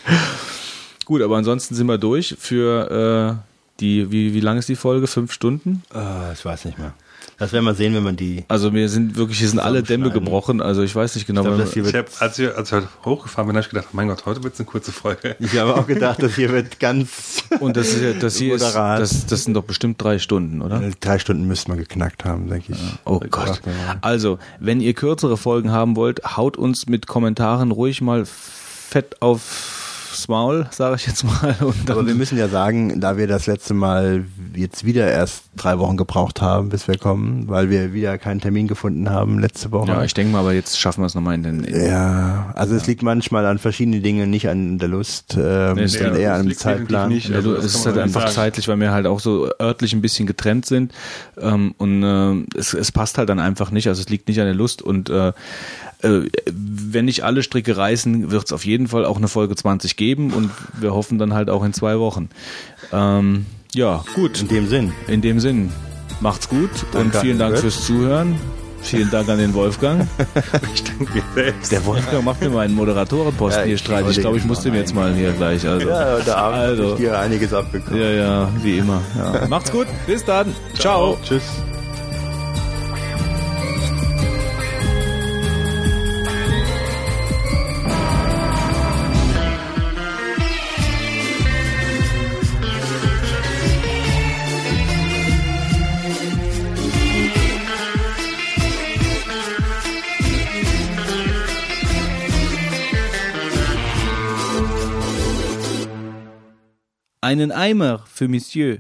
Gut, aber ansonsten sind wir durch für äh, die, wie, wie lang ist die Folge? Fünf Stunden? Äh, ich weiß nicht mehr. Das werden wir sehen, wenn man die. Also wir sind wirklich, hier sind alle Dämme gebrochen. Also ich weiß nicht genau. Ich glaub, das hier Ich wird, hab, als, wir, als wir heute hochgefahren bin, habe ich gedacht, mein Gott, heute wird es eine kurze Folge. ich habe auch gedacht, das hier wird ganz. und das, ist ja, das hier ist, das, das sind doch bestimmt drei Stunden, oder? Drei Stunden müssten wir geknackt haben, denke ich. Oh Ich Gott. Also, wenn ihr kürzere Folgen haben wollt, haut uns mit Kommentaren ruhig mal fett aufs Maul, sage ich jetzt mal. Und Aber wir müssen ja sagen, da wir das letzte Mal jetzt wieder erst drei Wochen gebraucht haben, bis wir kommen, weil wir wieder keinen Termin gefunden haben letzte Woche. ja, ich denke mal, aber jetzt schaffen wir es nochmal in den. In, Ja, also es liegt manchmal an verschiedenen Dingen, nicht an der Lust, ähm, Nee, es sondern liegt- eher an dem Zeitplan. nicht. Ja, Also du, es ist halt einfach sagen. zeitlich, weil wir halt auch so örtlich ein bisschen getrennt sind ähm, und äh, es, es passt halt dann einfach nicht. Also es liegt nicht an der Lust und äh, äh, wenn nicht alle Stricke reißen, wird es auf jeden Fall auch eine Folge 20 geben und wir hoffen dann halt auch in zwei Wochen. Ähm, ja, gut. In dem Sinn. In dem Sinn, macht's gut und Danke vielen an Dank fürs Zuhören. Vielen Dank an den Wolfgang. Ich danke mir selbst. Der Wolfgang macht mir meinen Moderatorenposten Ja, hier streitig. Ich glaube, ich muss dem jetzt mal hier gleich. Also. Ja, da Abend Also. habe ich dir einiges abbekommen. Ja, ja, wie immer. Ja. Macht's gut. Bis dann. Ciao. Tschüss. Einen Eimer für Monsieur.